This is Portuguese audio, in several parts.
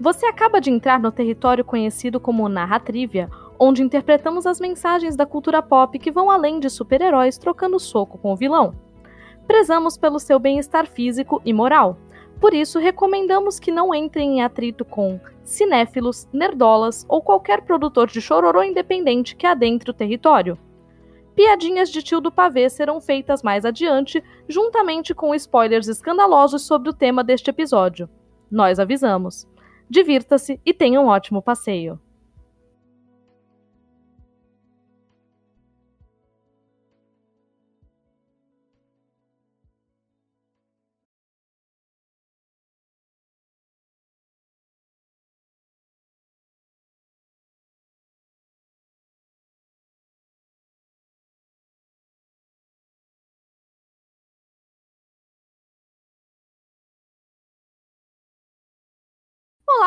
Você acaba de entrar no território conhecido como Narratrivia, onde interpretamos as mensagens da cultura pop que vão além de super-heróis trocando soco com o vilão. Prezamos pelo seu bem-estar físico e moral. Por isso, recomendamos que não entrem em atrito com cinéfilos, nerdolas ou qualquer produtor de chororô independente que adentre o território. Piadinhas de tio do pavê serão feitas mais adiante, juntamente com spoilers escandalosos sobre o tema deste episódio. Nós avisamos. Divirta-se e tenha um ótimo passeio.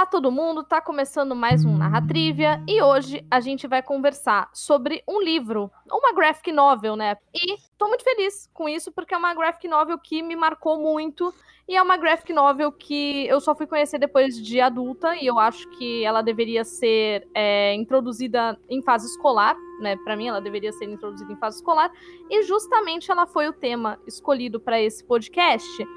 Olá todo mundo, tá começando mais um Narratrivia e hoje a gente vai conversar sobre um livro, uma graphic novel, né? E tô muito feliz com isso porque é uma graphic novel que me marcou muito e é uma graphic novel que eu só fui conhecer depois de adulta e eu acho que ela deveria ser é, introduzida em fase escolar, né? Para mim ela deveria ser introduzida em fase escolar e justamente ela foi o tema escolhido para esse podcast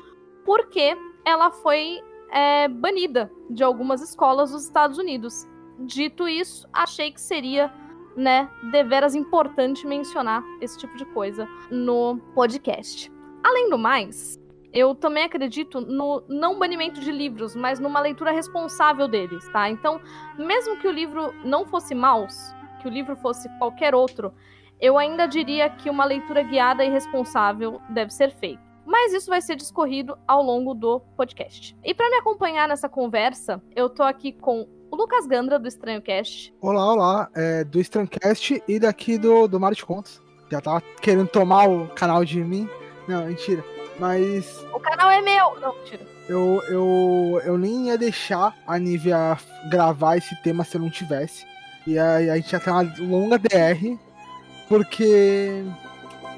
porque ela foi é, banida de algumas escolas dos Estados Unidos. Dito isso, achei que seria, né, deveras importante mencionar esse tipo de coisa no podcast. Além do mais, eu também acredito no não banimento de livros, mas numa leitura responsável deles, tá? Então, mesmo que o livro não fosse Maus, que o livro fosse qualquer outro, eu ainda diria que uma leitura guiada e responsável deve ser feita mas isso vai ser discorrido ao longo do podcast. E para me acompanhar nessa conversa, eu tô aqui com o Lucas Gandra, do Estranho Cast. Olá, olá, é, do Estranho Cast e daqui do, do Mário de Contos. Já tava querendo tomar o canal de mim. Não, mentira. Mas. O canal é meu! Não, mentira. Eu, eu, eu nem ia deixar a Nivea gravar esse tema se eu não tivesse. E aí a gente ia ter uma longa DR, porque.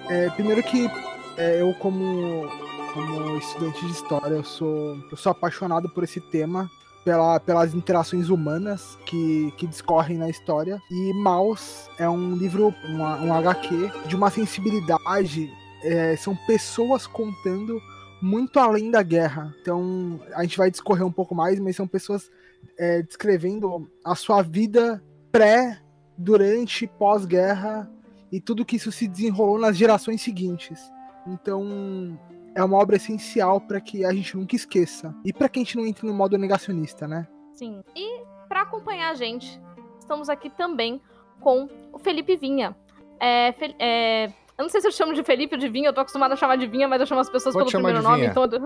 É, primeiro que é, eu como, como estudante de história, eu sou, eu sou apaixonado por esse tema, pela, pelas interações humanas que, que discorrem na história. E Maus é um livro, uma, um HQ, de uma sensibilidade. É, são pessoas contando muito além da guerra. Então, a gente vai discorrer um pouco mais, mas são pessoas é, descrevendo a sua vida pré, durante, pós-guerra e tudo que isso se desenrolou nas gerações seguintes. Então, é uma obra essencial para que a gente nunca esqueça. E para que a gente não entre no modo negacionista, né? Sim. E para acompanhar a gente, estamos aqui também com o Felipe Vinha. É, é, eu não sei se eu chamo de Felipe ou de Vinha, eu tô acostumada a chamar de Vinha, mas eu chamo as pessoas Pode pelo primeiro nome. Então... Pode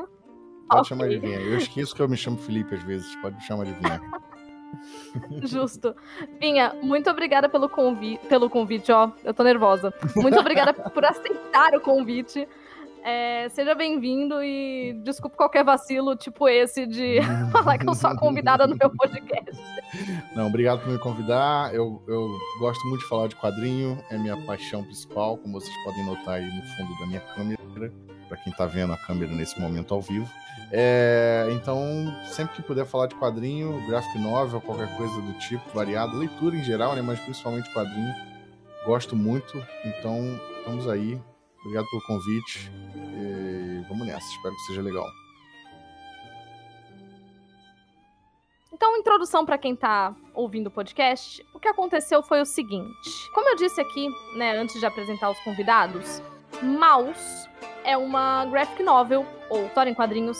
okay. chamar de Vinha. Eu esqueço que eu me chamo Felipe às vezes. Pode me chamar de Vinha. Justo. Vinha, muito obrigada pelo, convi pelo convite, ó. Eu tô nervosa. Muito obrigada por aceitar o convite. É, seja bem-vindo e desculpe qualquer vacilo, tipo esse, de falar que eu sou a convidada no meu podcast. Não, obrigado por me convidar. Eu, eu gosto muito de falar de quadrinho, é minha paixão principal, como vocês podem notar aí no fundo da minha câmera, para quem tá vendo a câmera nesse momento ao vivo. É, então, sempre que puder falar de quadrinho, graphic novel, qualquer coisa do tipo, variado, leitura em geral, né, mas principalmente quadrinho, gosto muito. Então, estamos aí. Obrigado pelo convite. E vamos nessa, espero que seja legal. Então, introdução para quem está ouvindo o podcast. O que aconteceu foi o seguinte: como eu disse aqui, né, antes de apresentar os convidados, Maus é uma graphic novel, ou história em quadrinhos,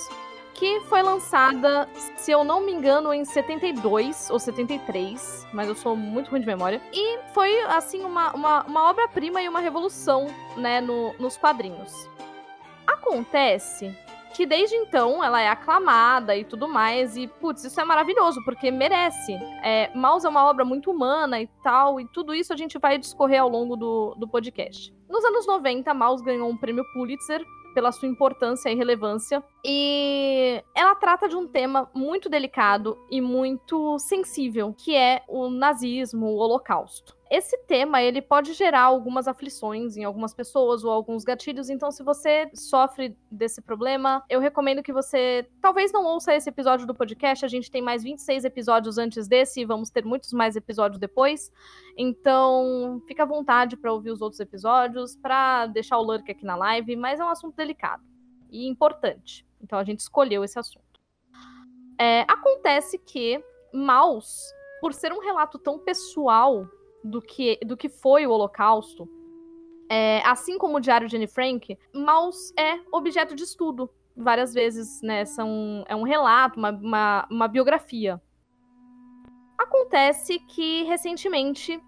que foi lançada, se eu não me engano, em 72 ou 73, mas eu sou muito ruim de memória. E foi, assim, uma, uma, uma obra-prima e uma revolução, né, no, nos quadrinhos. Acontece que desde então ela é aclamada e tudo mais, e putz, isso é maravilhoso, porque merece. É, Maus é uma obra muito humana e tal, e tudo isso a gente vai discorrer ao longo do, do podcast. Nos anos 90, Maus ganhou um prêmio Pulitzer pela sua importância e relevância. E ela trata de um tema muito delicado e muito sensível, que é o nazismo, o holocausto. Esse tema ele pode gerar algumas aflições em algumas pessoas ou alguns gatilhos. Então, se você sofre desse problema, eu recomendo que você talvez não ouça esse episódio do podcast. A gente tem mais 26 episódios antes desse e vamos ter muitos mais episódios depois. Então, fica à vontade para ouvir os outros episódios, para deixar o lurk aqui na live, mas é um assunto delicado e importante. Então, a gente escolheu esse assunto. É, acontece que Maus, por ser um relato tão pessoal do que, do que foi o Holocausto, é, assim como o Diário de Anne Frank, Maus é objeto de estudo várias vezes, né? São, é um relato, uma, uma, uma biografia. Acontece que recentemente,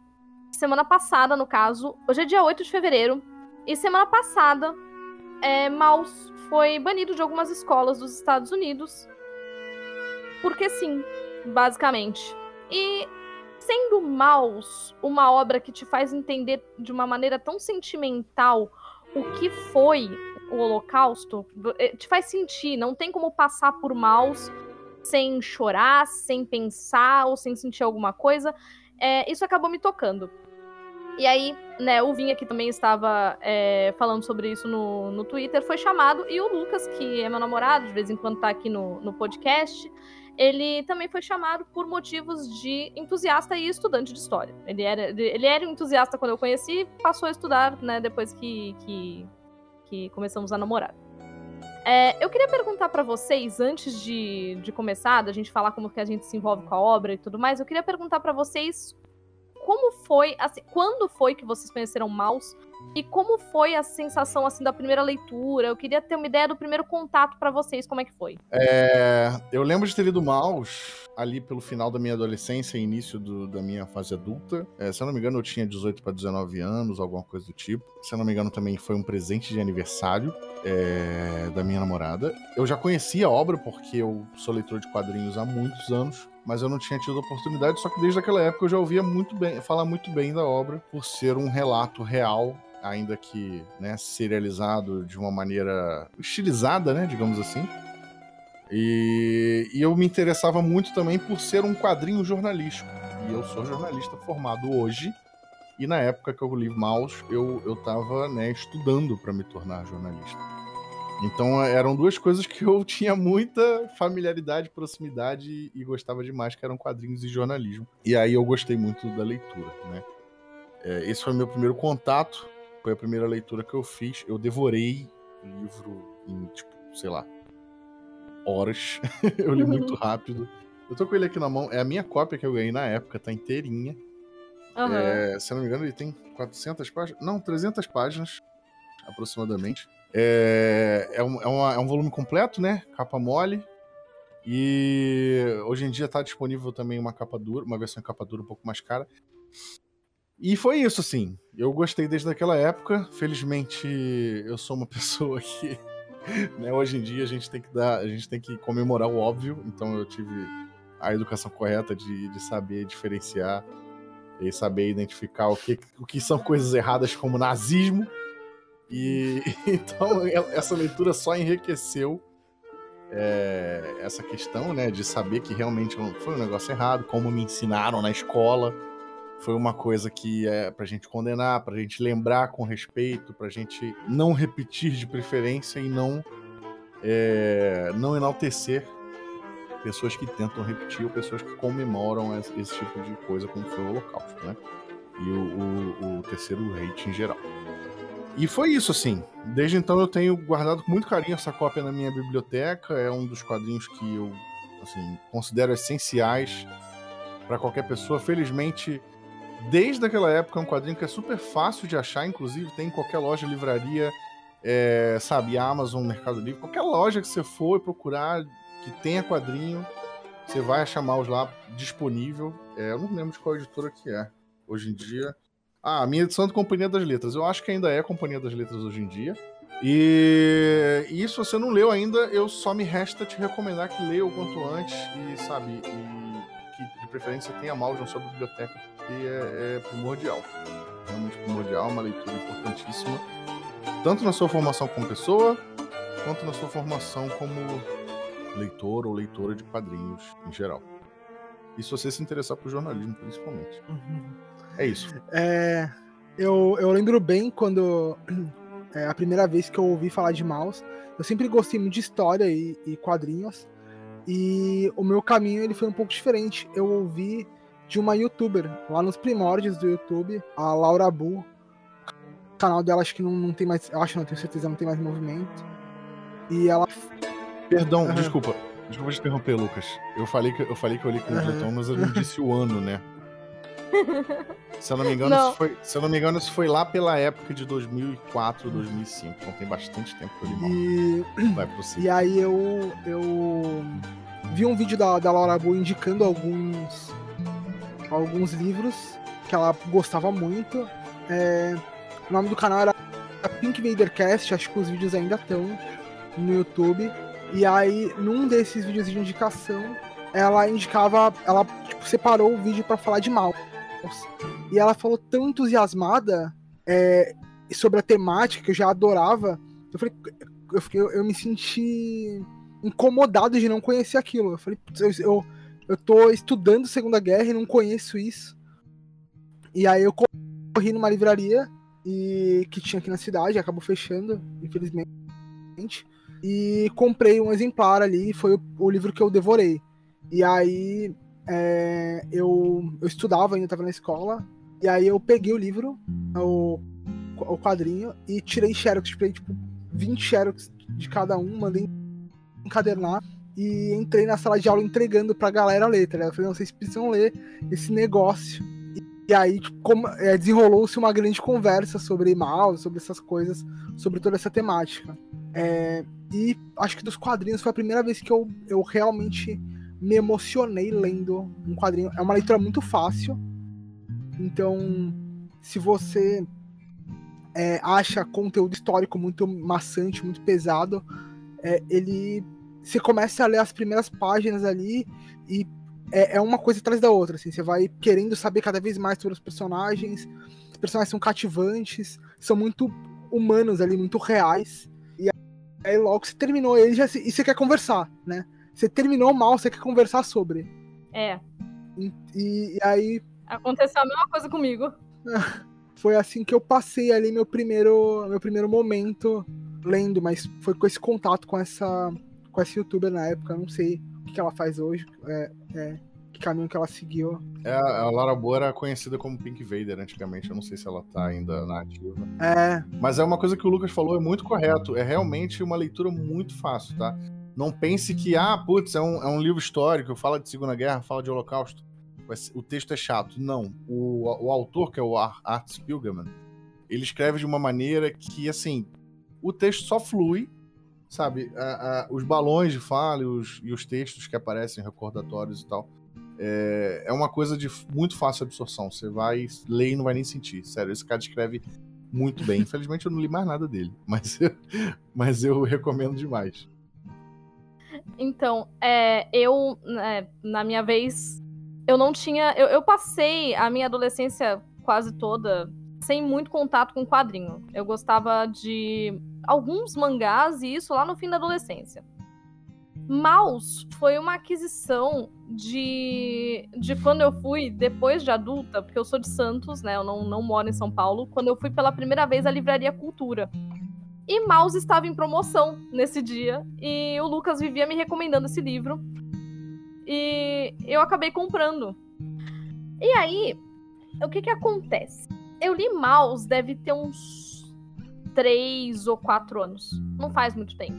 semana passada, no caso, hoje é dia 8 de fevereiro, e semana passada, é, Maus foi banido de algumas escolas dos Estados Unidos. Porque sim, basicamente. E sendo Maus uma obra que te faz entender de uma maneira tão sentimental o que foi o Holocausto, eh, te faz sentir, não tem como passar por Maus sem chorar, sem pensar ou sem sentir alguma coisa. É, isso acabou me tocando. E aí, né, o Vim aqui também estava é, falando sobre isso no, no Twitter, foi chamado, e o Lucas, que é meu namorado, de vez em quando tá aqui no, no podcast, ele também foi chamado por motivos de entusiasta e estudante de história. Ele era, ele era um entusiasta quando eu conheci, passou a estudar, né, depois que, que, que começamos a namorar. É, eu queria perguntar para vocês, antes de, de começar, da gente falar como que a gente se envolve com a obra e tudo mais, eu queria perguntar para vocês como foi, assim, quando foi que vocês conheceram Maus e como foi a sensação assim da primeira leitura? Eu queria ter uma ideia do primeiro contato para vocês, como é que foi? É, eu lembro de ter lido Maus ali pelo final da minha adolescência e início do, da minha fase adulta. É, se eu não me engano, eu tinha 18 para 19 anos, alguma coisa do tipo. Se eu não me engano, também foi um presente de aniversário é, da minha namorada. Eu já conhecia a obra porque eu sou leitor de quadrinhos há muitos anos mas eu não tinha tido oportunidade, só que desde aquela época eu já ouvia muito bem, falar muito bem da obra, por ser um relato real, ainda que né, serializado de uma maneira estilizada, né, digamos assim. E, e eu me interessava muito também por ser um quadrinho jornalístico. E eu sou jornalista formado hoje, e na época que eu li Maus, eu, eu tava né, estudando para me tornar jornalista. Então eram duas coisas que eu tinha muita familiaridade, proximidade e gostava demais, que eram quadrinhos e jornalismo. E aí eu gostei muito da leitura, né? É, esse foi meu primeiro contato, foi a primeira leitura que eu fiz. Eu devorei o livro em, tipo, sei lá, horas. eu li muito rápido. Eu tô com ele aqui na mão, é a minha cópia que eu ganhei na época, tá inteirinha. Uhum. É, se eu não me engano, ele tem 400 páginas, não, 300 páginas, aproximadamente. É, é, um, é, uma, é um volume completo, né? Capa mole. E hoje em dia está disponível também uma capa dura, uma versão capa dura um pouco mais cara. E foi isso, assim. Eu gostei desde aquela época. Felizmente, eu sou uma pessoa que, né, hoje em dia a gente tem que dar, a gente tem que comemorar o óbvio. Então eu tive a educação correta de, de saber diferenciar e saber identificar o que, o que são coisas erradas como nazismo e então essa leitura só enriqueceu é, essa questão, né, de saber que realmente foi um negócio errado, como me ensinaram na escola. Foi uma coisa que é pra gente condenar, pra gente lembrar com respeito, pra gente não repetir de preferência e não, é, não enaltecer pessoas que tentam repetir ou pessoas que comemoram esse, esse tipo de coisa, como foi o Holocausto, né? E o, o, o terceiro hate em geral. E foi isso, assim. Desde então eu tenho guardado com muito carinho essa cópia na minha biblioteca. É um dos quadrinhos que eu assim, considero essenciais para qualquer pessoa. Felizmente, desde aquela época é um quadrinho que é super fácil de achar, inclusive tem em qualquer loja, livraria, é, sabe, Amazon, Mercado Livre, qualquer loja que você for procurar que tenha quadrinho, você vai achar Maus lá disponível. É, eu não lembro de qual editora que é hoje em dia. Ah, a minha edição é do Companhia das Letras. Eu acho que ainda é Companhia das Letras hoje em dia. E, e se você não leu ainda, eu só me resta te recomendar que leia o quanto antes e, sabe, e que de preferência tenha mal na sua biblioteca, porque é, é primordial. Realmente primordial, uma leitura importantíssima, tanto na sua formação como pessoa, quanto na sua formação como leitor ou leitora de quadrinhos em geral. E se você se interessar por jornalismo, principalmente. Uhum. É isso. É, eu, eu lembro bem quando é, a primeira vez que eu ouvi falar de Maus. Eu sempre gostei muito de história e, e quadrinhos. E o meu caminho ele foi um pouco diferente. Eu ouvi de uma youtuber, lá nos primórdios do YouTube, a Laura Bu. O canal dela acho que não, não tem mais. Eu acho não, tenho certeza, não tem mais movimento. E ela. Perdão, Aham. desculpa. Desculpa te interromper, Lucas. Eu falei que eu, falei que eu li com o. Newton, mas eu não disse o ano, né? Se eu não me engano, Não. Isso, foi, se eu não me engano, isso foi lá pela época de 2004, 2005. Então tem bastante tempo que eu li mal. E, Vai pro e aí eu. eu vi um vídeo da, da Laura Bu indicando alguns. Alguns livros que ela gostava muito. É, o nome do canal era Pink Vadercast, acho que os vídeos ainda estão no YouTube. E aí, num desses vídeos de indicação, ela indicava. Ela tipo, separou o vídeo pra falar de mal. E ela falou tão entusiasmada é, sobre a temática que eu já adorava. Eu falei, eu, fiquei, eu, eu me senti incomodado de não conhecer aquilo. Eu falei, "Putz, eu, eu, eu tô estudando Segunda Guerra e não conheço isso. E aí eu corri numa livraria e que tinha aqui na cidade, acabou fechando, infelizmente. E comprei um exemplar ali, foi o, o livro que eu devorei. E aí é, eu, eu estudava ainda, estava na escola, e aí eu peguei o livro, o, o quadrinho, e tirei xerox, tirei tipo 20 xerox de cada um, mandei encadernar e entrei na sala de aula entregando pra galera ler, tá ligado? Eu falei, não, vocês precisam ler esse negócio. E, aí, tipo, é, desenrolou-se uma grande conversa sobre mal, sobre essas coisas, sobre toda essa temática. É, e acho que dos quadrinhos foi a primeira vez que eu, eu realmente me emocionei lendo um quadrinho. É uma leitura muito fácil. Então, se você é, acha conteúdo histórico muito maçante, muito pesado, é, ele. Você começa a ler as primeiras páginas ali e é, é uma coisa atrás da outra. Assim, você vai querendo saber cada vez mais sobre os personagens. Os personagens são cativantes, são muito humanos ali, muito reais. E aí logo você terminou ele já, e você quer conversar, né? Você terminou mal, você quer conversar sobre. É. E, e aí Aconteceu a mesma coisa comigo. foi assim que eu passei ali meu primeiro, meu primeiro momento lendo, mas foi com esse contato com essa, com essa youtuber na época. Não sei o que, que ela faz hoje, é, é, que caminho que ela seguiu. É, a Lara Boa era conhecida como Pink Vader antigamente. Eu não sei se ela tá ainda na ativa. É, Mas é uma coisa que o Lucas falou, é muito correto. É realmente uma leitura muito fácil, tá? Não pense que, ah, putz, é um, é um livro histórico, fala de Segunda Guerra, fala de Holocausto. O texto é chato. Não. O, o autor, que é o Ar- Art Spiegelman, ele escreve de uma maneira que, assim, o texto só flui, sabe? A- a- os balões de fala e os, e os textos que aparecem, recordatórios e tal. É, é uma coisa de muito fácil absorção. Você vai ler e não vai nem sentir. Sério, esse cara escreve muito bem. Infelizmente eu não li mais nada dele, mas, mas eu recomendo demais. Então, é, eu, né, na minha vez, eu não tinha. Eu, eu passei a minha adolescência quase toda sem muito contato com quadrinho. Eu gostava de alguns mangás e isso lá no fim da adolescência. Maus foi uma aquisição de, de quando eu fui, depois de adulta, porque eu sou de Santos, né? Eu não, não moro em São Paulo. Quando eu fui pela primeira vez à Livraria Cultura. E Maus estava em promoção nesse dia. E o Lucas vivia me recomendando esse livro. E eu acabei comprando. E aí, o que que acontece? Eu li Maus deve ter uns três ou quatro anos. Não faz muito tempo.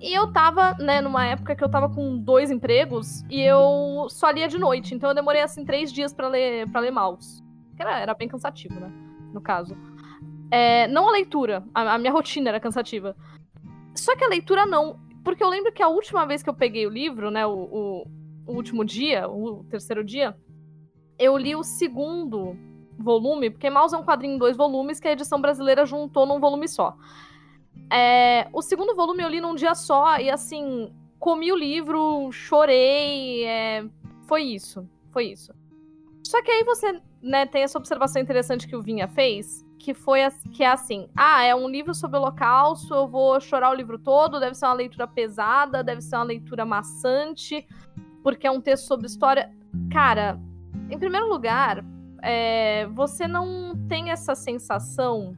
E eu tava, né, numa época que eu tava com dois empregos e eu só lia de noite. Então eu demorei, assim, três dias pra ler, pra ler Maus. Era, era bem cansativo, né? No caso. É, não a leitura, a, a minha rotina era cansativa. Só que a leitura não. Porque eu lembro que a última vez que eu peguei o livro, né, o, o, o último dia, o terceiro dia, eu li o segundo volume, porque Maus é um quadrinho em dois volumes que a edição brasileira juntou num volume só. É, o segundo volume eu li num dia só e assim, comi o livro, chorei, é, foi isso, foi isso. Só que aí você, né, tem essa observação interessante que o Vinha fez, que foi que é assim: ah, é um livro sobre o Holocausto, eu vou chorar o livro todo, deve ser uma leitura pesada, deve ser uma leitura maçante, porque é um texto sobre história. Cara, em primeiro lugar, é, você não tem essa sensação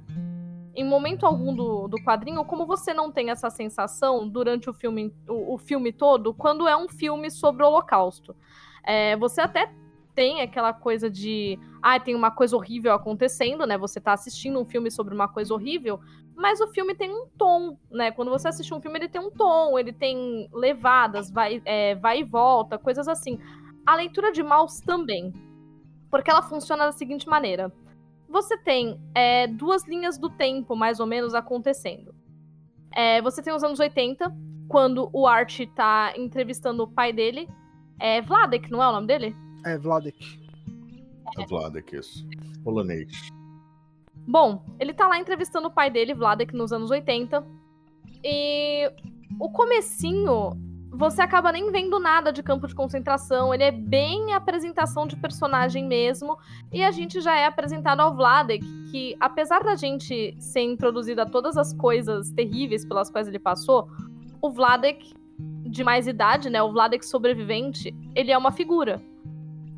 em momento algum do, do quadrinho, como você não tem essa sensação durante o filme, o, o filme todo, quando é um filme sobre o Holocausto. É, você até tem aquela coisa de. Ah, tem uma coisa horrível acontecendo, né? Você tá assistindo um filme sobre uma coisa horrível, mas o filme tem um tom, né? Quando você assiste um filme, ele tem um tom, ele tem levadas, vai, é, vai e volta, coisas assim. A leitura de Maus também. Porque ela funciona da seguinte maneira você tem é, duas linhas do tempo, mais ou menos, acontecendo. É, você tem os anos 80, quando o Art tá entrevistando o pai dele. É Vladek, não é o nome dele? É, Vladek. É Vladek, isso. Polonês. Bom, ele tá lá entrevistando o pai dele, Vladek, nos anos 80. E o comecinho você acaba nem vendo nada de campo de concentração. Ele é bem apresentação de personagem mesmo. E a gente já é apresentado ao Vladek, que apesar da gente ser introduzido a todas as coisas terríveis pelas quais ele passou, o Vladek de mais idade, né, o Vladek sobrevivente, ele é uma figura.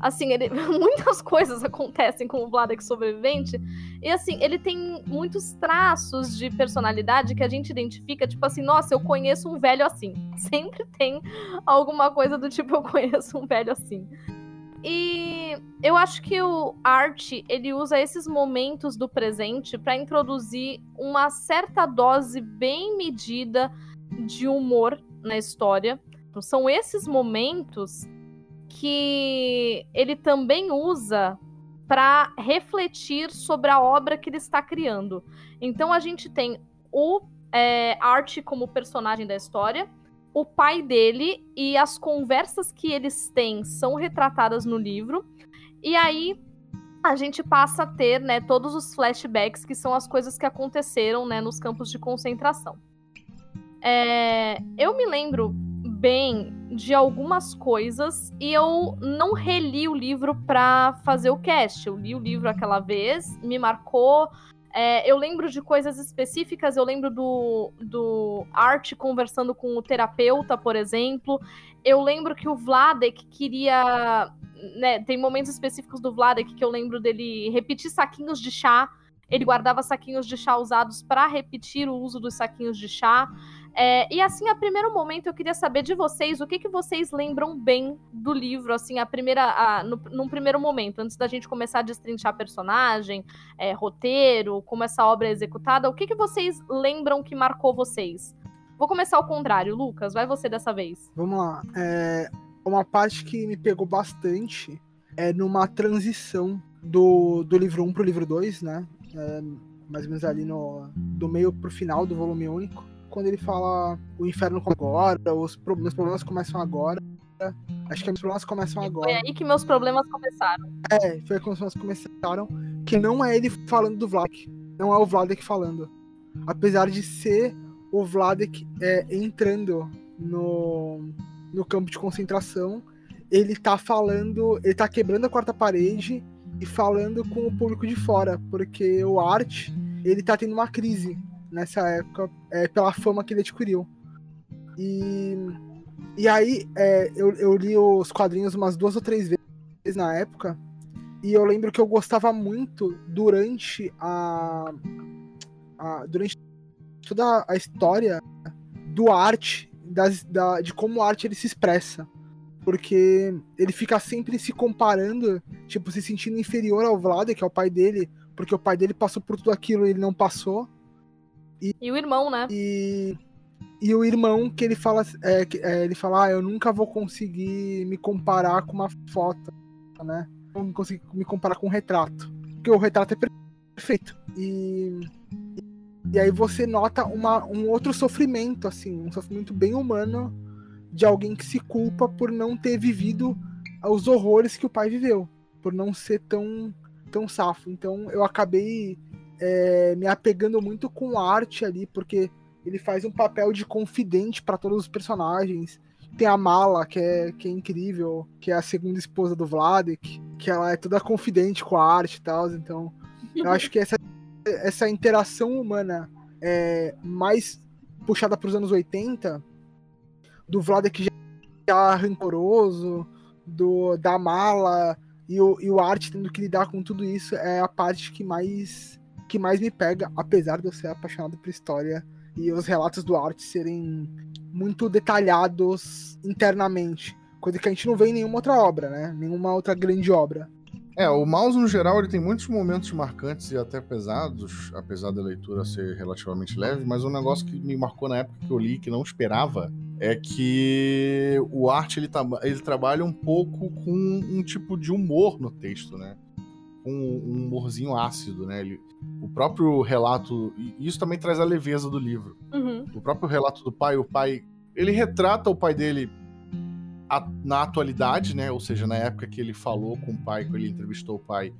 Assim, ele, muitas coisas acontecem com o Vladek sobrevivente. E assim, ele tem muitos traços de personalidade que a gente identifica, tipo assim, nossa, eu conheço um velho assim. Sempre tem alguma coisa do tipo, eu conheço um velho assim. E eu acho que o Art, ele usa esses momentos do presente para introduzir uma certa dose bem medida de humor na história. Então, são esses momentos que ele também usa para refletir sobre a obra que ele está criando. Então a gente tem o é, Art como personagem da história, o pai dele e as conversas que eles têm são retratadas no livro. E aí a gente passa a ter, né, todos os flashbacks que são as coisas que aconteceram, né, nos campos de concentração. É, eu me lembro bem de algumas coisas e eu não reli o livro para fazer o cast. Eu li o livro aquela vez, me marcou. É, eu lembro de coisas específicas, eu lembro do, do Art conversando com o terapeuta, por exemplo. Eu lembro que o Vladek queria. Né, tem momentos específicos do Vladek que eu lembro dele repetir saquinhos de chá. Ele guardava saquinhos de chá usados para repetir o uso dos saquinhos de chá. É, e assim, a primeiro momento, eu queria saber de vocês o que, que vocês lembram bem do livro, assim, a primeira, a, no, num primeiro momento, antes da gente começar a destrinchar personagem, é, roteiro, como essa obra é executada, o que, que vocês lembram que marcou vocês? Vou começar ao contrário, Lucas, vai você dessa vez. Vamos lá. É, uma parte que me pegou bastante é numa transição do, do livro 1 pro livro 2, né? É, mais ou menos ali no, do meio pro final do volume único quando ele fala o inferno agora, os meus problemas começam agora. Acho que meus problemas começam agora. Foi aí que meus problemas começaram. É, foi aí que meus problemas começaram. Que não é ele falando do Vladek. Não é o Vladek falando. Apesar de ser o Vladek é, entrando no, no campo de concentração, ele tá falando. Ele tá quebrando a quarta parede e falando com o público de fora. Porque o Art, ele tá tendo uma crise nessa época é, pela fama que ele adquiriu. E, e aí é, eu, eu li os quadrinhos umas duas ou três vezes na época. E eu lembro que eu gostava muito durante a, a durante toda a história do arte, das, da, de como a arte ele se expressa. Porque ele fica sempre se comparando, tipo, se sentindo inferior ao Vlad, que é o pai dele, porque o pai dele passou por tudo aquilo e ele não passou. E, e o irmão, né? E, e o irmão que ele fala, é, é, ele fala, ah, eu nunca vou conseguir me comparar com uma foto, né? Não vou conseguir me comparar com um retrato. Porque o retrato é perfeito. E, e aí você nota uma, um outro sofrimento, assim, um sofrimento bem humano de alguém que se culpa por não ter vivido os horrores que o pai viveu, por não ser tão, tão safo. Então eu acabei é, me apegando muito com arte ali, porque ele faz um papel de confidente para todos os personagens. Tem a Mala, que é, que é incrível, que é a segunda esposa do Vladek, que ela é toda confidente com a arte e tal. Então, eu acho que essa, essa interação humana é mais puxada para os anos 80, do Vladek já rancoroso, do, da Mala E o, e o arte tendo que lidar com tudo isso é a parte que mais que mais me pega, apesar de eu ser apaixonado por história e os relatos do arte serem muito detalhados internamente, coisa que a gente não vê em nenhuma outra obra, né? Nenhuma outra grande obra. É, o Mouse no geral ele tem muitos momentos marcantes e até pesados, apesar da leitura ser relativamente leve, mas um negócio que me marcou na época que eu li, que não esperava, é que o arte ele, ele trabalha um pouco com um tipo de humor no texto, né? Com um humorzinho ácido, né? Ele, o próprio relato, e isso também traz a leveza do livro. Uhum. O próprio relato do pai, o pai, ele retrata o pai dele na atualidade, né? Ou seja, na época que ele falou com o pai, que ele entrevistou o pai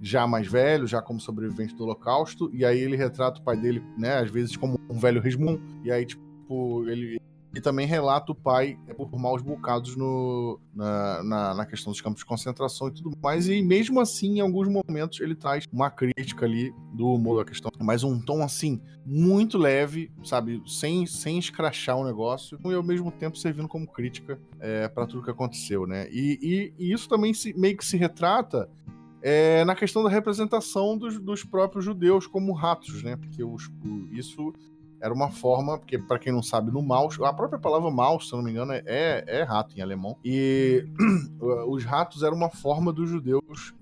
já mais velho, já como sobrevivente do Holocausto, e aí ele retrata o pai dele, né, às vezes como um velho resmungo, e aí, tipo, ele, e também relata o pai por maus bocados no, na, na, na, questão dos campos de concentração e tudo mais. E mesmo assim, em alguns momentos, ele traz uma crítica ali do humor da questão, mas um tom assim, muito leve, sabe? Sem, sem escrachar o negócio, e ao mesmo tempo servindo como crítica é, para tudo que aconteceu, né? E, e, e isso também se, meio que se retrata é, na questão da representação dos, dos, próprios judeus como ratos, né? Porque os, isso era uma forma, porque para quem não sabe, no mouse, a própria palavra mouse, se não me engano, é, é rato em alemão. E os ratos eram uma forma dos judeus,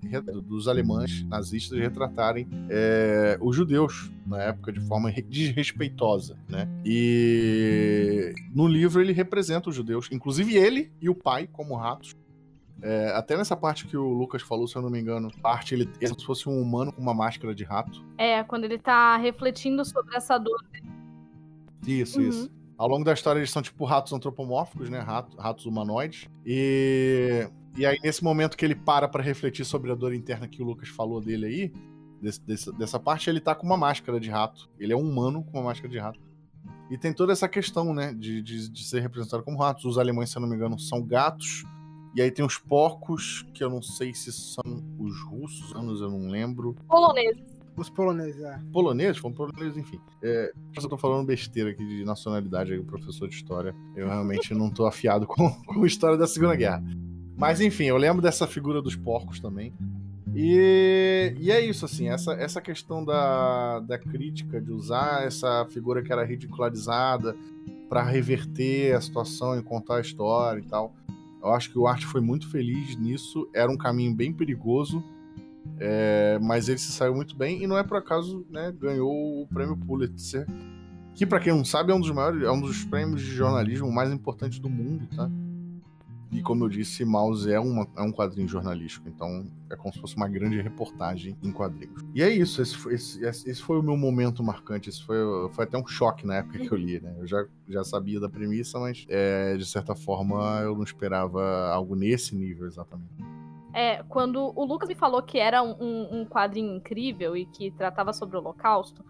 dos alemães nazistas, retratarem é, os judeus na época de forma desrespeitosa, né? E no livro ele representa os judeus, inclusive ele e o pai como ratos. É, até nessa parte que o Lucas falou, se eu não me engano, parte ele é como se fosse um humano com uma máscara de rato. É, quando ele tá refletindo sobre essa dor isso, uhum. isso. Ao longo da história, eles são tipo ratos antropomórficos, né? Ratos, ratos humanoides. E, e aí, nesse momento que ele para para refletir sobre a dor interna que o Lucas falou dele aí, desse, desse, dessa parte, ele tá com uma máscara de rato. Ele é um humano com uma máscara de rato. E tem toda essa questão, né? De, de, de ser representado como ratos. Os alemães, se eu não me engano, são gatos. E aí tem os porcos, que eu não sei se são os russos, anos eu não lembro. Poloneses. Os poloneses, é. Poloneses? Foram poloneses, enfim. É, eu tô falando besteira aqui de nacionalidade aí, o professor de história. Eu realmente não tô afiado com, com a história da Segunda Guerra. Mas enfim, eu lembro dessa figura dos porcos também. E, e é isso, assim, essa, essa questão da, da crítica, de usar essa figura que era ridicularizada para reverter a situação e contar a história e tal. Eu acho que o Arte foi muito feliz nisso. Era um caminho bem perigoso, é, mas ele se saiu muito bem e não é por acaso, né, ganhou o prêmio Pulitzer, que para quem não sabe é um dos maiores, é um dos prêmios de jornalismo mais importantes do mundo, tá? E como eu disse, Mouse é, uma, é um quadrinho jornalístico, então é como se fosse uma grande reportagem em quadrinhos. E é isso, esse foi, esse, esse foi o meu momento marcante, esse foi, foi até um choque na época que eu li, né? Eu já, já sabia da premissa, mas é, de certa forma eu não esperava algo nesse nível exatamente. É, quando o Lucas me falou que era um, um quadrinho incrível e que tratava sobre o Holocausto,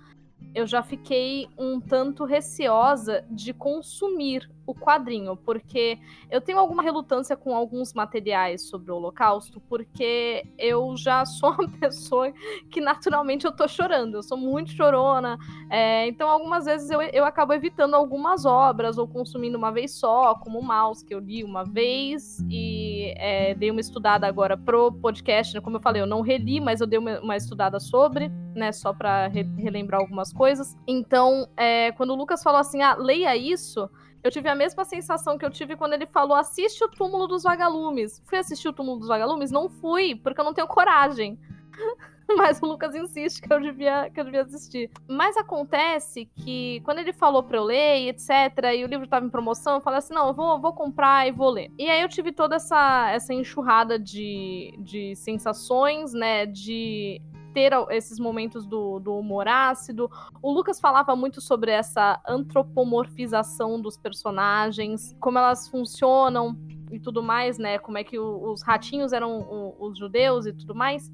eu já fiquei um tanto receosa de consumir o quadrinho, porque eu tenho alguma relutância com alguns materiais sobre o Holocausto, porque eu já sou uma pessoa que naturalmente eu tô chorando, eu sou muito chorona, é, então algumas vezes eu, eu acabo evitando algumas obras ou consumindo uma vez só, como o Mouse, que eu li uma vez e é, dei uma estudada agora pro podcast, né? como eu falei, eu não reli, mas eu dei uma, uma estudada sobre, né, só para re relembrar algumas coisas. Então, é, quando o Lucas falou assim, ah, leia isso, eu tive a mesma sensação que eu tive quando ele falou: assiste o túmulo dos vagalumes. Fui assistir o túmulo dos vagalumes? Não fui, porque eu não tenho coragem. Mas o Lucas insiste que eu devia, que eu devia assistir. Mas acontece que quando ele falou pra eu ler, etc., e o livro tava em promoção, eu falei assim: não, eu vou, vou comprar e vou ler. E aí eu tive toda essa, essa enxurrada de, de sensações, né? De ter esses momentos do, do humor ácido. O Lucas falava muito sobre essa antropomorfização dos personagens, como elas funcionam e tudo mais, né? Como é que o, os ratinhos eram o, os judeus e tudo mais.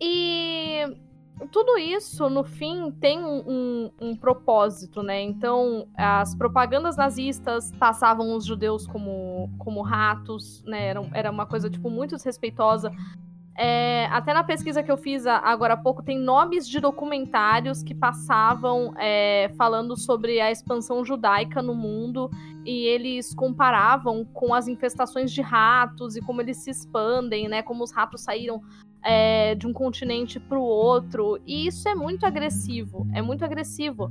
E tudo isso, no fim, tem um, um, um, propósito, né? Então, as propagandas nazistas passavam os judeus como, como ratos, né? Era, era uma coisa, tipo, muito desrespeitosa É, até na pesquisa que eu fiz agora há pouco, tem nomes de documentários que passavam é, falando sobre a expansão judaica no mundo e eles comparavam com as infestações de ratos e como eles se expandem, né? Como os ratos saíram é, de um continente para o outro. E isso é muito agressivo, é muito agressivo.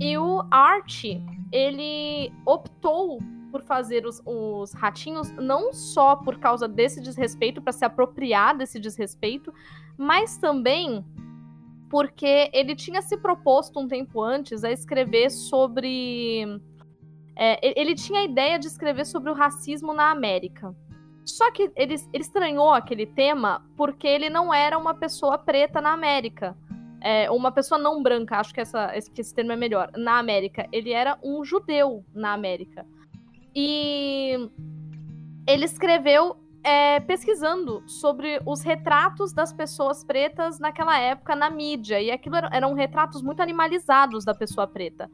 E o Art, ele optou por fazer os, os ratinhos, não só por causa desse desrespeito, para se apropriar desse desrespeito, mas também porque ele tinha se proposto um tempo antes a escrever sobre. É, ele tinha a ideia de escrever sobre o racismo na América. Só que ele, ele estranhou aquele tema porque ele não era uma pessoa preta na América. É, uma pessoa não branca, acho que, essa, que esse termo é melhor, na América. Ele era um judeu na América. E ele escreveu é, pesquisando sobre os retratos das pessoas pretas naquela época na mídia. E aquilo eram retratos muito animalizados da pessoa preta.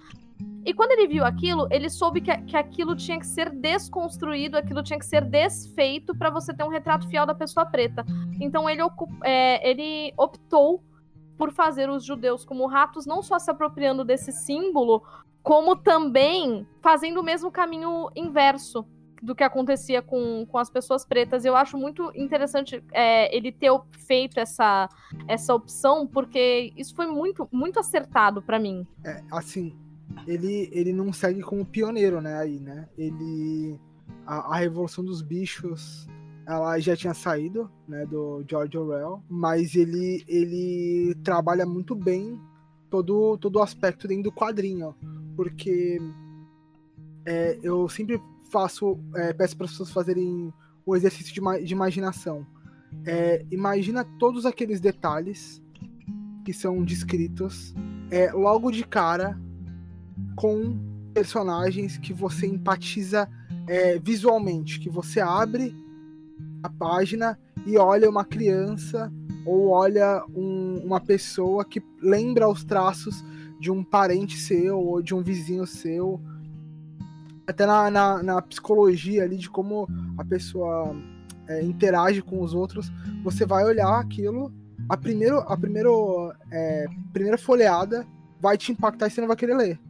E quando ele viu aquilo, ele soube que, que aquilo tinha que ser desconstruído, aquilo tinha que ser desfeito para você ter um retrato fiel da pessoa preta. Então ele, é, ele optou por fazer os judeus como ratos, não só se apropriando desse símbolo, como também fazendo o mesmo caminho inverso do que acontecia com, com as pessoas pretas. Eu acho muito interessante é, ele ter feito essa, essa opção, porque isso foi muito, muito acertado para mim. É, assim, ele, ele não segue como pioneiro, né, aí, né? Ele... A, a Revolução dos Bichos ela já tinha saído, né, do George Orwell, mas ele, ele trabalha muito bem todo, todo o aspecto dentro do quadrinho porque é, eu sempre faço, é, peço para as pessoas fazerem o exercício de, de imaginação. É, imagina todos aqueles detalhes que são descritos é, logo de cara com personagens que você empatiza é, visualmente, que você abre a página e olha uma criança ou olha um, uma pessoa que lembra os traços de um parente seu ou de um vizinho seu. Até na, na, na psicologia ali de como a pessoa é, interage com os outros, você vai olhar aquilo, a, primeiro, a primeiro, é, primeira folheada vai te impactar e você não vai querer ler.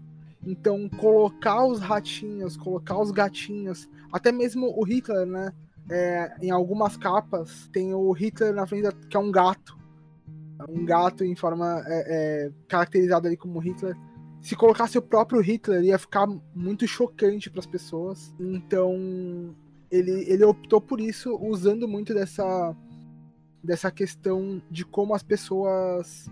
Então, colocar os ratinhos, colocar os gatinhos, até mesmo o Hitler, né? É, em algumas capas tem o Hitler na frente, que é um gato um gato em forma é, é, caracterizada ali como Hitler. Se colocasse o próprio Hitler, ia ficar muito chocante para as pessoas. Então, ele, ele optou por isso, usando muito dessa, dessa questão de como as pessoas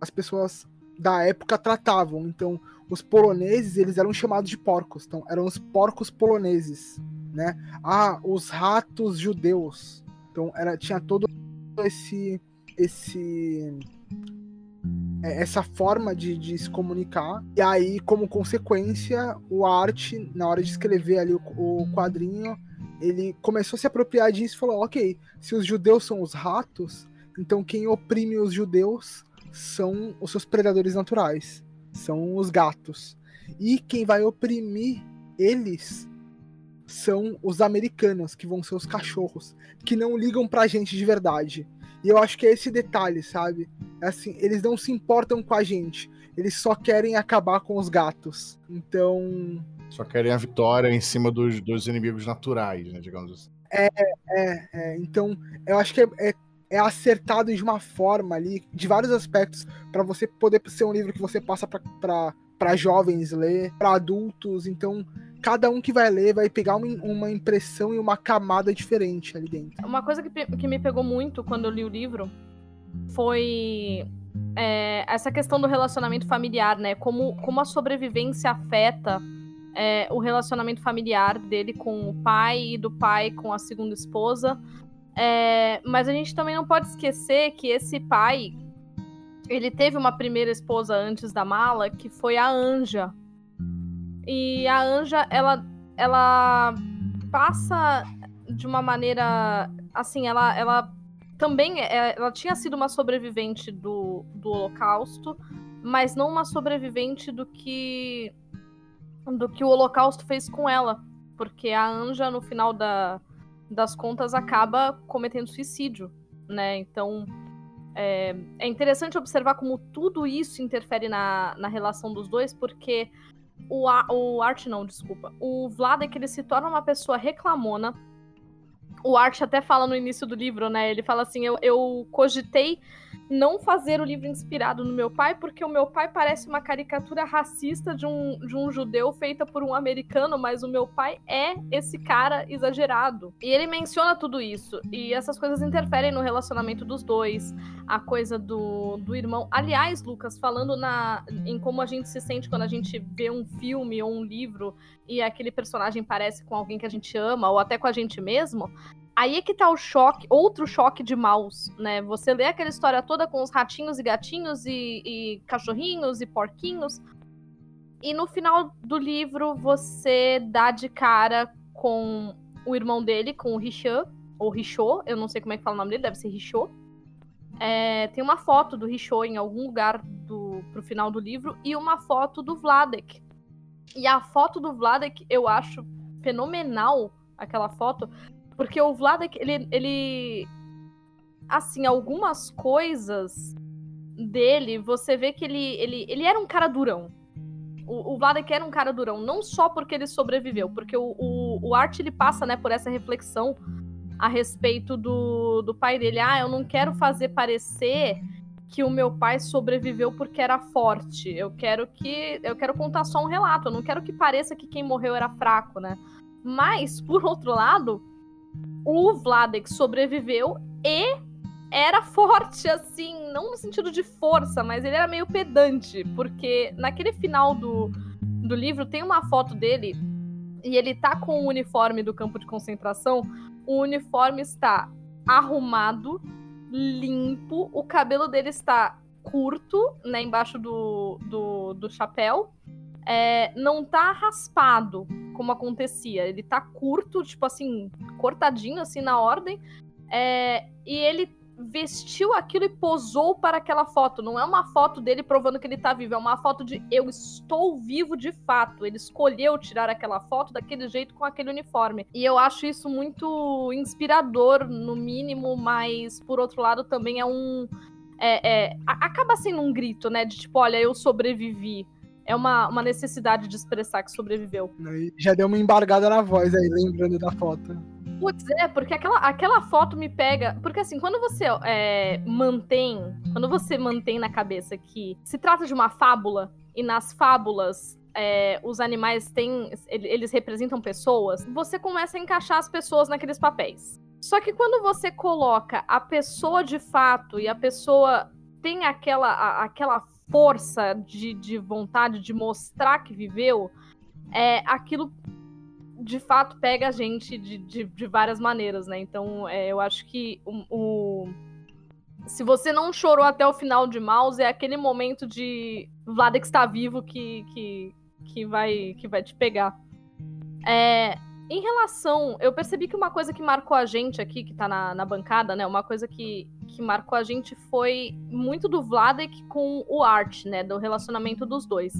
as pessoas da época tratavam. Então, os poloneses, eles eram chamados de porcos. Então, eram os porcos poloneses, né? Ah, os ratos judeus. Então, era tinha todo esse esse é, essa forma de, de, se comunicar. E aí, como consequência, o arte, na hora de escrever ali o, o, quadrinho, ele começou a se apropriar disso e falou: ok, se os judeus são os ratos, então quem oprime os judeus são os seus predadores naturais, são os gatos. E quem vai oprimir eles são os americanos, que vão ser os cachorros, que não ligam pra gente de verdade. E eu acho que é esse detalhe, sabe? É assim, eles não se importam com a gente. Eles só querem acabar com os gatos. Então. Só querem a vitória em cima dos, dos inimigos naturais, né? Digamos assim. É, é, é. Então, eu acho que é, é, é acertado de uma forma ali, de vários aspectos, para você poder ser um livro que você passa para jovens ler, para adultos. Então, cada um que vai ler vai pegar uma, uma impressão e uma camada diferente ali dentro. Uma coisa que, que me pegou muito quando eu li o livro foi é, essa questão do relacionamento familiar, né? Como, como a sobrevivência afeta é, o relacionamento familiar dele com o pai e do pai com a segunda esposa. É, mas a gente também não pode esquecer que esse pai ele teve uma primeira esposa antes da mala, que foi a Anja, e a Anja, ela, ela passa de uma maneira. Assim, ela, ela também. É, ela tinha sido uma sobrevivente do, do Holocausto, mas não uma sobrevivente do que. do que o Holocausto fez com ela. Porque a Anja, no final da, das contas, acaba cometendo suicídio. né? Então é, é interessante observar como tudo isso interfere na, na relação dos dois, porque o, o Art não, desculpa. O Vlad que ele se torna uma pessoa reclamona. O Art até fala no início do livro, né? Ele fala assim: eu, eu cogitei não fazer o livro inspirado no meu pai, porque o meu pai parece uma caricatura racista de um, de um judeu feita por um americano, mas o meu pai é esse cara exagerado. E ele menciona tudo isso. E essas coisas interferem no relacionamento dos dois. A coisa do, do irmão. Aliás, Lucas, falando na, em como a gente se sente quando a gente vê um filme ou um livro e aquele personagem parece com alguém que a gente ama, ou até com a gente mesmo. Aí é que tá o choque, outro choque de maus, né? Você lê aquela história toda com os ratinhos e gatinhos e, e cachorrinhos e porquinhos. E no final do livro você dá de cara com o irmão dele, com o Richard, ou Richot, eu não sei como é que fala o nome dele, deve ser Richot. É, tem uma foto do Richot em algum lugar do, pro final do livro e uma foto do Vladek. E a foto do Vladek eu acho fenomenal, aquela foto, porque o Vladek, ele, ele. Assim, algumas coisas dele, você vê que ele, ele, ele era um cara durão. O, o Vladek era um cara durão, não só porque ele sobreviveu, porque o, o, o Art ele passa né, por essa reflexão a respeito do, do pai dele. Ah, eu não quero fazer parecer que o meu pai sobreviveu porque era forte. Eu quero que. Eu quero contar só um relato. Eu não quero que pareça que quem morreu era fraco, né? Mas, por outro lado, o Vladek sobreviveu e era forte, assim, não no sentido de força, mas ele era meio pedante, porque naquele final do, do livro tem uma foto dele e ele tá com o uniforme do campo de concentração. O uniforme está arrumado, limpo, o cabelo dele está curto, né, embaixo do, do, do chapéu. É, não tá raspado, como acontecia. Ele tá curto, tipo assim, cortadinho assim na ordem. É, e ele vestiu aquilo e posou para aquela foto. Não é uma foto dele provando que ele tá vivo, é uma foto de eu estou vivo de fato. Ele escolheu tirar aquela foto daquele jeito com aquele uniforme. E eu acho isso muito inspirador, no mínimo, mas por outro lado também é um. É, é, acaba sendo um grito, né? De tipo, olha, eu sobrevivi é uma, uma necessidade de expressar que sobreviveu. Já deu uma embargada na voz aí, lembrando da foto. Putz, é, porque aquela, aquela foto me pega. Porque assim, quando você é, mantém. Quando você mantém na cabeça que se trata de uma fábula, e nas fábulas é, os animais têm. Eles representam pessoas, você começa a encaixar as pessoas naqueles papéis. Só que quando você coloca a pessoa de fato e a pessoa tem aquela, a, aquela força de, de vontade de mostrar que viveu, é, aquilo de fato pega a gente de, de, de várias maneiras, né? Então, é, eu acho que o, o, se você não chorou até o final de Mouse, é aquele momento de Vladek está vivo que, que, que, vai, que vai te pegar. É, em relação. Eu percebi que uma coisa que marcou a gente aqui, que tá na, na bancada, né? Uma coisa que, que marcou a gente foi muito do Vladek com o Art, né? Do relacionamento dos dois.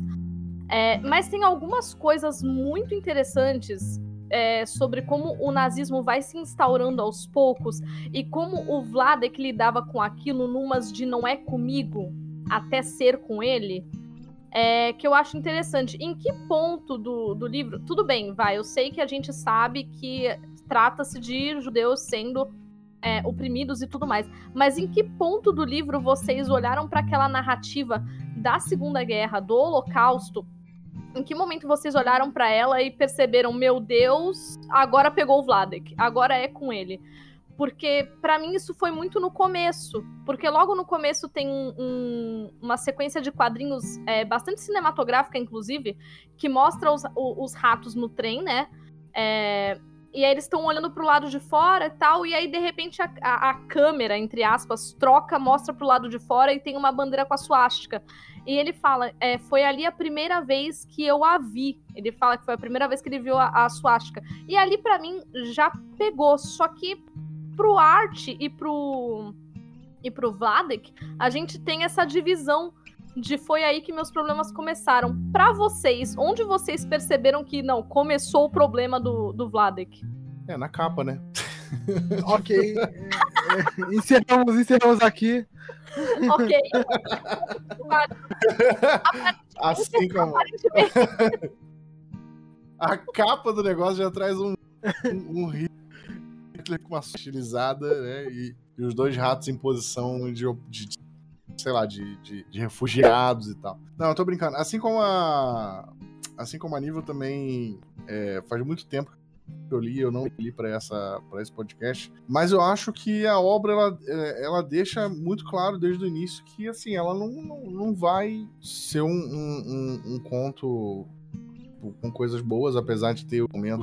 É, mas tem algumas coisas muito interessantes é, sobre como o nazismo vai se instaurando aos poucos e como o Vladek lidava com aquilo numas de não é comigo até ser com ele é, que eu acho interessante. Em que ponto do, do livro. Tudo bem, vai, eu sei que a gente sabe que trata-se de judeus sendo é, oprimidos e tudo mais, mas em que ponto do livro vocês olharam para aquela narrativa da Segunda Guerra, do Holocausto? Em que momento vocês olharam para ela e perceberam, meu Deus, agora pegou o Vladek, agora é com ele? porque para mim isso foi muito no começo, porque logo no começo tem um, um, uma sequência de quadrinhos é, bastante cinematográfica, inclusive, que mostra os, os ratos no trem, né? É, e aí eles estão olhando pro lado de fora e tal, e aí de repente a, a, a, câmera, entre aspas, troca, mostra pro lado de fora e tem uma bandeira com a suástica. E ele fala, é, foi ali a primeira vez que eu a vi. Ele fala que foi a primeira vez que ele viu a, a suástica. E ali para mim já pegou, só que pro Art e pro e pro Vladek, a gente tem essa divisão de foi aí que meus problemas começaram. Para vocês, onde vocês perceberam que não começou o problema do, do Vladek? É, na capa, né? ok. é, encerramos, encerramos aqui. Ok. assim como. A capa do negócio já traz um, um, um Hitler com uma estilizada, né? E, e, os dois ratos em posição de, de sei lá, de, de, de, refugiados e tal. Não, eu tô brincando. Assim como a. Assim como a Nível também é, faz muito tempo que eu li, eu não li para essa para esse podcast, mas eu acho que a obra ela, é, ela deixa muito claro desde o início que assim ela não, não, vai ser um, um, um, um conto com coisas boas, apesar de ter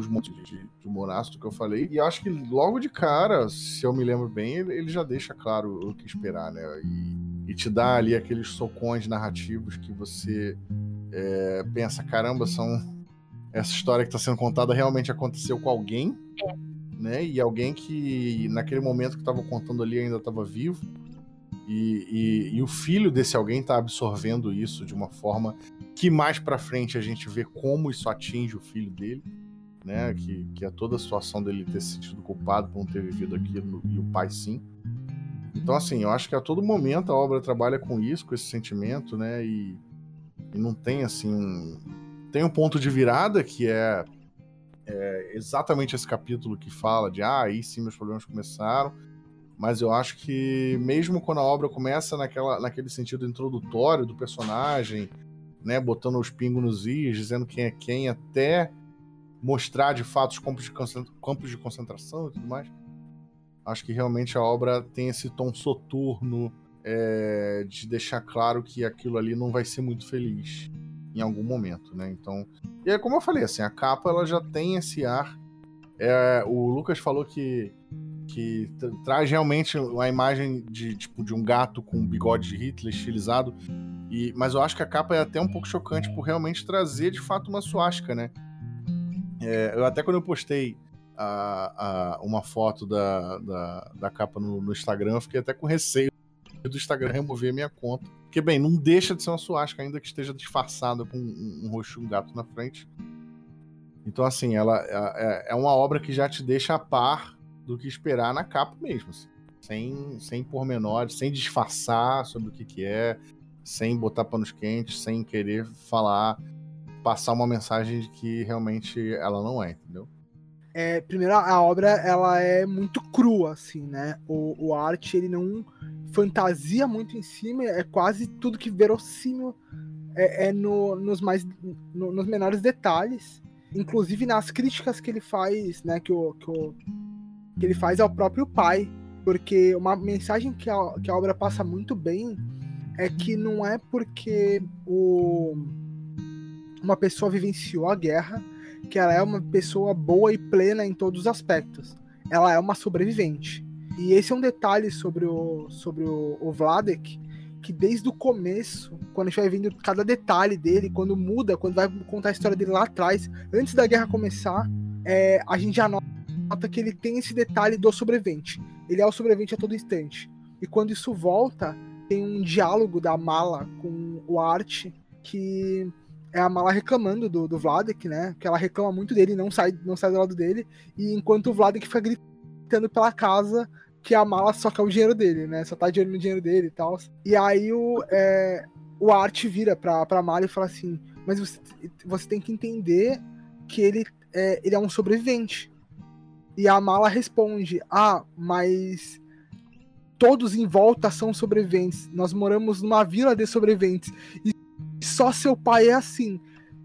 monte de, de humor ácido que eu falei. E acho que logo de cara, se eu me lembro bem, ele, ele já deixa claro o que esperar, né? E, e, te dá ali aqueles socões narrativos que você é, pensa, caramba, são essa história que está sendo contada realmente aconteceu com alguém, é. né? E alguém que naquele momento que estava contando ali ainda estava vivo. E, e, e, o filho desse alguém está absorvendo isso de uma forma que mais para frente a gente vê como isso atinge o filho dele, né? Que, que é toda a situação dele ter se sentido culpado por não ter vivido aquilo e o pai sim. Então, assim, eu acho que a todo momento a obra trabalha com isso, com esse sentimento, né? E, e não tem, assim, um, tem um ponto de virada que é, é, exatamente esse capítulo que fala de ah, aí sim meus problemas começaram. Mas eu acho que mesmo quando a obra começa naquela, naquele sentido introdutório do personagem, né, botando os pingos nos is, dizendo quem é quem, até mostrar de fato os campos de, campos de concentração e tudo mais, acho que realmente a obra tem esse tom soturno é, de deixar claro que aquilo ali não vai ser muito feliz em algum momento, né? Então, e é como eu falei, assim, a capa ela já tem esse ar. É, o Lucas falou que que traz realmente a imagem de tipo de um gato com bigode de Hitler estilizado. E, mas eu acho que a capa é até um pouco chocante por realmente trazer de fato uma suástica, né? É, eu até quando eu postei a, a, uma foto da, da, da capa no, no Instagram, eu fiquei até com receio do Instagram remover a minha conta. Porque, bem, não deixa de ser uma suástica, ainda que esteja disfarçada com um, um de um gato na frente. Então, assim, ela é, é, uma obra que já te deixa a par do que esperar na capa mesmo. Assim. Sem, sem pormenores, sem disfarçar sobre o que, que é, sem botar panos quentes, sem querer falar, passar uma mensagem de que realmente ela não é, entendeu? É, primeiro, a obra ela é muito crua, assim, né? O, o arte ele não fantasia muito em cima, é quase tudo que verossímil é, é no, nos mais no, nos menores detalhes, inclusive nas críticas que ele faz, né, que, o, que, o, que ele faz ao próprio pai, porque uma mensagem que a, que a obra passa muito bem é que não é porque o, uma pessoa vivenciou a guerra que ela é uma pessoa boa e plena em todos os aspectos. Ela é uma sobrevivente. E esse é um detalhe sobre o, sobre o, o Vladek, que desde o começo, quando a gente vai vendo cada detalhe dele, quando muda, quando vai contar a história dele lá atrás, antes da guerra começar, é, a gente já nota que ele tem esse detalhe do sobrevivente. Ele é o sobrevivente a todo instante. E quando isso volta, tem um diálogo da Mala com o Art, que é a Mala reclamando do, do Vladek, né? Que ela reclama muito dele, não sai, não sai do lado dele, e enquanto o Vladek fica gritando pela casa que a mala só quer o dinheiro dele, né? Só tá de olho no dinheiro dele e tal. E aí o, é, o Art vira pra, pra mala e fala assim: Mas você, você tem que entender que ele é, ele é um sobrevivente. E a mala responde: Ah, mas todos em volta são sobreviventes. Nós moramos numa vila de sobreviventes. E só seu pai é assim.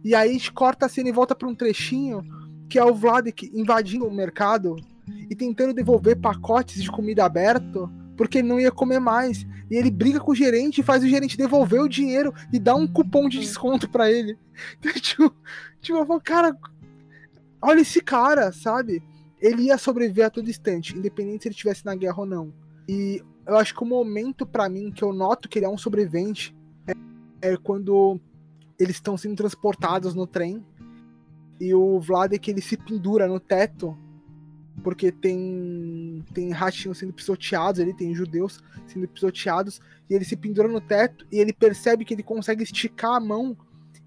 E aí a gente corta a cena e volta para um trechinho que é o Vladek invadindo o mercado e tentando devolver pacotes de comida aberto porque ele não ia comer mais. E ele briga com o gerente e faz o gerente devolver o dinheiro e dá um cupom de desconto para ele. Então, tipo, tipo, eu falo, cara, olha esse cara, sabe? Ele ia sobreviver a todo instante, independente se ele estivesse na guerra ou não. E eu acho que o momento para mim que eu noto que ele é um sobrevivente é, é quando eles estão sendo transportados no trem e o Vladek ele se pendura no teto porque tem tem ratinhos sendo pisoteados ali, tem judeus sendo pisoteados, e ele se pendura no teto e ele percebe que ele consegue esticar a mão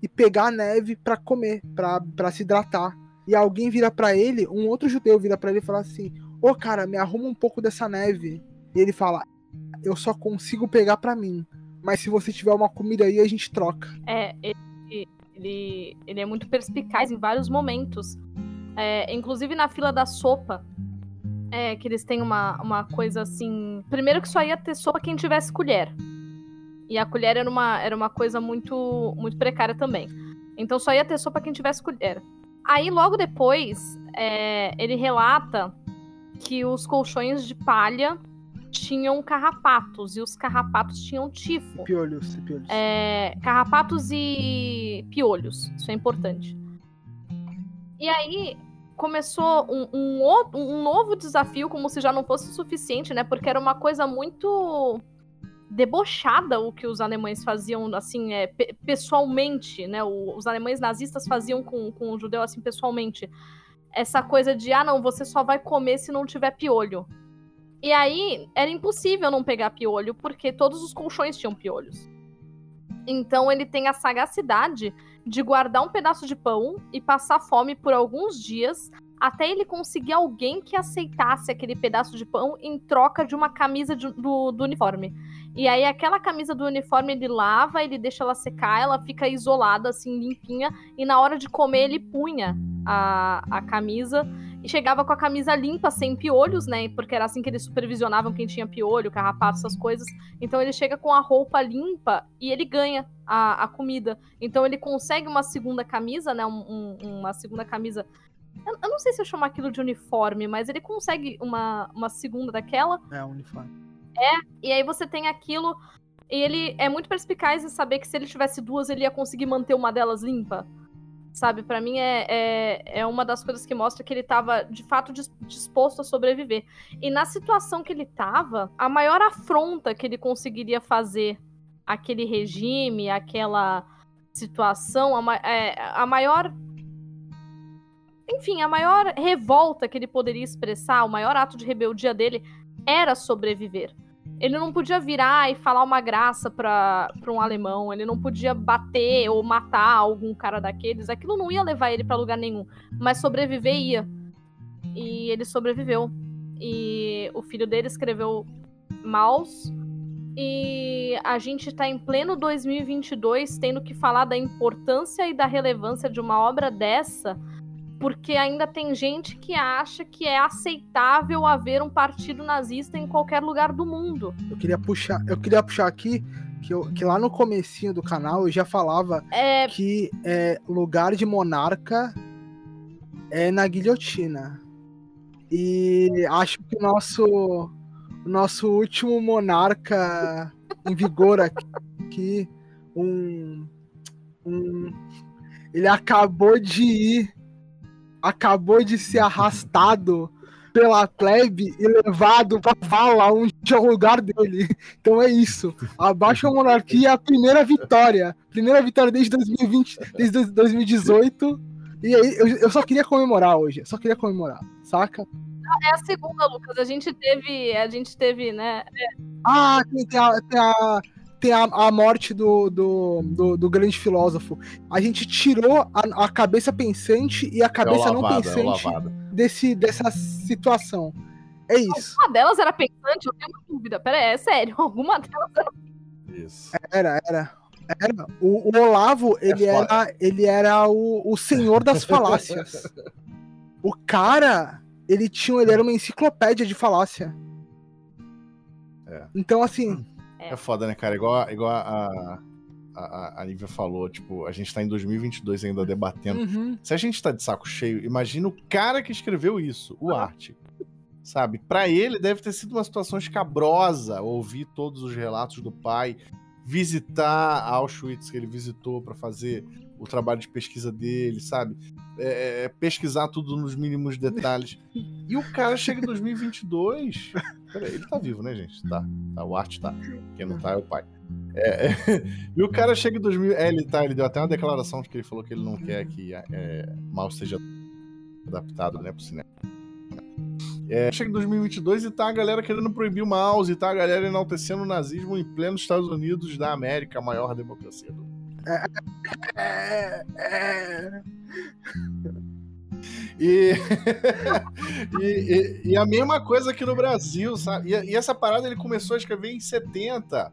e pegar a neve para comer, para se hidratar. E alguém vira para ele, um outro judeu vira para ele e fala assim: "Ô, oh, cara, me arruma um pouco dessa neve". E ele fala: Eu só consigo pegar pra mim. Mas se você tiver uma comida aí, a gente troca. É, ele, ele, ele é muito perspicaz em vários momentos. É, inclusive na fila da sopa. É, que eles têm uma, uma coisa assim. Primeiro que só ia ter sopa quem tivesse colher. E a colher era uma, era uma coisa muito, muito precária também. Então só ia ter sopa quem tivesse colher. Aí logo depois, é, ele relata que os colchões de palha tinham carrapatos e os carrapatos tinham tifo. Piolhos, piolhos. É, carrapatos e piolhos, isso é importante. E aí começou um, um, um, novo desafio, como se já não fosse suficiente, né? Porque era uma coisa muito debochada o que os alemães faziam, assim, é, pessoalmente, né? O, os alemães nazistas faziam com, com o judeu, assim, pessoalmente. Essa coisa de, ah, não, você só vai comer se não tiver piolho. E aí, era impossível não pegar piolho, porque todos os colchões tinham piolhos. Então, ele tem a sagacidade de guardar um pedaço de pão e passar fome por alguns dias até ele conseguir alguém que aceitasse aquele pedaço de pão em troca de uma camisa de, do, do, uniforme. E aí aquela camisa do uniforme ele lava, ele deixa ela secar, ela fica isolada, assim, limpinha, e na hora de comer ele punha a, a camisa e chegava com a camisa limpa, sem piolhos, né? Porque era assim que eles supervisionavam quem tinha piolho, carrapato, essas coisas. Então ele chega com a roupa limpa e ele ganha a, a comida. Então ele consegue uma segunda camisa, né? Um, um, uma segunda camisa. Eu, eu, não sei se eu chamo aquilo de uniforme, mas ele consegue uma, uma segunda daquela. É, uniforme. É, e aí você tem aquilo. E ele é muito perspicaz em saber que se ele tivesse duas, ele ia conseguir manter uma delas limpa sabe? Para mim é, é, é, uma das coisas que mostra que ele estava de fato disposto a sobreviver. E na situação que ele estava, a maior afronta que ele conseguiria fazer aquele regime, aquela situação, a, é, a maior. Enfim, a maior revolta que ele poderia expressar, o maior ato de rebeldia dele era sobreviver. Ele não podia virar e falar uma graça pra um alemão, ele não podia bater ou matar algum cara daqueles. Aquilo não ia levar ele para lugar nenhum, mas sobreviver ia. E ele sobreviveu. E o filho dele escreveu Maus. E a gente está em pleno 2022 tendo que falar da importância e da relevância de uma obra dessa porque ainda tem gente que acha que é aceitável haver um partido nazista em qualquer lugar do mundo. Eu queria puxar, eu queria puxar aqui que, eu, que lá no comecinho do canal eu já falava é... que é, lugar de monarca é na guilhotina. E acho que o nosso, nosso último monarca em vigor aqui, um, um, ele acabou de ir acabou de ser arrastado pela plebe e levado pra vala, onde é o lugar dele. Então é isso. Abaixo a monarquia a primeira vitória. Primeira vitória desde 2020, desde 2018. E aí, eu, eu só queria comemorar hoje. Só queria comemorar, saca? É a segunda, Lucas. A gente teve. A gente teve, né? É. Ah, tem, tem, a, tem a tem a, a morte do, do, do, do, grande filósofo. A gente tirou a, a cabeça pensante e a cabeça é lavada, não é pensante é desse, dessa situação. É isso. Alguma delas era pensante? Eu tenho uma dúvida. Pera aí, é sério. Alguma delas era. Isso. Era, era. Era. O, o Olavo, é ele, é era, ele era o, o senhor das falácias. o cara, ele tinha, ele era uma enciclopédia de falácia. É. Então, assim, é. é foda, né, cara? Igual, igual a, a, a Lívia falou, tipo, a gente tá em 2022 ainda debatendo. Uhum. Se a gente tá de saco cheio, imagina o cara que escreveu isso, o Arte. Sabe? Para ele deve ter sido uma situação escabrosa ouvir todos os relatos do pai, visitar Auschwitz que ele visitou para fazer o trabalho de pesquisa dele, sabe? É, é, pesquisar tudo nos mínimos detalhes. E o cara chega em 2022. Peraí, ele tá vivo, né, gente? Tá. tá o arte tá. Quem não tá é o pai. É, é, e o cara chega em 2000. É, ele tá. Ele deu até uma declaração de que ele falou que ele não quer que é, mal seja adaptado, né, pro cinema. É, chega em 2022 e tá a galera querendo proibir o mouse, e tá a galera enaltecendo o nazismo em pleno Estados Unidos da América, a maior democracia do mundo. É, é, E, e, e, e, a mesma coisa aqui no Brasil, sabe? E, e, essa parada ele começou a escrever em 70.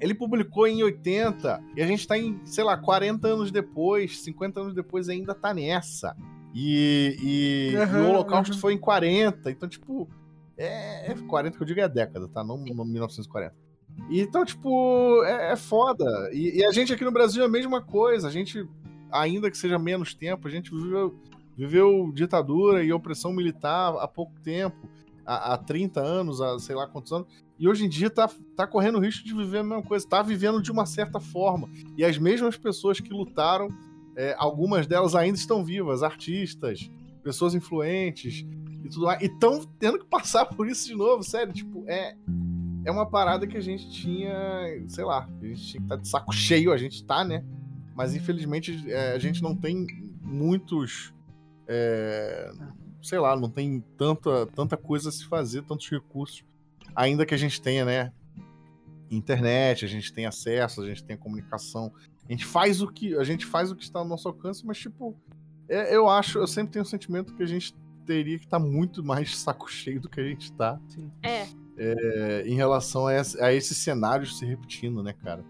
Ele publicou em 80. E a gente tá em, sei lá, 40 anos depois, 50 anos depois ainda tá nessa. E, e, uhum, o Holocausto uhum. foi em 40. Então, tipo, é, é 40 que eu digo é a década, tá? Não, não 1940. Então, tipo, é, é foda. E, e, a gente aqui no Brasil é a mesma coisa. A gente, ainda que seja menos tempo, a gente viveu, viveu ditadura e opressão militar há pouco tempo. Há, há 30 anos, há sei lá quantos anos. E hoje em dia tá, tá correndo risco de viver a mesma coisa. Tá vivendo de uma certa forma. E as mesmas pessoas que lutaram, é, algumas delas ainda estão vivas. Artistas, pessoas influentes e tudo mais. E estão tendo que passar por isso de novo, sério. Tipo, é é uma parada que a gente tinha, sei lá, a gente tinha que estar tá de saco cheio, a gente tá, né? Mas infelizmente é, a gente não tem muitos. É, sei lá, não tem tanta, tanta coisa a se fazer, tantos recursos. Ainda que a gente tenha, né? Internet, a gente tem acesso, a gente tem comunicação. A gente faz o que. A gente faz o que está ao nosso alcance, mas, tipo, é, eu acho, eu sempre tenho o sentimento que a gente teria que estar tá muito mais saco cheio do que a gente está. É é, em relação a, esse, a esses cenários se repetindo, né, cara?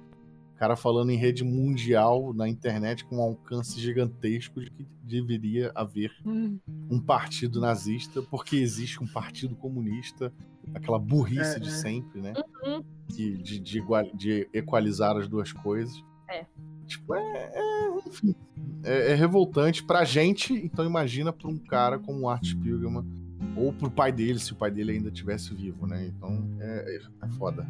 O cara falando em rede mundial na internet com um alcance gigantesco de que deveria haver hum. um partido nazista, porque existe um partido comunista, aquela burrice é, de é. sempre, né? Uhum. De, de, de, de, equalizar as duas coisas. É. Tipo, é, é enfim, é, é, revoltante pra gente, então imagina pra um cara como o Art Spiegelman ou pro pai dele, se o pai dele ainda tivesse vivo, né? Então é, é foda.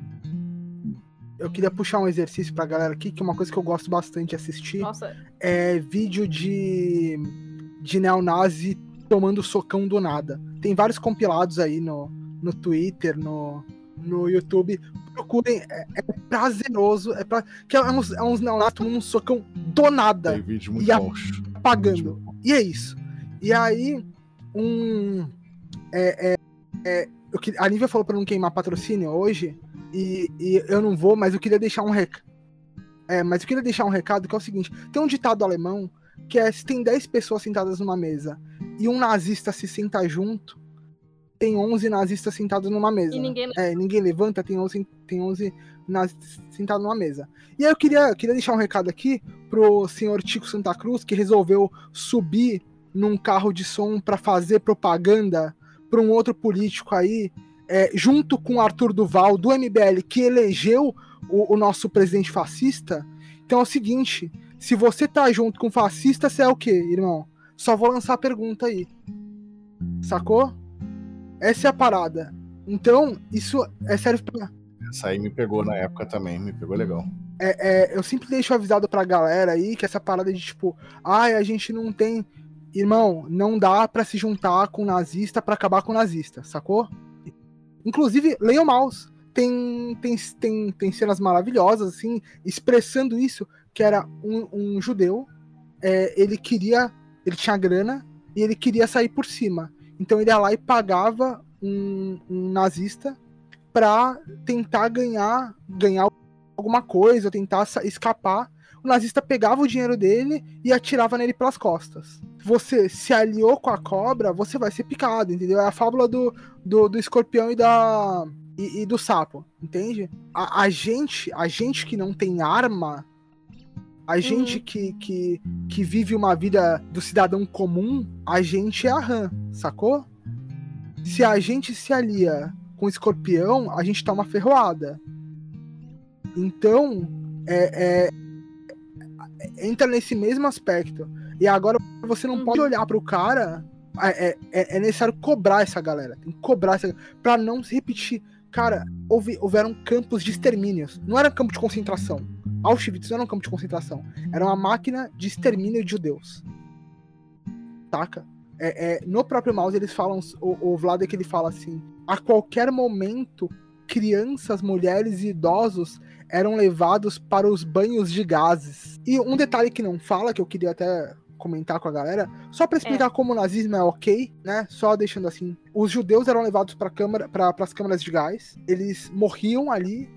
Eu queria puxar um exercício pra galera aqui, que é uma coisa que eu gosto bastante de assistir. Nossa. É vídeo de, de neonazi tomando socão do nada. Tem vários compilados aí no, no Twitter, no, no YouTube. Procurem, é, é prazeroso. É pra, que é uns, é uns neonazis tomando um socão do nada. Tem vídeo muito e bom. apagando. E é isso. E aí, um é, é, é, eu, a Nívia falou pra não queimar patrocínio hoje, e, e eu não vou, mas eu queria deixar um recado. É, mas eu queria deixar um recado que é o seguinte: tem um ditado alemão que é se tem 10 pessoas sentadas numa mesa e um nazista se senta junto, tem 11 nazistas sentados numa mesa. E ninguém, é, ninguém levanta, tem 11, tem 11 nazistas sentados numa mesa. E aí eu queria, queria deixar um recado aqui pro senhor Tico Santa Cruz, que resolveu subir num carro de som para fazer propaganda para um outro político aí, é, junto com o Arthur Duval, do MBL, que elegeu o, o, nosso presidente fascista. Então é o seguinte: se você tá junto com fascista, você é o quê, irmão? Só vou lançar a pergunta aí. Sacou? Essa é a parada. Então, isso é serve pra. Essa aí me pegou na época também, me pegou legal. É, é, eu sempre deixo avisado pra galera aí que essa parada de tipo, ai, ah, a gente não tem irmão, não dá para se juntar com nazista para acabar com nazista, sacou? Inclusive, leiam Mouse. Tem, tem, tem, tem cenas maravilhosas, assim, expressando isso, que era um, um judeu, é, ele queria, ele tinha grana, e ele queria sair por cima. Então ele ia lá e pagava um, um nazista para tentar ganhar, ganhar alguma coisa, tentar escapar o nazista pegava o dinheiro dele e atirava nele pelas costas. Você se aliou com a cobra, você vai ser picado, entendeu? É a fábula do, do, do escorpião e da. E, e do sapo, entende? A, a, gente, a gente que não tem arma, a uhum. gente que, que, que vive uma vida do cidadão comum, a gente é a rã, sacou? Se a gente se alia com o escorpião, a gente toma ferroada. Então, é, é, entra nesse mesmo aspecto. E agora você não pode olhar para o cara. É, é, é, necessário cobrar essa galera. Tem que cobrar essa para não se repetir. Cara, houve, houveram campos de extermínios. Não era campo de concentração. Auschwitz não era um campo de concentração. Era uma máquina de extermínio de judeus. Taca? É, é, no próprio mouse eles falam. O, o Vlad é que ele fala assim: a qualquer momento, crianças, mulheres e idosos eram levados para os banhos de gases. E um detalhe que não fala, que eu queria até comentar com a galera, só para explicar é. como o nazismo é ok, né? Só deixando assim, os judeus eram levados para câmara, para as câmaras de gás, eles morriam ali,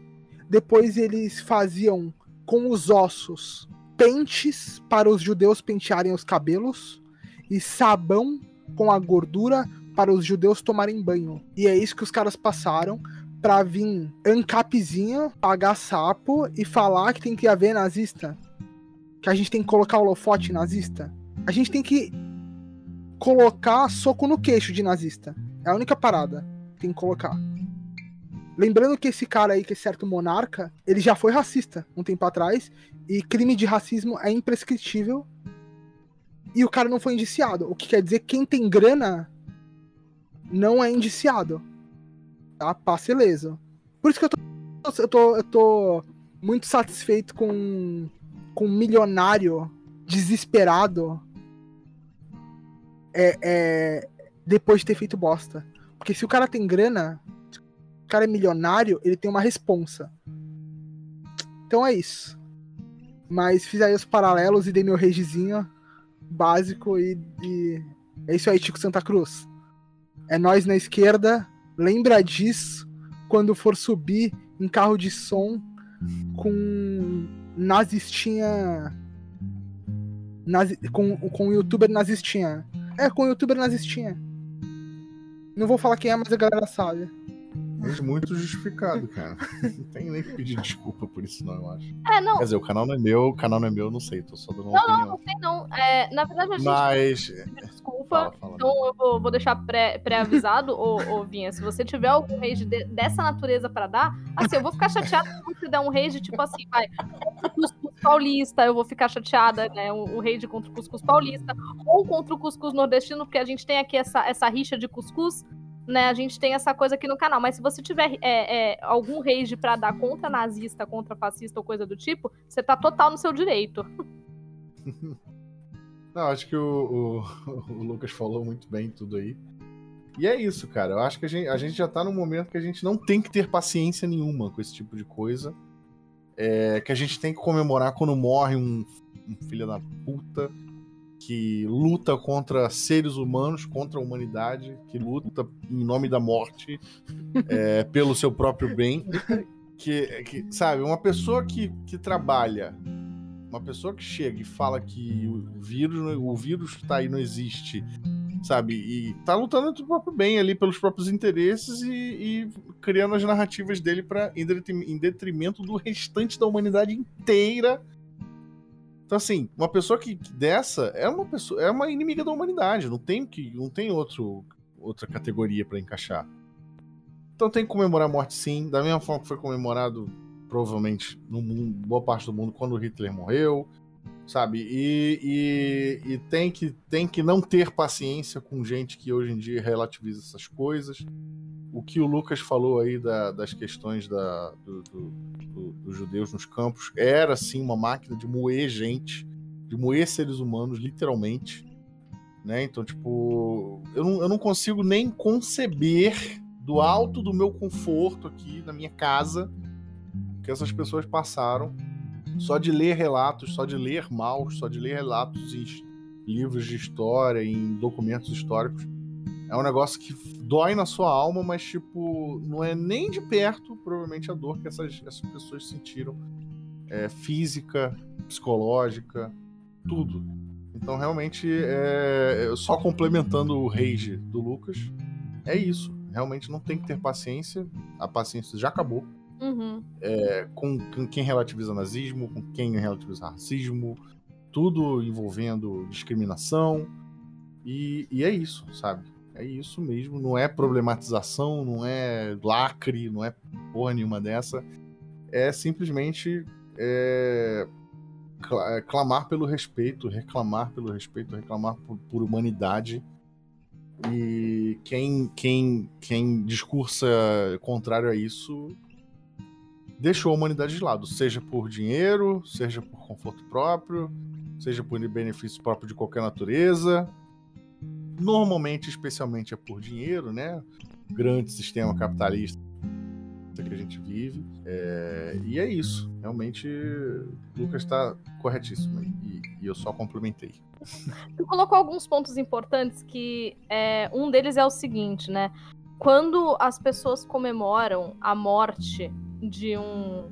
depois eles faziam com os ossos pentes para os judeus pentearem os cabelos e sabão com a gordura para os judeus tomarem banho. E é isso que os caras passaram pra vir ancapzinho, pagar sapo e falar que tem que haver nazista. Que a gente tem que colocar holofote nazista. A gente tem que colocar soco no queixo de nazista. É a única parada que tem que colocar. Lembrando que esse cara aí, que é certo monarca, ele já foi racista um tempo atrás. E crime de racismo é imprescritível. E o cara não foi indiciado. O que quer dizer que quem tem grana não é indiciado. Tá? Passa ileso. Por isso que eu tô, eu tô, eu tô muito satisfeito com, com um milionário desesperado é, é, depois de ter feito bosta. Porque se o cara tem grana, se o cara é milionário, ele tem uma responsa. Então é isso. Mas fiz aí os paralelos e dei meu regizinho básico e, e é isso aí, Tico Santa Cruz. É nós na esquerda. Lembra disso quando for subir em carro de som com nazistinha. Nazi, com, com o youtuber nazistinha. É, com o youtuber nazistinha. Não vou falar quem é, mas a galera sabe. Mas muito justificado, cara. Não tem nem que pedir desculpa por isso, não, eu acho. É, não. Quer dizer, o canal não é meu, o canal não é meu, eu não sei, tô só dando uma Não, opinião. não, não sei não. É, na verdade, a gente Mas. desculpa. Fala, fala. Então eu vou, vou deixar pré- pré-avisado, ô, ô Vinha. Se você tiver algum rage de- dessa natureza pra dar, assim, eu vou ficar chateada se você der um rage, tipo assim, vai, contra o cuscuz paulista, eu vou ficar chateada, né? O, o rage contra o cuscuz paulista, ou contra o cuscuz nordestino, porque a gente tem aqui essa, essa rixa de cuscuz. Né, a gente tem essa coisa aqui no canal, mas se você tiver é, é, algum rage pra dar contra nazista, contra fascista ou coisa do tipo, você tá total no seu direito. Não, acho que o, o- o Lucas falou muito bem tudo aí. E é isso, cara. Eu acho que a gente, a gente já tá num momento que a gente não tem que ter paciência nenhuma com esse tipo de coisa. É, que a gente tem que comemorar quando morre um, um filho da puta que luta contra seres humanos, contra a humanidade, que luta em nome da morte é, pelo seu próprio bem. Que, que, sabe, uma pessoa que, que trabalha uma pessoa que chega e fala que o vírus, o vírus tá aí, não existe, sabe? E tá lutando pelo próprio bem ali, pelos próprios interesses e, e criando as narrativas dele para em detrimento do restante da humanidade inteira. Então, assim, uma pessoa que, que dessa é uma pessoa, é uma inimiga da humanidade. Não tem que, não tem outro, outra categoria para encaixar. Então tem que comemorar a morte sim, da mesma forma que foi comemorado provavelmente no mundo, boa parte do mundo, quando Hitler morreu, sabe? E, e, e tem, que, tem que não ter paciência com gente que hoje em dia relativiza essas coisas. O que o Lucas falou aí da- das questões da, do- do- do- dos judeus nos campos era sim uma máquina de moer gente, de moer seres humanos, literalmente. Né? Então, tipo, eu não, eu não consigo nem conceber do alto do meu conforto aqui na minha casa que essas pessoas passaram só de ler relatos, só de ler maus, só de ler relatos em livros de história, em documentos históricos. É um negócio que dói na sua alma, mas, tipo, não é nem de perto, provavelmente, a dor que essas, essas pessoas sentiram. É, física, psicológica, tudo. Então, realmente, é, eu só complementando o rage do Lucas, é isso. Realmente não tem que ter paciência. A paciência já acabou Uhum. com, com quem relativiza nazismo, com quem relativiza racismo, tudo envolvendo discriminação. E, e é isso, sabe? É isso mesmo. Não é problematização, não é lacre, não é porra nenhuma dessa. É simplesmente é, é, clamar pelo respeito, reclamar pelo respeito, reclamar por, por humanidade. E quem, quem, quem discursa contrário a isso deixou a humanidade de lado, seja por dinheiro, seja por conforto próprio, seja por benefício próprio de qualquer natureza. Normalmente, especialmente, é por dinheiro, né? Grande sistema capitalista que a gente vive. É, E é isso. Realmente, o Lucas está corretíssimo. E, e eu só complementei. Tu colocou alguns pontos importantes que é, um deles é o seguinte, né? Quando as pessoas comemoram a morte de um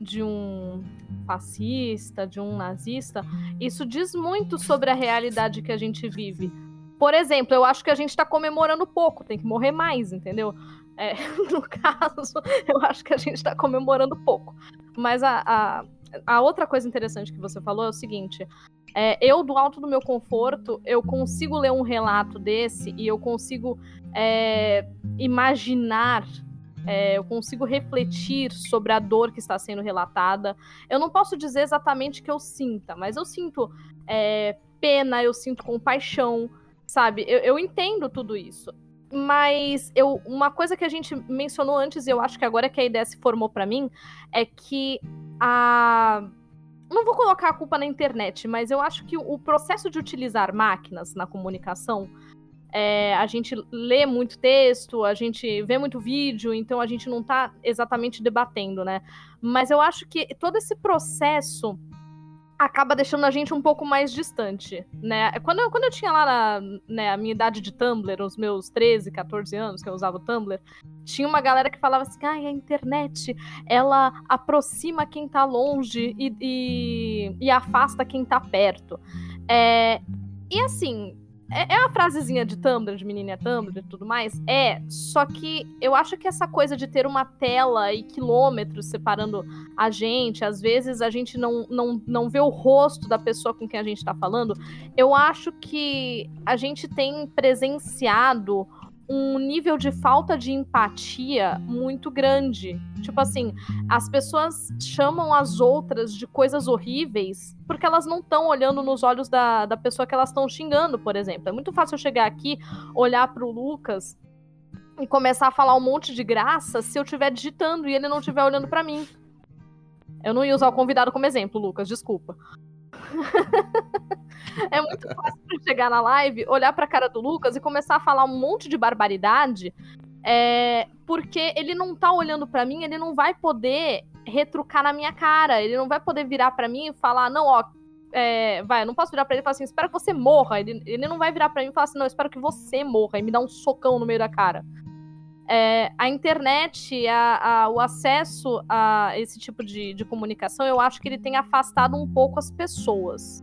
de um fascista, de um nazista, isso diz muito sobre a realidade que a gente vive. Por exemplo, eu acho que a gente está comemorando pouco, tem que morrer mais, entendeu? É, no caso, eu acho que a gente está comemorando pouco. Mas a, a, a, outra coisa interessante que você falou é o seguinte: é, eu, do alto do meu conforto, eu consigo ler um relato desse e eu consigo é, imaginar é, eu consigo refletir sobre a dor que está sendo relatada. Eu não posso dizer exatamente que eu sinta, mas eu sinto é, pena, eu sinto compaixão, sabe? Eu, eu entendo tudo isso. Mas eu, uma coisa que a gente mencionou antes, e eu acho que agora que a ideia se formou para mim, é que a. Não vou colocar a culpa na internet, mas eu acho que o processo de utilizar máquinas na comunicação é, a gente lê muito texto, a gente vê muito vídeo, então a gente não está exatamente debatendo, né? Mas eu acho que todo esse processo acaba deixando a gente um pouco mais distante, né? Quando eu, quando eu tinha lá na, né, a minha idade de Tumblr, os meus 13, 14 anos que eu usava o Tumblr, tinha uma galera que falava assim, ah, a internet, ela aproxima quem tá longe e, e, e afasta quem tá perto. É, e assim, é, é uma frasezinha de Tumblr, de menina Tumblr e tudo mais? É, só que eu acho que essa coisa de ter uma tela e quilômetros separando a gente, às vezes a gente não, não, não vê o rosto da pessoa com quem a gente tá falando, eu acho que a gente tem presenciado um nível de falta de empatia muito grande. Tipo assim, as pessoas chamam as outras de coisas horríveis porque elas não estão olhando nos olhos da, da pessoa que elas estão xingando, por exemplo. É muito fácil eu chegar aqui, olhar pro Lucas e começar a falar um monte de graça se eu estiver digitando e ele não estiver olhando para mim. Eu não ia usar o convidado como exemplo, Lucas, desculpa. é muito fácil chegar na live, olhar pra cara do Lucas e começar a falar um monte de barbaridade, é, porque ele não tá olhando para mim, ele não vai poder retrucar na minha cara, ele não vai poder virar para mim e falar, não, ó, é, vai, eu não posso virar pra ele e falar assim, espero que você morra. Ele, ele não vai virar para mim e falar assim, não, espero que você morra e me dar um socão no meio da cara. É, a internet, a, a, o acesso a esse tipo de, de comunicação, eu acho que ele tem afastado um pouco as pessoas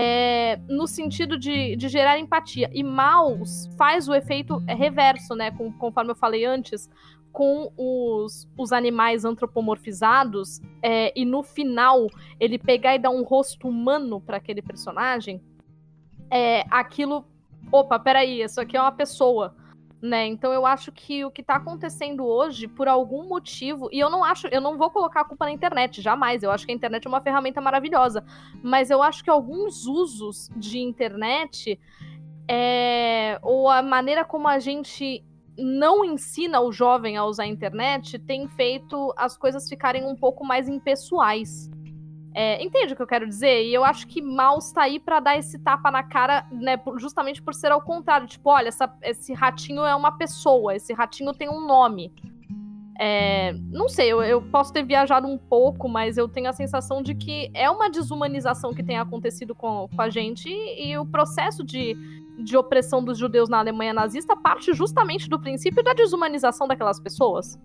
é, no sentido de, de, gerar empatia. E Maus faz o efeito reverso, né? Com, conforme eu falei antes, com os, os animais antropomorfizados, é, e no final ele pegar e dar um rosto humano para aquele personagem, é, aquilo. Opa, peraí, isso aqui é uma pessoa né? Então eu acho que o que está acontecendo hoje, por algum motivo, e eu não acho, eu não vou colocar a culpa na internet, jamais. Eu acho que a internet é uma ferramenta maravilhosa, mas eu acho que alguns usos de internet é, ou a maneira como a gente não ensina o jovem a usar a internet tem feito as coisas ficarem um pouco mais impessoais. É, entende o que eu quero dizer? E eu acho que Maus tá aí para dar esse tapa na cara, né? Justamente por ser ao contrário. Tipo, olha, essa, esse ratinho é uma pessoa, esse ratinho tem um nome. É, não sei, eu, eu, posso ter viajado um pouco, mas eu tenho a sensação de que é uma desumanização que tem acontecido com, com a gente e, e o processo de, de opressão dos judeus na Alemanha nazista parte justamente do princípio da desumanização daquelas pessoas.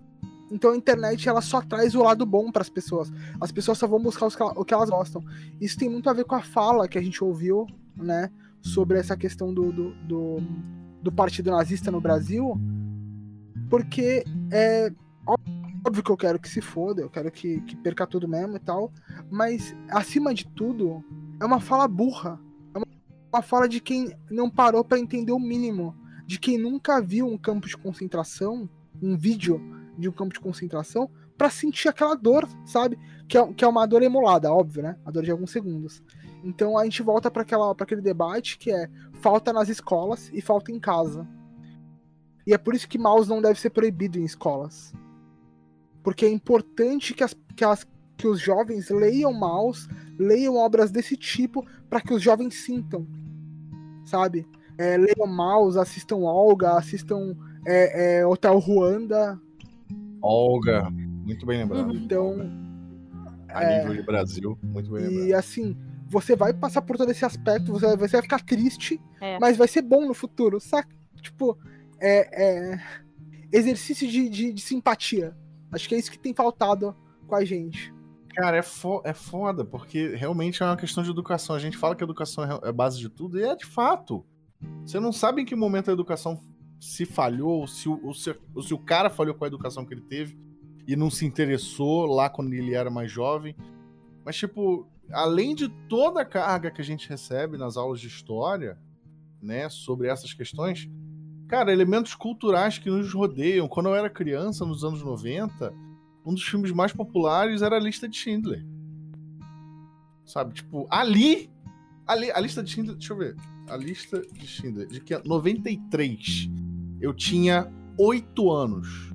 Então a internet ela só traz o lado bom para as pessoas. As pessoas só vão buscar o que elas gostam. Isso tem muito a ver com a fala que a gente ouviu, né, sobre essa questão do, do, do, do partido nazista no Brasil, porque é óbvio que eu quero que se foda, eu quero que, que perca tudo mesmo e tal, mas acima de tudo é uma fala burra, é uma, uma fala de quem não parou para entender o mínimo, de quem nunca viu um campo de concentração, um vídeo de um campo de concentração para sentir aquela dor, sabe? Que é, que é uma dor emulada, óbvio, né? A dor de alguns segundos. Então a gente volta para aquele debate que é falta nas escolas e falta em casa. E é por isso que mouse não deve ser proibido em escolas. Porque é importante que, as, que, as, que os jovens leiam mouse, leiam obras desse tipo, para que os jovens sintam. Sabe? É, leiam mouse, assistam Olga, assistam é, é, Hotel Ruanda, Olga, muito bem lembrado. Uhum. Então. A é... nível de Brasil, muito bem lembrado. E assim, você vai passar por todo esse aspecto, você vai, você vai ficar triste, é. mas vai ser bom no futuro, saca? Tipo, é, é... exercício de, de, de, simpatia. Acho que é isso que tem faltado com a gente. Cara, é, fo é foda, porque realmente é uma questão de educação. A gente fala que a educação é base de tudo, e é de fato. Você não sabe em que momento a educação se falhou, se o, se, se o cara falhou com a educação que ele teve e não se interessou lá quando ele era mais jovem. Mas, tipo, além de toda a carga que a gente recebe nas aulas de história, né, sobre essas questões, cara, elementos culturais que nos rodeiam. Quando eu era criança, nos anos 90, um dos filmes mais populares era a lista de Schindler. Sabe, tipo, ali, ali a lista de Schindler, deixa eu ver, a lista de Schindler, de que 93, eu tinha oito anos.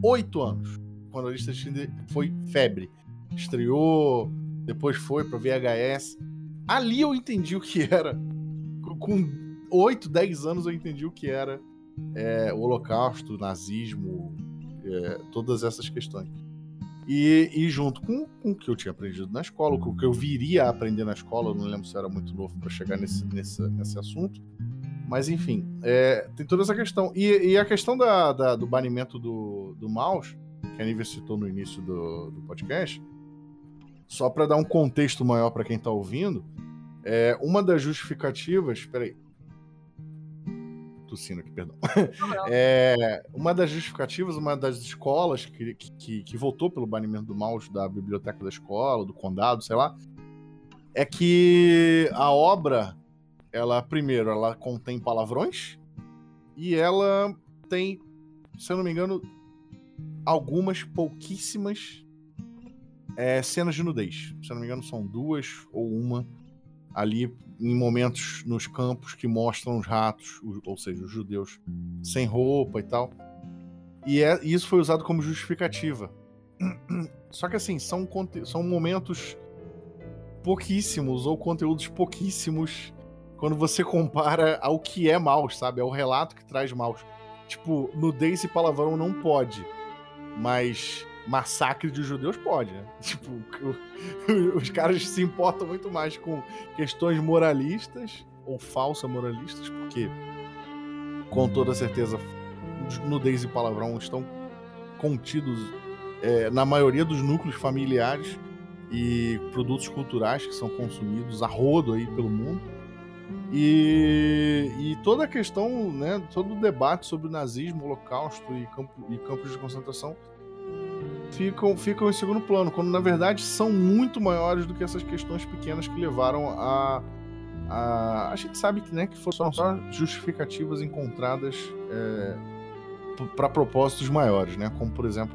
Oito anos. Quando a lista de Schindler foi febre. Estreou, depois foi para VHS. Ali eu entendi o que era. Com 8, 10 anos eu entendi o que era é, o Holocausto, o nazismo, é, todas essas questões. E, e junto com, com, o que eu tinha aprendido na escola, com o que eu viria a aprender na escola, eu não lembro se era muito novo para chegar nesse, nesse, nesse assunto. Mas enfim, é, tem toda essa questão. E, e a questão da, da, do banimento do, do mouse, que a Nívia citou no início do, do podcast, só para dar um contexto maior para quem está ouvindo, é, uma das justificativas. Peraí. Tossindo aqui, perdão. É, uma das justificativas, uma das escolas que, que, que votou pelo banimento do mouse da biblioteca da escola, do condado, sei lá, é que a obra, ela, primeiro, ela contém palavrões e ela tem, se eu não me engano, algumas pouquíssimas é, cenas de nudez. Se eu não me engano, são duas ou uma ali em momentos nos campos que mostram os ratos, ou seja, os judeus sem roupa e tal. E é, isso foi usado como justificativa. Só que assim, são, são momentos pouquíssimos ou conteúdos pouquíssimos quando você compara ao que é Maus, sabe? É o relato que traz Maus. Tipo, nudez e palavrão não pode, mas massacre de judeus pode, né? Tipo, os caras se importam muito mais com questões moralistas ou falsa moralistas, porque com toda certeza nudez e palavrão estão contidos é, na maioria dos núcleos familiares e produtos culturais que são consumidos a rodo aí pelo mundo. E, e toda a questão, né, todo o debate sobre o nazismo, holocausto e, campo, e campos de concentração ficam, ficam em segundo plano, quando na verdade são muito maiores do que essas questões pequenas que levaram a. A, a gente sabe que, né, que foram só justificativas encontradas é, para propósitos maiores, né? Como, por exemplo,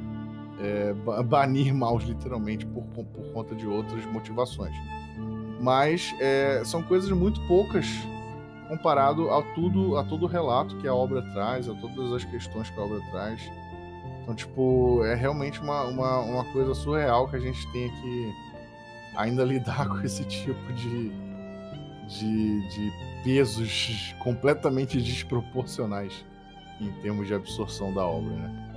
é, banir maus literalmente por, por conta de outras motivações. Mas é, são coisas muito poucas comparado a tudo, a todo o relato que a obra traz, a todas as questões que a obra traz. Então, tipo, é realmente uma, uma, uma coisa surreal que a gente tem que ainda lidar com esse tipo de, de, de pesos completamente desproporcionais em termos de absorção da obra, né?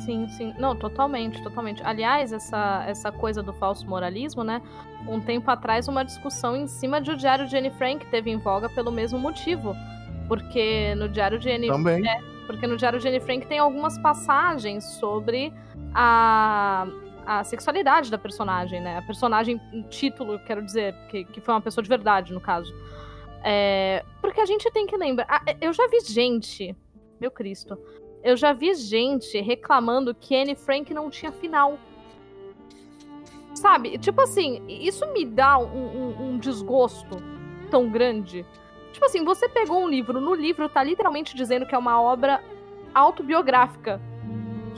Sim, sim. Não, totalmente, totalmente. Aliás, essa, essa coisa do falso moralismo, né? Um tempo atrás, uma discussão em cima de o Diário de Anne Frank teve em voga pelo mesmo motivo. Porque no Diário de Anne... Também. É, porque no Diário de Anne Frank tem algumas passagens sobre a, a sexualidade da personagem, né? A personagem, título, quero dizer, que, que foi uma pessoa de verdade, no caso. É, porque a gente tem que lembrar. Ah, eu já vi gente, meu Cristo, eu já vi gente reclamando que Anne Frank não tinha final. Sabe? Tipo assim, isso me dá um, um, um desgosto tão grande Tipo assim, você pegou um livro, no livro tá literalmente dizendo que é uma obra autobiográfica.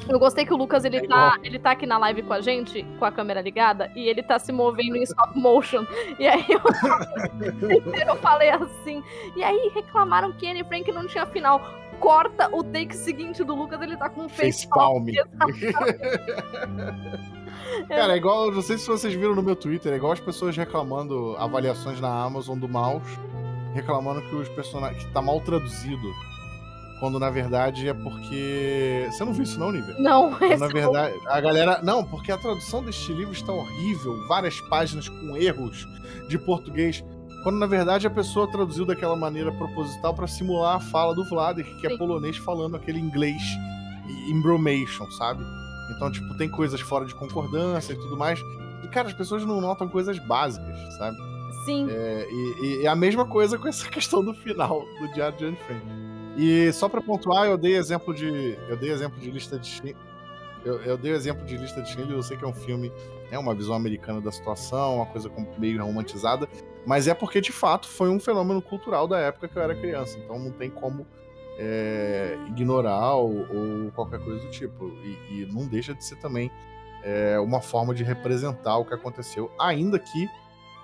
Eu gostei que o Lucas, ele, é tá, ele tá aqui na live com a gente, com a câmera ligada, e ele tá se movendo em stop motion. E aí eu, eu falei assim. E aí reclamaram que Anne Frank não tinha final. Corta o take seguinte do Lucas, ele tá com um face palm. Cara, é igual, não sei se vocês viram no meu Twitter, é igual as pessoas reclamando avaliações na Amazon do mouse reclamando que os personagens que tá mal traduzido. Quando na verdade é porque. Você não viu isso, não, Nívia? Não, Quando, Na verdade, a galera. Não, porque a tradução deste livro está horrível. Várias páginas com erros de português. Quando na verdade a pessoa traduziu daquela maneira proposital para simular a fala do Vladek, que é Sim. é polonês falando aquele inglês embromation, sabe? Então, tipo, tem coisas fora de concordância e tudo mais. E, cara, as pessoas não notam coisas básicas, sabe? Sim. É, e, e, a mesma coisa com essa questão do final do Diário de Anne Frank. E só para pontuar, eu dei exemplo de. Eu dei exemplo de lista de. Eu, eu dei exemplo de lista de Schindler, eu sei que é um filme, é uma visão americana da situação, uma coisa meio romantizada, mas é porque de fato foi um fenômeno cultural da época que eu era criança, então não tem como é, ignorar ou, ou, qualquer coisa do tipo. E, e não deixa de ser também é, uma forma de representar o que aconteceu, ainda que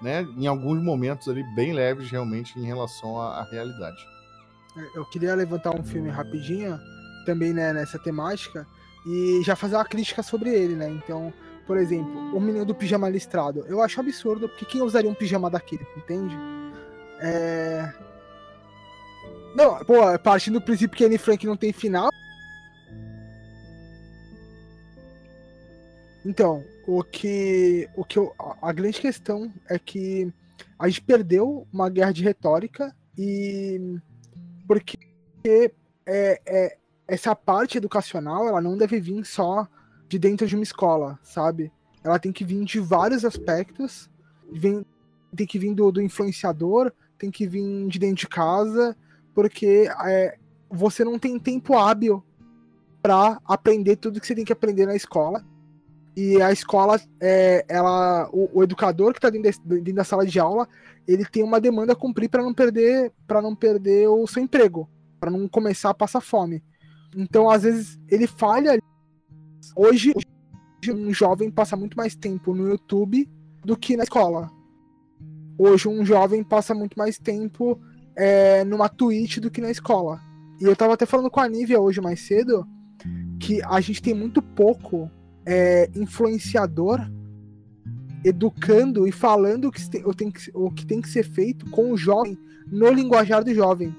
né, em alguns momentos ali bem leves realmente em relação à, à realidade. É, eu queria levantar um filme rapidinho, também né, nessa temática, e já fazer uma crítica sobre ele, né? Então, por exemplo, o menino do pijama listrado. Eu acho absurdo, porque quem usaria um pijama daquele, entende? É... Não, pô, partindo do princípio que Anne Frank não tem final. Então, o que, o que eu, a grande questão é que a gente perdeu uma guerra de retórica e porque é, é, essa parte educacional ela não deve vir só de dentro de uma escola, sabe? Ela tem que vir de vários aspectos, vem, tem que vir do, do influenciador, tem que vir de dentro de casa, porque é, você não tem tempo hábil para aprender tudo que você tem que aprender na escola. E a escola, é, ela, o, o educador que está dentro, dentro, da sala de aula, ele tem uma demanda a cumprir para não perder, para não perder o seu emprego, para não começar a passar fome. Então, às vezes, ele falha. Hoje, um jovem passa muito mais tempo no YouTube do que na escola. Hoje, um jovem passa muito mais tempo é, numa Twitch do que na escola. E eu tava até falando com a Nívia hoje mais cedo que a gente tem muito pouco é, influenciador educando e falando o que, tem, o, que tem que ser feito com o jovem no linguajar do jovem.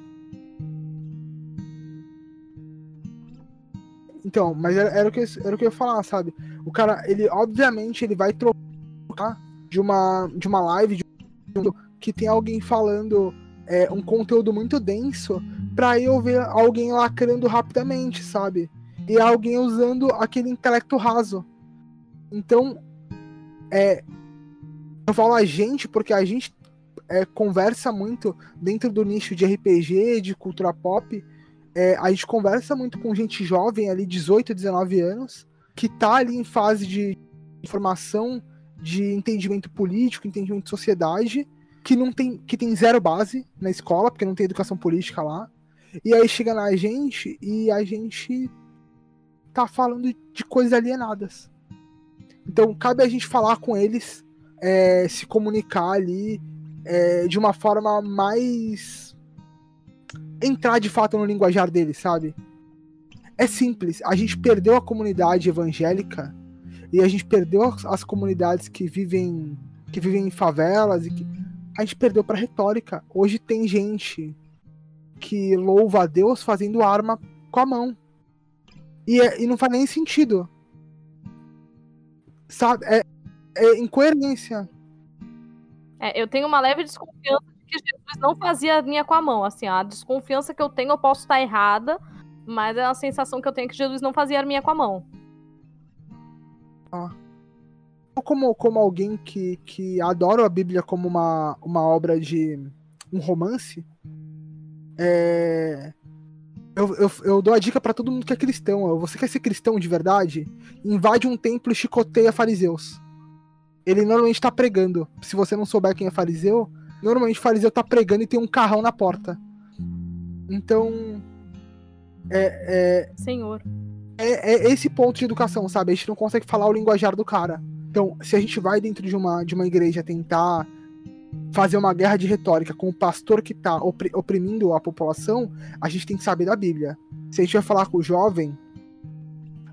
Então, mas era, era, o que, era o que eu ia falar, sabe? O cara, ele, obviamente, ele vai trocar de uma, de uma live de um, que tem alguém falando é, um conteúdo muito denso para eu ver alguém lacrando rapidamente, sabe? E alguém usando aquele intelecto raso. Então, é, eu falo a gente porque a gente é, conversa muito dentro do nicho de RPG, de cultura pop. É, a gente conversa muito com gente jovem ali, 18, 19 anos, que tá ali em fase de formação, de entendimento político, entendimento de sociedade, que não tem que tem zero base na escola, porque não tem educação política lá. E aí chega na gente e a gente tá falando de coisas alienadas. Então cabe a gente falar com eles, é, se comunicar ali é, de uma forma mais entrar de fato no linguajar deles, sabe? É simples. A gente perdeu a comunidade evangélica e a gente perdeu as, as comunidades que vivem que vivem em favelas e que a gente perdeu para retórica. Hoje tem gente que louva a Deus fazendo arma com a mão. E, é, e não faz nem sentido. Sabe? É, é incoerência. É, eu tenho uma leve desconfiança de que Jesus não fazia a linha com a mão. Assim, a desconfiança que eu tenho, eu posso estar errada, mas é a sensação que eu tenho que Jesus não fazia a minha com a mão. Ah como, como alguém que, que adora a Bíblia como uma, uma obra de um romance, é, eu, eu, eu, dou a dica para todo mundo que é cristão. Você quer ser cristão de verdade? Invade um templo e chicoteia fariseus. Ele normalmente tá pregando. Se você não souber quem é fariseu, normalmente fariseu tá pregando e tem um carrão na porta. Então. É. é Senhor. É, é esse ponto de educação, sabe? A gente não consegue falar o linguajar do cara. Então, se a gente vai dentro de uma, de uma igreja tentar fazer uma guerra de retórica com o pastor que está oprimindo a população, a gente tem que saber da Bíblia. Se a gente vai falar com o jovem,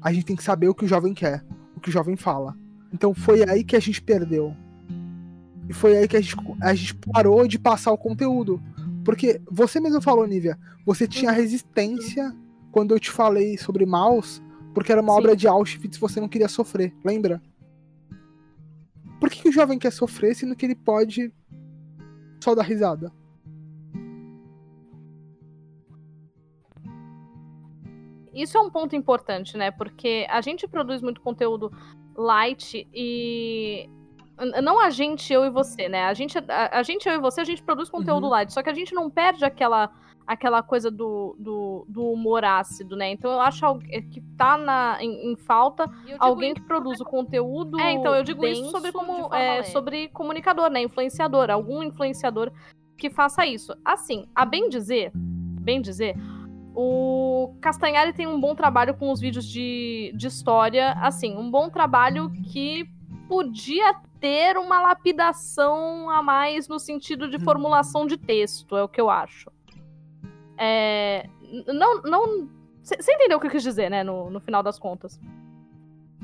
a gente tem que saber o que o jovem quer, o que o jovem fala. Então foi aí que a gente perdeu. E foi aí que a gente, a gente parou de passar o conteúdo. Porque você mesmo falou, Nívia, você tinha resistência quando eu te falei sobre Maus, porque era uma Sim. obra de Auschwitz e você não queria sofrer, lembra? Por que, que o jovem quer sofrer sendo que ele pode só dar risada? Isso é um ponto importante, né? Porque a gente produz muito conteúdo light e Não a gente, eu e você, né? A gente, a, a gente eu e você, a gente produz conteúdo Uhum. light, só que a gente não perde aquela, aquela coisa do, do, do humor ácido, né? Então eu acho é que tá na, em, em falta alguém que produz o conteúdo. É, então eu digo isso sobre como é, sobre comunicador, né? Influenciador, algum influenciador que faça isso. Assim, a bem dizer, bem dizer, o Castanhari tem um bom trabalho com os vídeos de, de história, assim, um bom trabalho que podia ter uma lapidação a mais no sentido de formulação de texto, é o que eu acho. É, não, não, você entendeu o que eu quis dizer, né, no, no final das contas.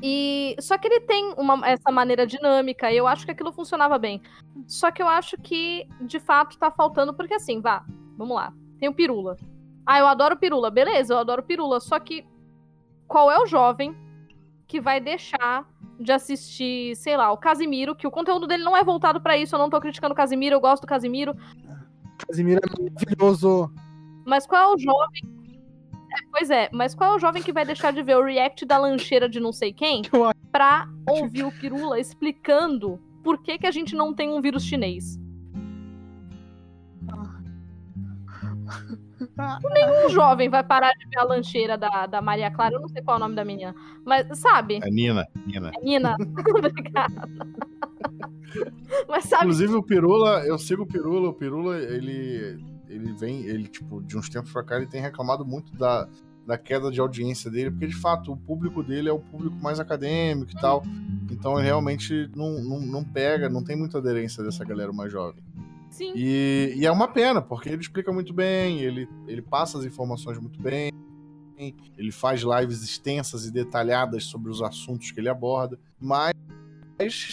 E só que ele tem uma, essa maneira dinâmica, e eu acho que aquilo funcionava bem. Só que eu acho que de fato tá faltando, porque assim, vá, vamos lá. Tem o Pirula. Ah, eu adoro Pirula. Beleza, eu adoro Pirula. Só que qual é o jovem que vai deixar de assistir, sei lá, o Casimiro, que o conteúdo dele não é voltado pra isso. Eu não tô criticando o Casimiro, eu gosto do Casimiro. Casimiro é maravilhoso. Mas qual é o jovem. É, pois é, mas qual é o jovem que vai deixar de ver o react da lancheira de não sei quem pra ouvir o Pirula explicando por que, que a gente não tem um vírus chinês? Nenhum jovem vai parar de ver a lancheira da, da Maria Clara. Eu não sei qual é o nome da menina. Mas, sabe? É Nina, Nina. É Nina. Obrigada. Mas sabe? Inclusive o Pirula, eu sigo o Pirula, o Pirula, ele ele vem, ele tipo, de uns tempos pra cá, ele tem reclamado muito da, da queda de audiência dele, porque de fato o público dele é o público mais acadêmico e tal. Então ele realmente não, não, não pega, não tem muita aderência dessa galera mais jovem. Sim. E, e é uma pena, porque ele explica muito bem, ele, ele passa as informações muito bem, ele faz lives extensas e detalhadas sobre os assuntos que ele aborda, mas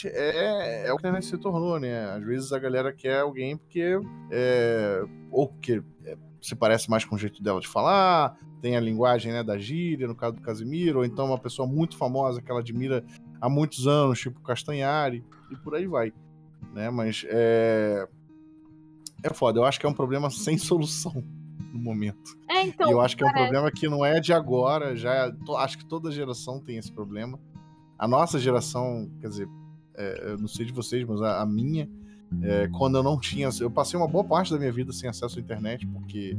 é, é o que a internet se tornou, né? Às vezes a galera quer alguém porque é, ou porque é, se parece mais com o jeito dela de falar, tem a linguagem né, da gíria, no caso do Casimiro, ou então uma pessoa muito famosa que ela admira há muitos anos, tipo Castanhari, e por aí vai. Né? Mas é, é foda, eu acho que é um problema sem solução no momento. É, então. e eu acho que é um problema que não é de agora, já é- to- acho que toda geração tem esse problema. A nossa geração, quer dizer, é, eu não sei de vocês, mas a, a minha, é, quando eu não tinha, eu passei uma boa parte da minha vida sem acesso à internet, porque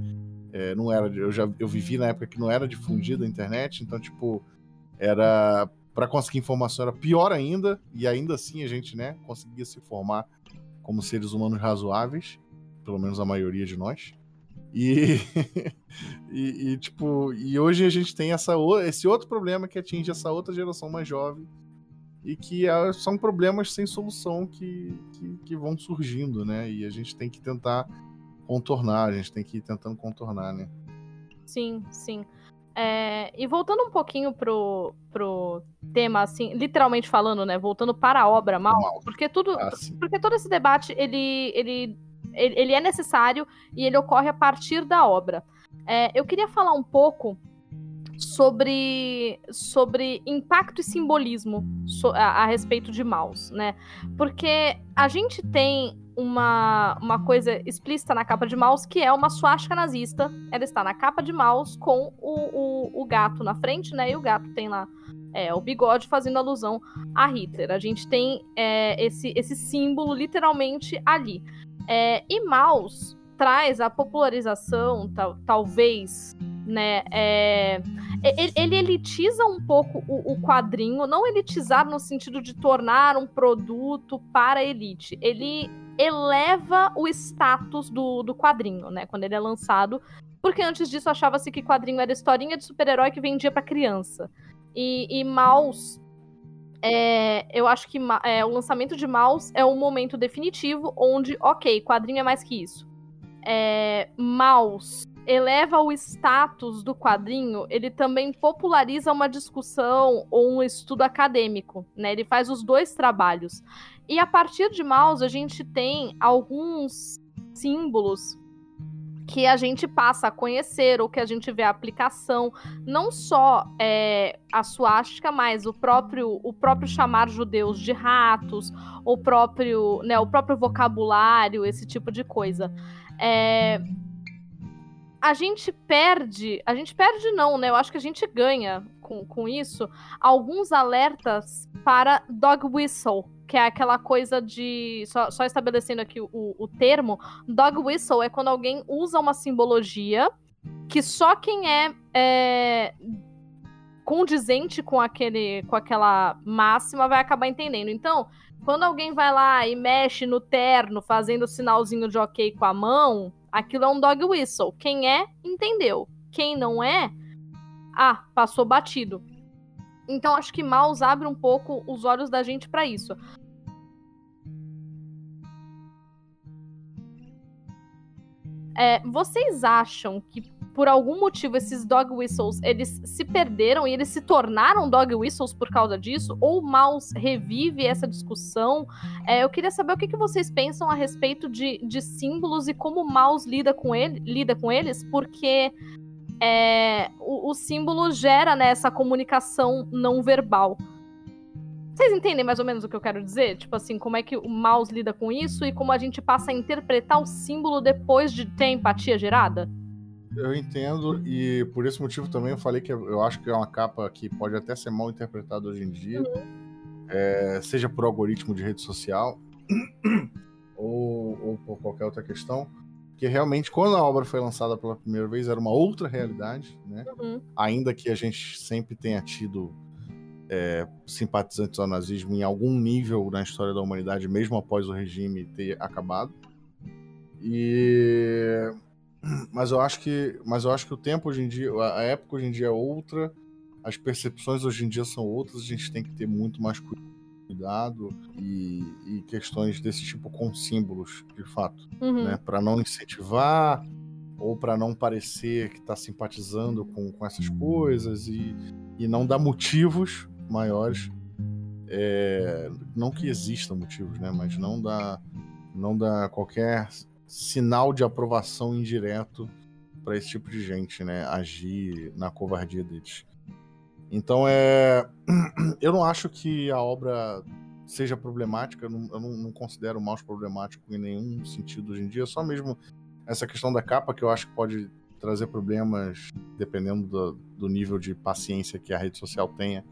é, não era, eu já eu vivi na época que não era difundida a internet, então tipo era para conseguir informação era pior ainda e ainda assim a gente, né, conseguia se formar como seres humanos razoáveis, pelo menos a maioria de nós. E, e, e, tipo, e hoje a gente tem essa, esse outro problema que atinge essa outra geração mais jovem e que é- são problemas sem solução que, que, que vão surgindo, né? E a gente tem que tentar contornar, a gente tem que ir tentando contornar, né? Sim, sim. É, e voltando um pouquinho pro, pro tema, assim, literalmente falando, né? Voltando para a obra mal, porque tudo. Ah. Porque todo esse debate, ele, ele, ele, ele é necessário e ele ocorre a partir da obra. É, eu queria falar um pouco sobre, sobre impacto e simbolismo so- a, a respeito de Maus, né? Porque a gente tem uma, uma coisa explícita na capa de Maus, que é uma suástica nazista. Ela está na capa de Maus com o, o, o gato na frente, né? E o gato tem lá é, o bigode fazendo alusão a Hitler. A gente tem é, esse, esse símbolo literalmente ali. É, e Maus traz a popularização, tal- talvez, né? é, ele, ele elitiza um pouco o, o quadrinho, não elitizar no sentido de tornar um produto para a elite. Ele eleva o status do, do quadrinho, né? Quando ele é lançado. Porque antes disso achava-se que quadrinho era historinha de super-herói que vendia para criança. E, e Maus. É, eu acho que é, o lançamento de Maus é um momento definitivo onde, ok, quadrinho é mais que isso. É, Maus eleva o status do quadrinho, ele também populariza uma discussão ou um estudo acadêmico, né? Ele faz os dois trabalhos. E a partir de Maus, a gente tem alguns símbolos que a gente passa a conhecer ou que a gente vê a aplicação, não só é, a suástica, mas o próprio, o próprio chamar judeus de ratos, o próprio, né, o próprio vocabulário, esse tipo de coisa. É, a gente perde, a gente perde não, né? Eu acho que a gente ganha com, com isso alguns alertas para dog whistle, que é aquela coisa de. Só, só estabelecendo aqui o, o termo, dog whistle é quando alguém usa uma simbologia que só quem é, é condizente com, aquele, com aquela máxima vai acabar entendendo. Então, quando alguém vai lá e mexe no terno, fazendo o sinalzinho de ok com a mão, aquilo é um dog whistle. Quem é, entendeu. Quem não é, ah, passou batido. Então acho que Mouse abre um pouco os olhos da gente para isso. É, vocês acham que por algum motivo esses dog whistles eles se perderam e eles se tornaram dog whistles por causa disso? Ou Mouse revive essa discussão? É, eu queria saber o que, que vocês pensam a respeito de, de símbolos e como Mouse lida com, ele, lida com eles, porque é, o, o, símbolo gera né, essa comunicação não verbal. Vocês entendem mais ou menos o que eu quero dizer? Tipo assim, como é que o mouse lida com isso e como a gente passa a interpretar o símbolo depois de ter empatia gerada? Eu entendo, e por esse motivo também eu falei que eu acho que é uma capa que pode até ser mal interpretada hoje em dia, uhum. é, seja por algoritmo de rede social ou, ou por qualquer outra questão. Que realmente, quando a obra foi lançada pela primeira vez, era uma outra realidade, né? Uhum. Ainda que a gente sempre tenha tido é, simpatizantes ao nazismo em algum nível na história da humanidade, mesmo após o regime ter acabado. E mas eu acho que, mas eu acho que o tempo hoje em dia, a época hoje em dia é outra, as percepções hoje em dia são outras, a gente tem que ter muito mais cuidado e, e questões desse tipo com símbolos, de fato, uhum. né, para não incentivar ou para não parecer que está simpatizando com, com essas coisas e, e não dar motivos maiores, é, não que existam motivos, né, mas não dá não dá qualquer sinal de aprovação indireto para esse tipo de gente, né? Agir na covardia deles. Então é. Eu não acho que a obra seja problemática, eu não, eu não, considero o mouse problemático em nenhum sentido hoje em dia, só mesmo essa questão da capa que eu acho que pode trazer problemas dependendo do, do nível de paciência que a rede social tenha,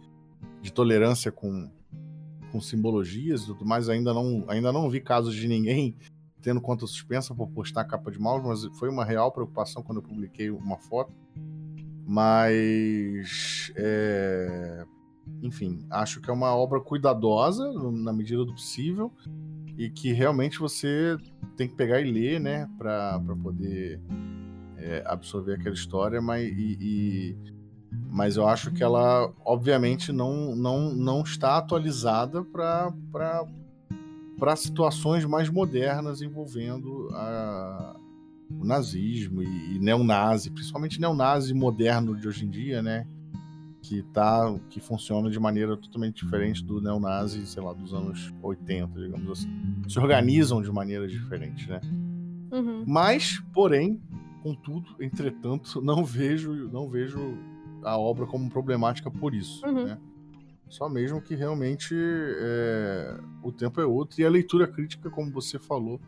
de tolerância com, com simbologias e tudo mais. Ainda não, ainda não vi casos de ninguém tendo conta suspensa por postar capa de mouse, mas foi uma real preocupação quando eu publiquei uma foto. Mas, é... enfim, acho que é uma obra cuidadosa na medida do possível e que realmente você tem que pegar e ler, né, para poder é, absorver aquela história, mas, e, e, mas eu acho que ela, obviamente, não, não, não está atualizada para situações mais modernas envolvendo a, o nazismo e, e neonazi, principalmente neonazi moderno de hoje em dia, né? Que, tá, que funciona de maneira totalmente diferente do neonazi, sei lá, dos anos 80, digamos assim. Se organizam de maneiras diferentes, né? Uhum. Mas, porém, contudo, entretanto, não vejo, não vejo a obra como problemática por isso, uhum. né? Só mesmo que realmente é, o tempo é outro. E a leitura crítica, como você falou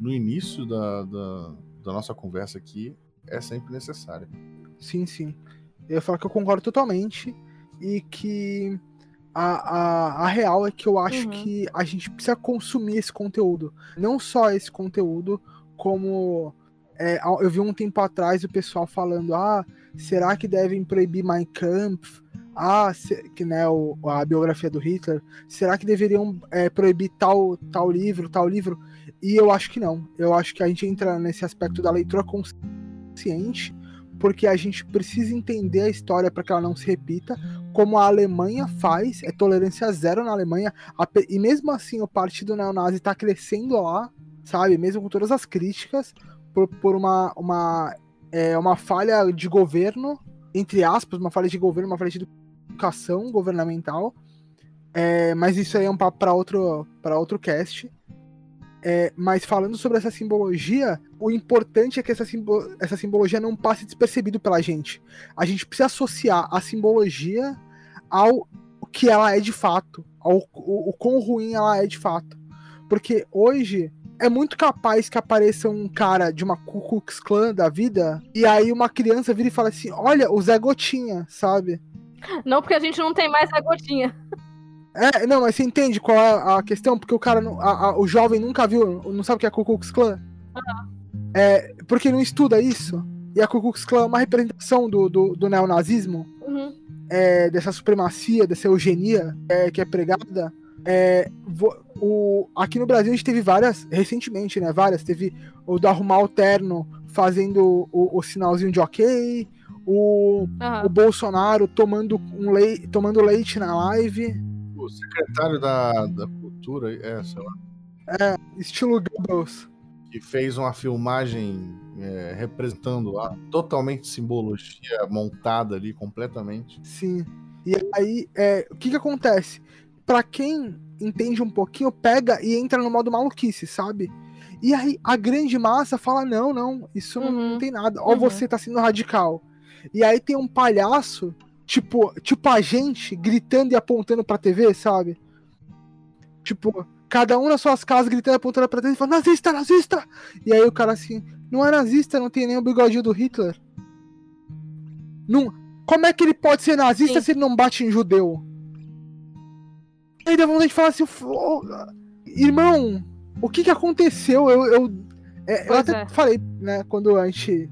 no início da, da, da nossa conversa aqui, é sempre necessária. Sim, sim. Eu falo que eu concordo totalmente e que a, a, a real é que eu acho uhum. que a gente precisa consumir esse conteúdo. Não só esse conteúdo, como é, eu vi um tempo atrás o pessoal falando: ah, será que devem proibir Mein Kampf? ah, se, que né, o, a biografia do Hitler, será que deveriam é, proibir tal, tal livro, tal livro? E eu acho que não. Eu acho que a gente entra nesse aspecto da leitura consciente, porque a gente precisa entender a história para que ela não se repita, como a Alemanha faz, é tolerância zero na Alemanha, e mesmo assim o partido neonazi está crescendo lá, sabe? Mesmo com todas as críticas, por, por uma, uma, é, uma falha de governo, entre aspas, uma falha de governo, uma falha de educação governamental. É, mas isso aí é um papo para outro, outro cast. É, mas falando sobre essa simbologia, o importante é que essa, simbolo, essa simbologia não passe despercebido pela gente. A gente precisa associar a simbologia ao que ela é de fato, ao o, o quão ruim ela é de fato. Porque hoje é muito capaz que apareça um cara de uma Ku Klux Klan da vida e aí uma criança vira e fala assim: Olha, o Zé Gotinha, sabe? Não porque a gente não tem mais a gotinha. É, não, mas você entende qual é a questão? Porque o cara, não- a- a- o jovem nunca viu, não sabe o que é Ku Klux Klan. É, porque não estuda isso. E a Ku Klux Klan é uma representação do, do, do neonazismo, Uhum. é, dessa supremacia, dessa eugenia é, que é pregada. É, vo- o, aqui no Brasil a gente teve várias, recentemente, né? Várias. Teve o do arrumar o terno fazendo o, o sinalzinho de ok, o, Aham. o Bolsonaro tomando, um lei, tomando leite na live, O secretário da, da cultura, é, sei lá, estilo Goebbels. que fez uma filmagem é, representando lá, totalmente simbologia montada ali, completamente. Sim. E aí, é, o que que acontece? Pra quem entende um pouquinho, pega e entra no modo maluquice, sabe? E aí a grande massa fala: não, não, isso não, Uhum. não tem nada. Ó, Uhum. você tá sendo radical. E aí tem um palhaço, tipo, tipo a gente, gritando e apontando pra TV, sabe? Tipo, cada um nas suas casas gritando e apontando pra TV e falando, nazista, nazista! E aí o cara assim, não é nazista, não tem nem o bigodinho do Hitler. Não, como é que ele pode ser nazista Sim. se ele não bate em judeu? E aí dá vontade de falar assim, "Ô, irmão, o que que aconteceu? Eu, eu, é, eu até é. falei, né, quando a gente.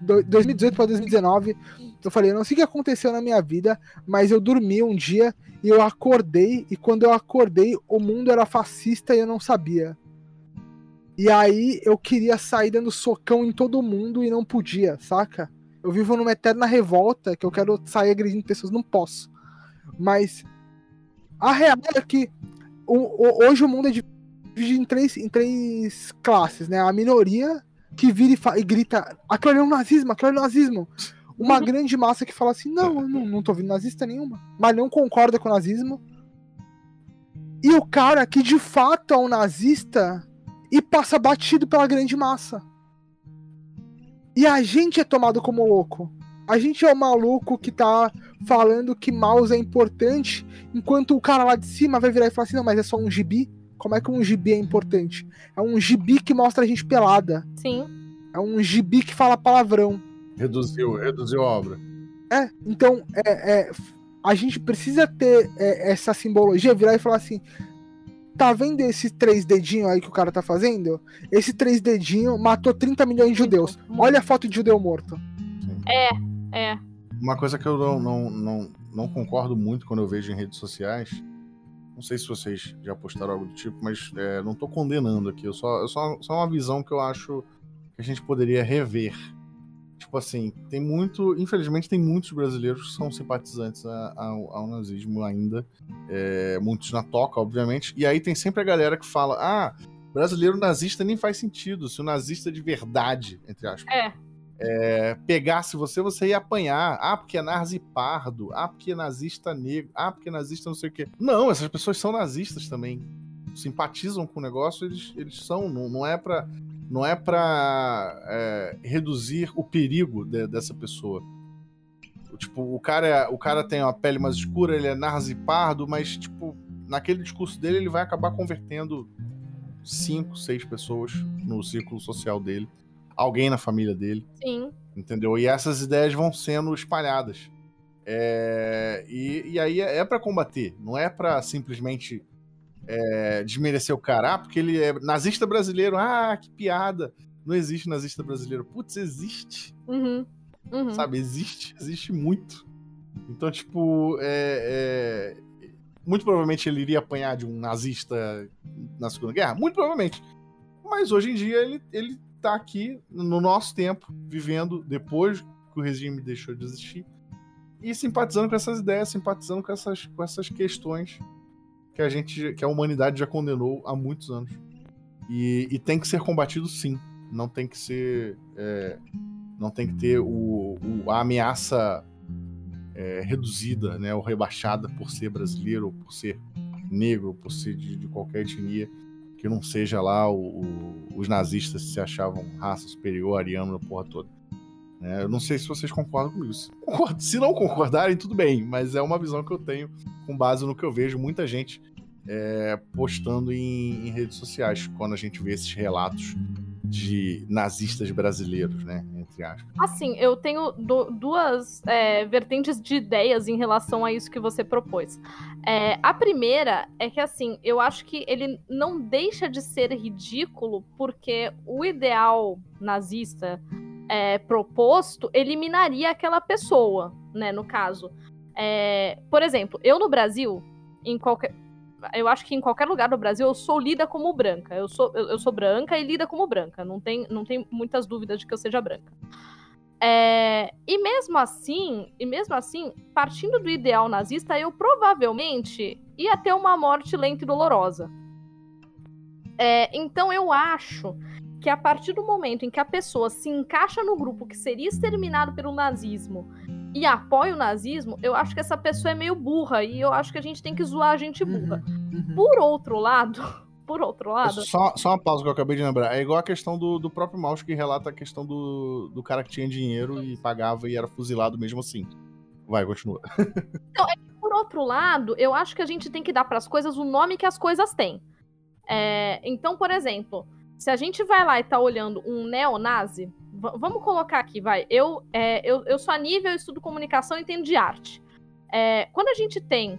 do- 2018 para 2019, eu falei, não sei o que aconteceu na minha vida, mas eu dormi um dia e eu acordei, e quando eu acordei, o mundo era fascista e eu não sabia. E aí eu queria sair dando socão em todo mundo e não podia, saca? Eu vivo numa eterna revolta que eu quero sair agredindo pessoas, não posso. Mas a real é que o- o- hoje o mundo é dividido em três, em três classes, né? A minoria que vira e, e grita: aquilo é um nazismo, aquilo é um nazismo. Uma grande massa que fala assim: não, eu não, não tô vendo nazista nenhuma, mas não concorda com o nazismo. E o cara que de fato é um nazista e passa batido pela grande massa. E a gente é tomado como louco. A gente é o maluco que tá falando que mouse é importante, enquanto o cara lá de cima vai virar e falar assim: não, mas é só um gibi? Como é que um gibi é importante? É um gibi que mostra a gente pelada. Sim. É um gibi que fala palavrão. Reduziu, reduziu a obra. É, então é, é, a gente precisa ter é, essa simbologia, virar e falar assim: tá vendo esse três dedinhos aí que o cara tá fazendo? Esse três dedinho matou 30 milhões de judeus. Olha a foto de judeu morto. É. Uma coisa que eu não, não, não, não concordo muito quando eu vejo em redes sociais. Não sei se vocês já postaram algo do tipo, mas é, não tô condenando aqui. Eu só, eu só, só uma visão que eu acho que a gente poderia rever. Tipo assim, tem muito. Infelizmente, tem muitos brasileiros que são simpatizantes a- ao, ao nazismo ainda. É, muitos na toca, obviamente. E aí tem sempre a galera que fala: ah, brasileiro nazista nem faz sentido. Se o nazista de verdade, entre aspas É. é, pegasse você, você ia apanhar. Ah, porque é nazi pardo. Ah, porque é nazista negro. Ah, porque é nazista não sei o quê. Não, essas pessoas são nazistas também. Simpatizam com o negócio, eles, eles são. Não, não é pra, não é pra é, reduzir o perigo de- dessa pessoa. Tipo, o cara, o cara tem uma pele mais escura, ele é nazi pardo, mas, tipo, naquele discurso dele, ele vai acabar convertendo cinco, seis pessoas no círculo social dele. Alguém na família dele Sim. entendeu? E essas ideias vão sendo espalhadas. É, e, e aí é, é para combater, não é para simplesmente é, desmerecer o cara, ah, porque ele é nazista brasileiro, ah, que piada. Não existe nazista brasileiro. Putz, existe, Uhum. Uhum. sabe? Existe, existe muito. Então, tipo, é, é, muito provavelmente ele iria apanhar de um nazista na Segunda Guerra, muito provavelmente. Mas hoje em dia ele, ele tá aqui no nosso tempo, vivendo depois que o regime deixou de existir e simpatizando com essas ideias, simpatizando com essas, com essas questões que a gente, que a humanidade já condenou há muitos anos. E, e tem que ser combatido sim. Não tem que ser. é, não tem que ter o, o- a ameaça é, reduzida, né, ou rebaixada por ser brasileiro, ou por ser negro, ou por ser de, de qualquer etnia, que não seja lá o- o- os nazistas se achavam raça superior, ariano, a porra toda. Né? eu não sei se vocês concordam com isso. Concordo. Se não concordarem, tudo bem, mas é uma visão que eu tenho com base no que eu vejo muita gente é, postando em, em redes sociais, quando a gente vê esses relatos de nazistas brasileiros, né? Entre aspas. Assim, eu tenho do, duas é, vertentes de ideias em relação a isso que você propôs. É, a primeira é que, assim, eu acho que ele não deixa de ser ridículo porque o ideal nazista é, proposto eliminaria aquela pessoa, né? No caso. É, por exemplo, eu no Brasil, em qualquer eu acho que em qualquer lugar do Brasil eu sou lida como branca. Eu sou, eu, eu sou branca e lida como branca. Não tem, não tem muitas dúvidas de que eu seja branca. É, e mesmo assim, e mesmo assim, partindo do ideal nazista, eu provavelmente ia ter uma morte lenta e dolorosa. É, então eu acho que a partir do momento em que a pessoa se encaixa no grupo que seria exterminado pelo nazismo e apoia o nazismo, eu acho que essa pessoa é meio burra e eu acho que a gente tem que zoar a gente burra. Uhum, uhum. Por outro lado, por outro lado. Só, só uma pausa que eu acabei de lembrar. É igual a questão do, do próprio Maus que relata a questão do, do cara que tinha dinheiro e pagava e era fuzilado mesmo assim. Vai, continua. Então, é por outro lado, eu acho que a gente tem que dar para as coisas o nome que as coisas têm. É, então, por exemplo, se a gente vai lá e tá olhando um neonazi, vamos colocar aqui, vai. Eu, é, eu, eu sou a nível, eu estudo comunicação e entendo de arte. É, quando a gente tem,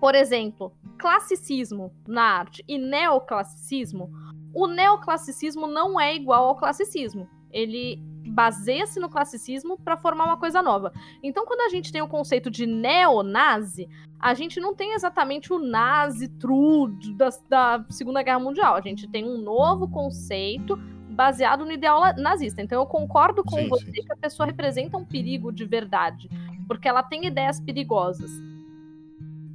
por exemplo, classicismo na arte e neoclassicismo, o neoclassicismo não é igual ao classicismo. Ele baseia-se no classicismo para formar uma coisa nova. Então, quando a gente tem o conceito de neonazi, a gente não tem exatamente o nazi true da, da Segunda Guerra Mundial. A gente tem um novo conceito baseado no ideal nazista. Então eu concordo com sim, você sim. que a pessoa representa um perigo de verdade, porque ela tem ideias perigosas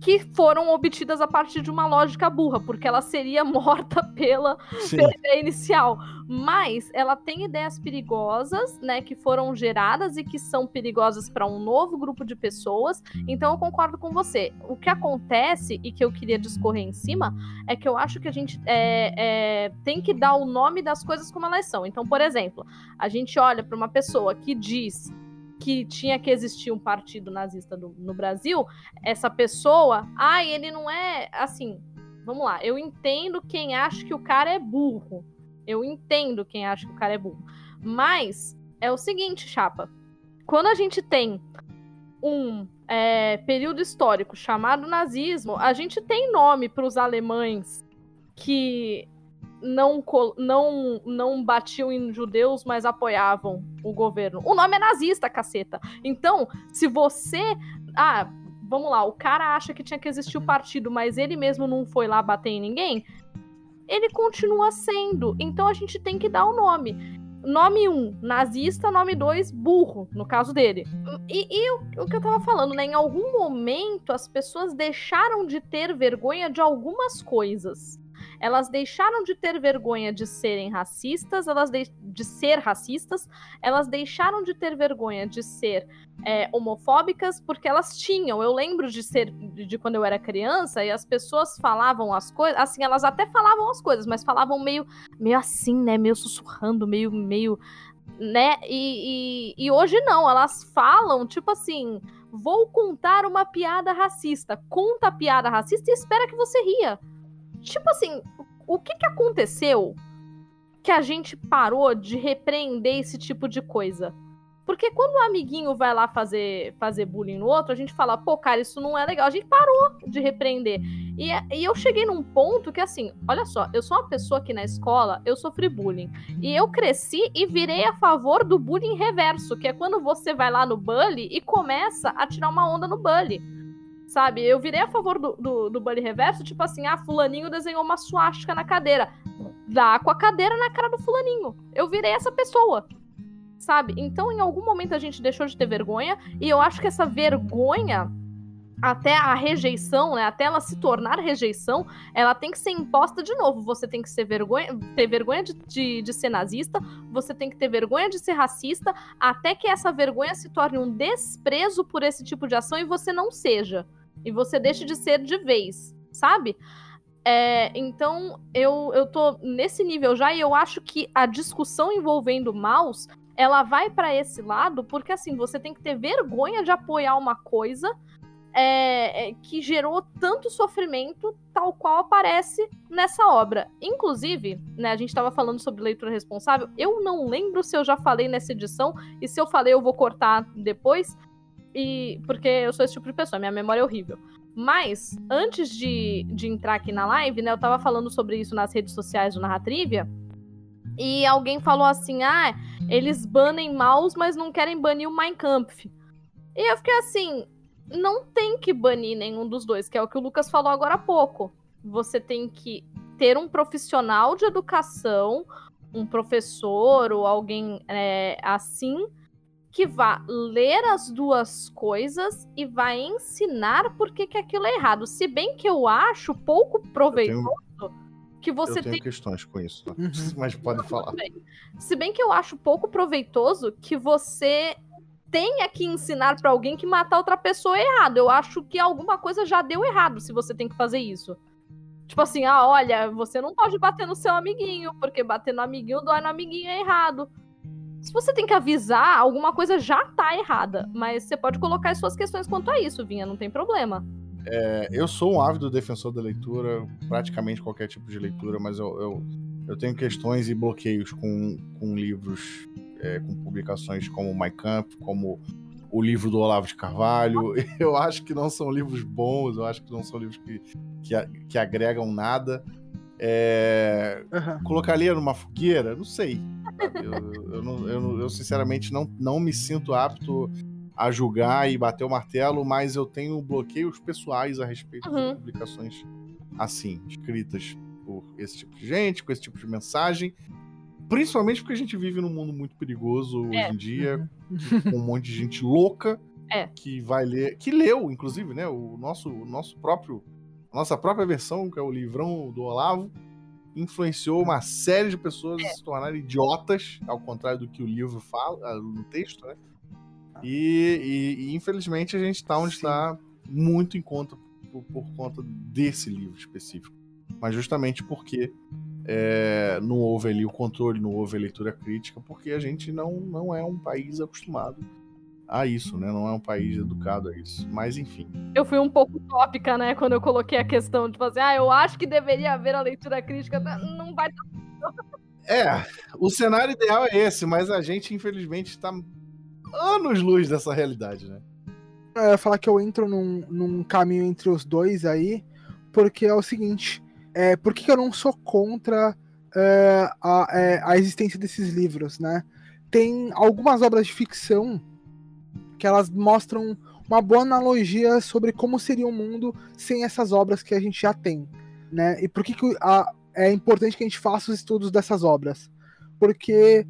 que foram obtidas a partir de uma lógica burra, porque ela seria morta pela, pela ideia inicial. Mas ela tem ideias perigosas, né, que foram geradas e que são perigosas para um novo grupo de pessoas. Então eu concordo com você. O que acontece e que eu queria discorrer em cima é que eu acho que a gente é, é, tem que dar o nome das coisas como elas são. Então, por exemplo, a gente olha para uma pessoa que diz que tinha que existir um partido nazista do, no Brasil, essa pessoa, ai, ah, ele não é assim. Vamos lá, eu entendo quem acha que o cara é burro. Eu entendo quem acha que o cara é burro. Mas é o seguinte, chapa. Quando a gente tem um é, período histórico chamado nazismo, a gente tem nome para os alemães que não, não, não batiam em judeus, mas apoiavam o governo. O nome é nazista, caceta. Então, se você. Ah, vamos lá, o cara acha que tinha que existir o partido, mas ele mesmo não foi lá bater em ninguém. Ele continua sendo. Então a gente tem que dar o nome. Nome 1, um, nazista. Nome 2, burro, no caso dele. E, e o, o, que eu tava falando, né? Em algum momento as pessoas deixaram de ter vergonha de algumas coisas. Elas deixaram de ter vergonha de serem racistas, elas de, de ser racistas, elas deixaram de ter vergonha de ser é, homofóbicas, porque elas tinham. Eu lembro de ser de, quando eu era criança e as pessoas falavam as coisas, assim, elas até falavam as coisas, mas falavam meio, meio assim, né? Meio sussurrando, meio, meio né? E, e, e, hoje não, elas falam, tipo assim, vou contar uma piada racista. Conta a piada racista e espera que você ria. Tipo assim, o que que aconteceu que a gente parou de repreender esse tipo de coisa? Porque quando o um amiguinho vai lá fazer, fazer bullying no outro, a gente fala, pô, cara, isso não é legal. A gente parou de repreender. E, e eu cheguei num ponto que, assim, olha só, eu sou uma pessoa que na escola eu sofri bullying. E eu cresci e virei a favor do bullying reverso, que é quando você vai lá no bully e começa a tirar uma onda no bully. Sabe? Eu virei a favor do, do, do bully reverso, tipo assim, ah, fulaninho desenhou uma suástica na cadeira. Dá com a cadeira na cara do fulaninho. Eu virei essa pessoa. Sabe? Então, em algum momento a gente deixou de ter vergonha, e eu acho que essa vergonha até a rejeição, né, até ela se tornar rejeição, ela tem que ser imposta de novo. Você tem que ser vergonha, ter vergonha de, de, de, ser nazista, você tem que ter vergonha de ser racista, até que essa vergonha se torne um desprezo por esse tipo de ação e você não seja. E você deixe de ser de vez, sabe? É, então, eu, eu tô nesse nível já e eu acho que a discussão envolvendo maus, ela vai para esse lado, porque assim, você tem que ter vergonha de apoiar uma coisa é, é, que gerou tanto sofrimento, tal qual aparece nessa obra. Inclusive, né, a gente estava falando sobre leitura responsável. Eu não lembro se eu já falei nessa edição, e se eu falei, eu vou cortar depois. E porque eu sou esse tipo de pessoa, minha memória é horrível. Mas, antes de, de entrar aqui na live, né, eu tava falando sobre isso nas redes sociais do Narratrivia. E alguém falou assim: ah, eles banem Maus, mas não querem banir o Mein Kampf. E eu fiquei assim: não tem que banir nenhum dos dois, que é o que o Lucas falou agora há pouco. Você tem que ter um profissional de educação, um professor ou alguém é, assim, que vá ler as duas coisas e vai ensinar por que, que aquilo é errado. Se bem que eu acho pouco proveitoso que você eu tenho tem. questões com isso, uhum. mas pode falar. Se bem que eu acho pouco proveitoso que você tenha que ensinar para alguém que matar outra pessoa é errado. Eu acho que alguma coisa já deu errado se você tem que fazer isso. Tipo assim, ah, olha, você não pode bater no seu amiguinho, porque bater no amiguinho dói no amiguinho é errado. Se você tem que avisar, alguma coisa já tá errada. Mas você pode colocar as suas questões quanto a isso, Vinha, não tem problema. É, eu sou um ávido defensor da leitura, praticamente qualquer tipo de leitura, mas eu, eu, eu tenho questões e bloqueios com, com livros, é, com publicações como My Camp, como o livro do Olavo de Carvalho. Eu acho que não são livros bons, eu acho que não são livros que, que, que agregam nada. É, uhum. Colocaria numa fogueira? Não sei. Eu, eu, eu, eu, eu, sinceramente não, não me sinto apto a julgar e bater o martelo, mas eu tenho bloqueios pessoais a respeito uhum. de publicações assim, escritas por esse tipo de gente, com esse tipo de mensagem. Principalmente porque a gente vive num mundo muito perigoso é. hoje em dia, uhum. com um monte de gente louca é. que vai ler, que leu, inclusive, né, o nosso, o nosso próprio, a nossa própria versão, que é o livrão do Olavo, influenciou uma série de pessoas é. a se tornarem idiotas, ao contrário do que o livro fala, no texto, né? E, e, e infelizmente a gente está onde está muito em conta por, por, conta desse livro específico. Mas justamente porque é, não houve ali o controle, não houve a leitura crítica, porque a gente não, não é um país acostumado a isso, né? Não é um país educado a isso. Mas enfim. Eu fui um pouco tópica, né, quando eu coloquei a questão de fazer, ah, eu acho que deveria haver a leitura crítica. Não vai É, o cenário ideal é esse, mas a gente, infelizmente, está anos-luz dessa realidade, né? Eu ia falar que eu entro num, num caminho entre os dois aí, porque é o seguinte: é, por que, que eu não sou contra é, a, é, a existência desses livros, né? Tem algumas obras de ficção que elas mostram uma boa analogia sobre como seria o um mundo sem essas obras que a gente já tem, né? E por que, que a, é importante que a gente faça os estudos dessas obras? Porque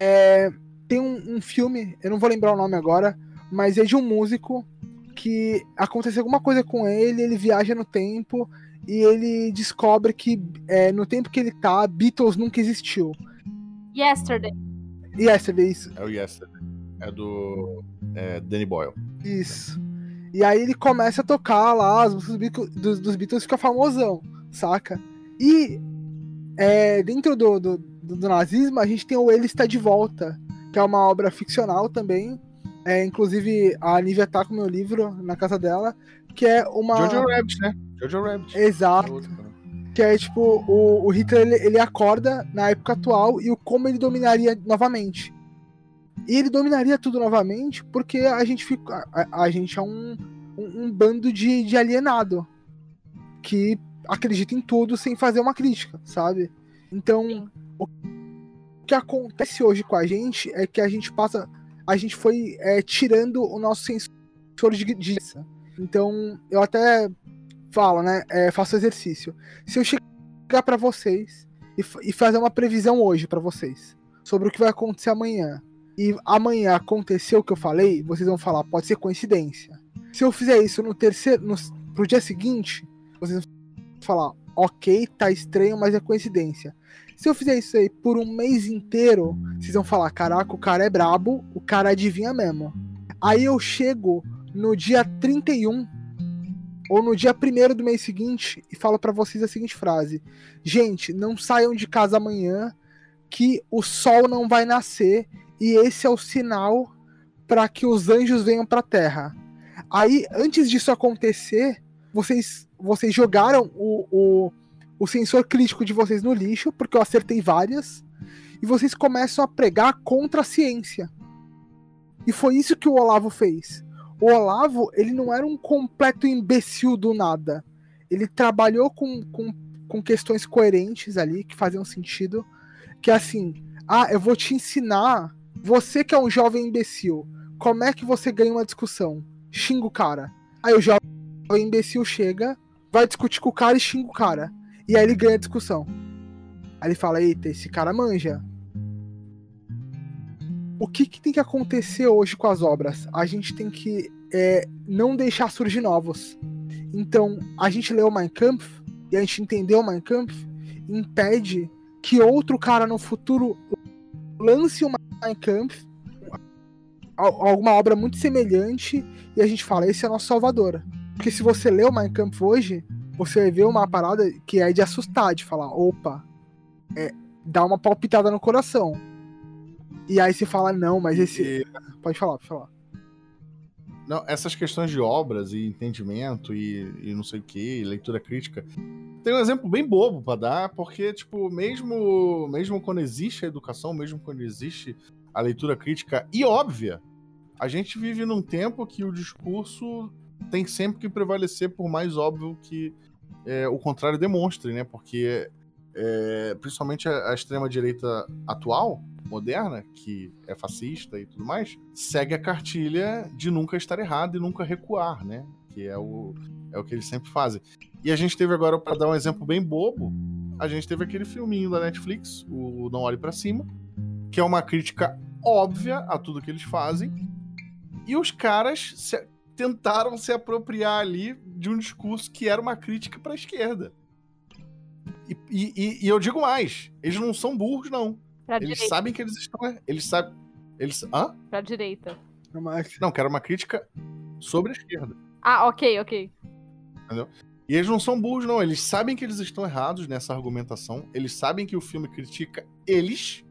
é, tem um, um, filme, eu não vou lembrar o nome agora, mas é de um músico que acontece alguma coisa com ele, ele viaja no tempo e ele descobre que é, no tempo que ele tá, Beatles nunca existiu. Yesterday. Yesterday, isso. É o Yesterday. É do é, Danny Boyle. Isso. E aí ele começa a tocar lá as músicas dos, dos Beatles fica famosão, saca? E é, dentro do, do, do, nazismo a gente tem o Ele Está de Volta, que é uma obra ficcional também. É, inclusive, a Nívia tá com meu livro na casa dela, que é uma. Jojo Rabbit, né? Jojo Rabbit. Exato. Que é tipo, o, o Hitler ele, ele acorda na época atual e o como ele dominaria novamente. E ele dominaria tudo novamente porque a gente fica. A, a gente é um, um, um, bando de, de alienado que acredita em tudo sem fazer uma crítica, sabe? Então, o que acontece hoje com a gente é que a gente passa. A gente foi é, tirando o nosso sensor de, de. Então, eu até falo, né? É, faço exercício. Se eu chegar para vocês e, e, fazer uma previsão hoje para vocês sobre o que vai acontecer amanhã, e amanhã aconteceu o que eu falei, vocês vão falar, pode ser coincidência. Se eu fizer isso no terceiro, no, pro dia seguinte, vocês vão falar, ok, tá estranho, mas é coincidência. Se eu fizer isso aí por um mês inteiro, vocês vão falar: caraca, o cara é brabo, o cara adivinha mesmo. Aí eu chego no dia 31 ou no dia 1 do mês seguinte e falo para vocês a seguinte frase: Gente, não saiam de casa amanhã que o sol não vai nascer e esse é o sinal para que os anjos venham para a terra. Aí, antes disso acontecer, vocês, vocês jogaram o, o, o sensor crítico de vocês no lixo, porque eu acertei várias, e vocês começam a pregar contra a ciência. E foi isso que o Olavo fez. O Olavo, ele não era um completo imbecil do nada. Ele trabalhou com, com, com questões coerentes ali, que faziam sentido. Que é assim, ah, eu vou te ensinar, você que é um jovem imbecil, como é que você ganha uma discussão? Xinga o cara. Aí o jovem imbecil chega, vai discutir com o cara e xinga o cara. E aí ele ganha a discussão. Aí ele fala: Eita, esse cara manja. O que, que tem que acontecer hoje com as obras? A gente tem que é, não deixar surgir novos. Então, a gente leu Mein Kampf e a gente entendeu Mein Kampf, impede que outro cara no futuro lance uma Mein Kampf, alguma obra muito semelhante, e a gente fala, esse é nosso salvador. Porque se você lê o Mein Kampf hoje, você ver uma parada que é de assustar, de falar, opa, é, dá uma palpitada no coração. E aí você fala, não, mas esse. E... Pode falar, pode falar. Não, essas questões de obras e entendimento e, e não sei o que, leitura crítica, tem um exemplo bem bobo para dar, porque, tipo, mesmo, mesmo quando existe a educação, mesmo quando existe a leitura crítica e óbvia, a gente vive num tempo que o discurso tem sempre que prevalecer por mais óbvio que é, o contrário demonstre, né? Porque, é, principalmente a, a extrema-direita atual, moderna, que é fascista e tudo mais, segue a cartilha de nunca estar errado e nunca recuar, né? Que é o, é o que eles sempre fazem. E a gente teve agora, para dar um exemplo bem bobo, a gente teve aquele filminho da Netflix, o Não Olhe para Cima, que é uma crítica óbvia a tudo que eles fazem. E os caras se, tentaram se apropriar ali de um discurso que era uma crítica para a esquerda. E, e, e, eu digo mais, eles não são burros, não. Pra eles direita. sabem que eles estão. Eles sabem. Eles. Hã? Pra direita. Não, que era uma crítica sobre a esquerda. Ah, ok, ok. Entendeu? E eles não são burros, não. Eles sabem que eles estão errados nessa argumentação. Eles sabem que o filme critica eles.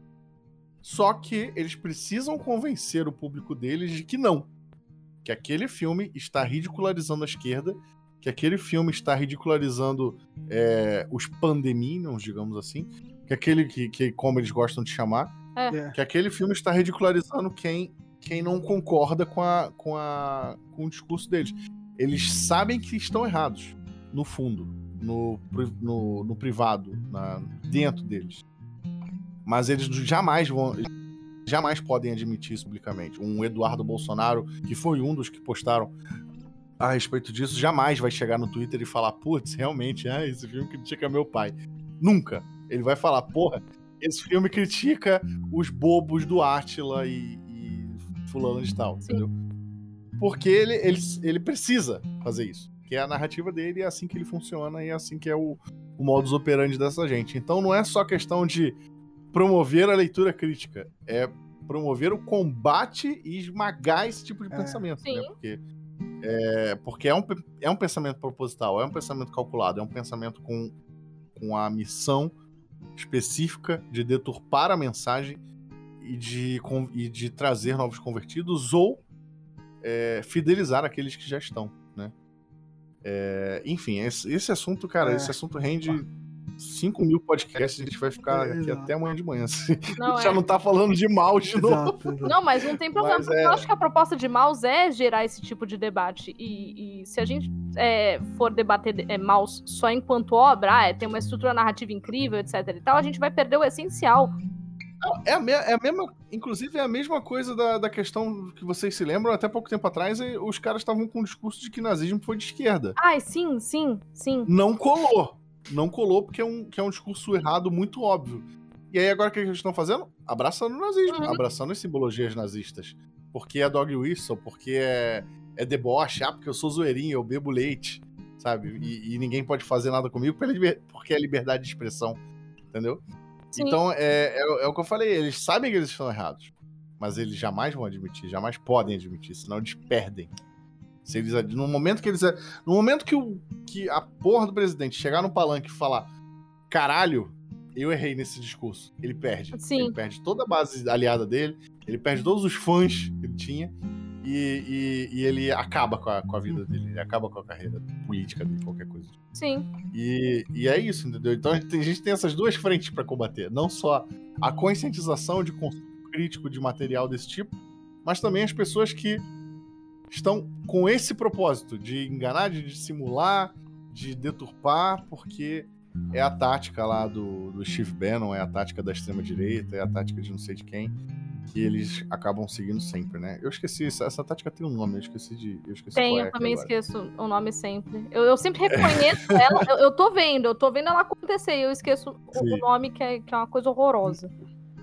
Só que eles precisam convencer o público deles de que não. Que aquele filme está ridicularizando a esquerda. Que aquele filme está ridicularizando é, os pandeminions, digamos assim que aquele que, que como eles gostam de chamar, é. é. que aquele filme está ridicularizando quem, quem não concorda com, a, com, a, com o discurso deles. Eles sabem que estão errados, no fundo, no, no, no privado, na, dentro deles. Mas eles jamais vão. Jamais podem admitir isso publicamente. Um Eduardo Bolsonaro, que foi um dos que postaram a respeito disso, jamais vai chegar no Twitter e falar: putz, realmente, ah, esse filme critica meu pai. Nunca. Ele vai falar, porra, esse filme critica os bobos do Átila e, e fulano de tal, Sim. entendeu? Porque ele, ele, ele precisa fazer isso. Que é a narrativa dele, é assim que ele funciona e é assim que é o, o modus operandi dessa gente. Então não é só questão de promover a leitura crítica, é promover o combate e esmagar esse tipo de é. pensamento, né? Sim. né? Porque, é, porque é, um, é um pensamento proposital, é um pensamento calculado, é um pensamento com, com a missão específica de deturpar a mensagem e de, e de trazer novos convertidos ou é, fidelizar aqueles que já estão, né? É, enfim, esse, esse, assunto, cara, é. esse assunto rende 5 mil podcasts, a gente vai ficar aqui até amanhã de manhã. Não, já é. não tá falando de mouse de novo. Não, mas não tem problema, mas porque é... eu acho que a proposta de mouse é gerar esse tipo de debate. E, e se a gente é, for debater é, mouse só enquanto obra, ah, é, tem uma estrutura narrativa incrível, etc e tal, a gente vai perder o essencial. É a, é a mesma, inclusive é a mesma coisa da, da questão que vocês se lembram, até pouco tempo atrás, os caras estavam com o discurso de que nazismo foi de esquerda. Ai, sim, sim, sim. Não colou não colou porque é um, que é um discurso errado muito óbvio. E aí agora o que eles estão fazendo? Abraçando o nazismo, uhum. abraçando as simbologias nazistas. Porque é dog whistle, porque é, é deboche, ah, porque eu sou zoeirinho, eu bebo leite, sabe? E, e ninguém pode fazer nada comigo porque é liberdade de expressão, entendeu? Sim. Então, é, é, é, o que eu falei, eles sabem que eles estão errados, mas eles jamais vão admitir, jamais podem admitir, senão eles perdem. Se eles, no momento que eles. No momento que, o, que a porra do presidente chegar no palanque e falar: caralho, eu errei nesse discurso, ele perde. Sim. Ele perde toda a base aliada dele, ele perde todos os fãs que ele tinha. e, e, e ele acaba com a, com a, vida dele, ele acaba com a carreira política dele, qualquer coisa. Sim. E, e é isso, entendeu? Então a gente, a gente tem essas duas frentes para combater. Não só a conscientização de consumo crítico de material desse tipo, mas também as pessoas que estão com esse propósito de enganar, de dissimular, de deturpar, porque é a tática lá do, do Steve Bannon, é a tática da extrema-direita, é a tática de não sei de quem, que eles acabam seguindo sempre, né? Eu esqueci, essa, essa tática tem um nome, eu esqueci de. Eu esqueci tem, eu é também agora. esqueço o nome sempre. Eu, eu sempre reconheço ela, eu, eu, tô vendo, eu tô vendo ela acontecer, eu esqueço o, o, nome que é, que é uma coisa horrorosa.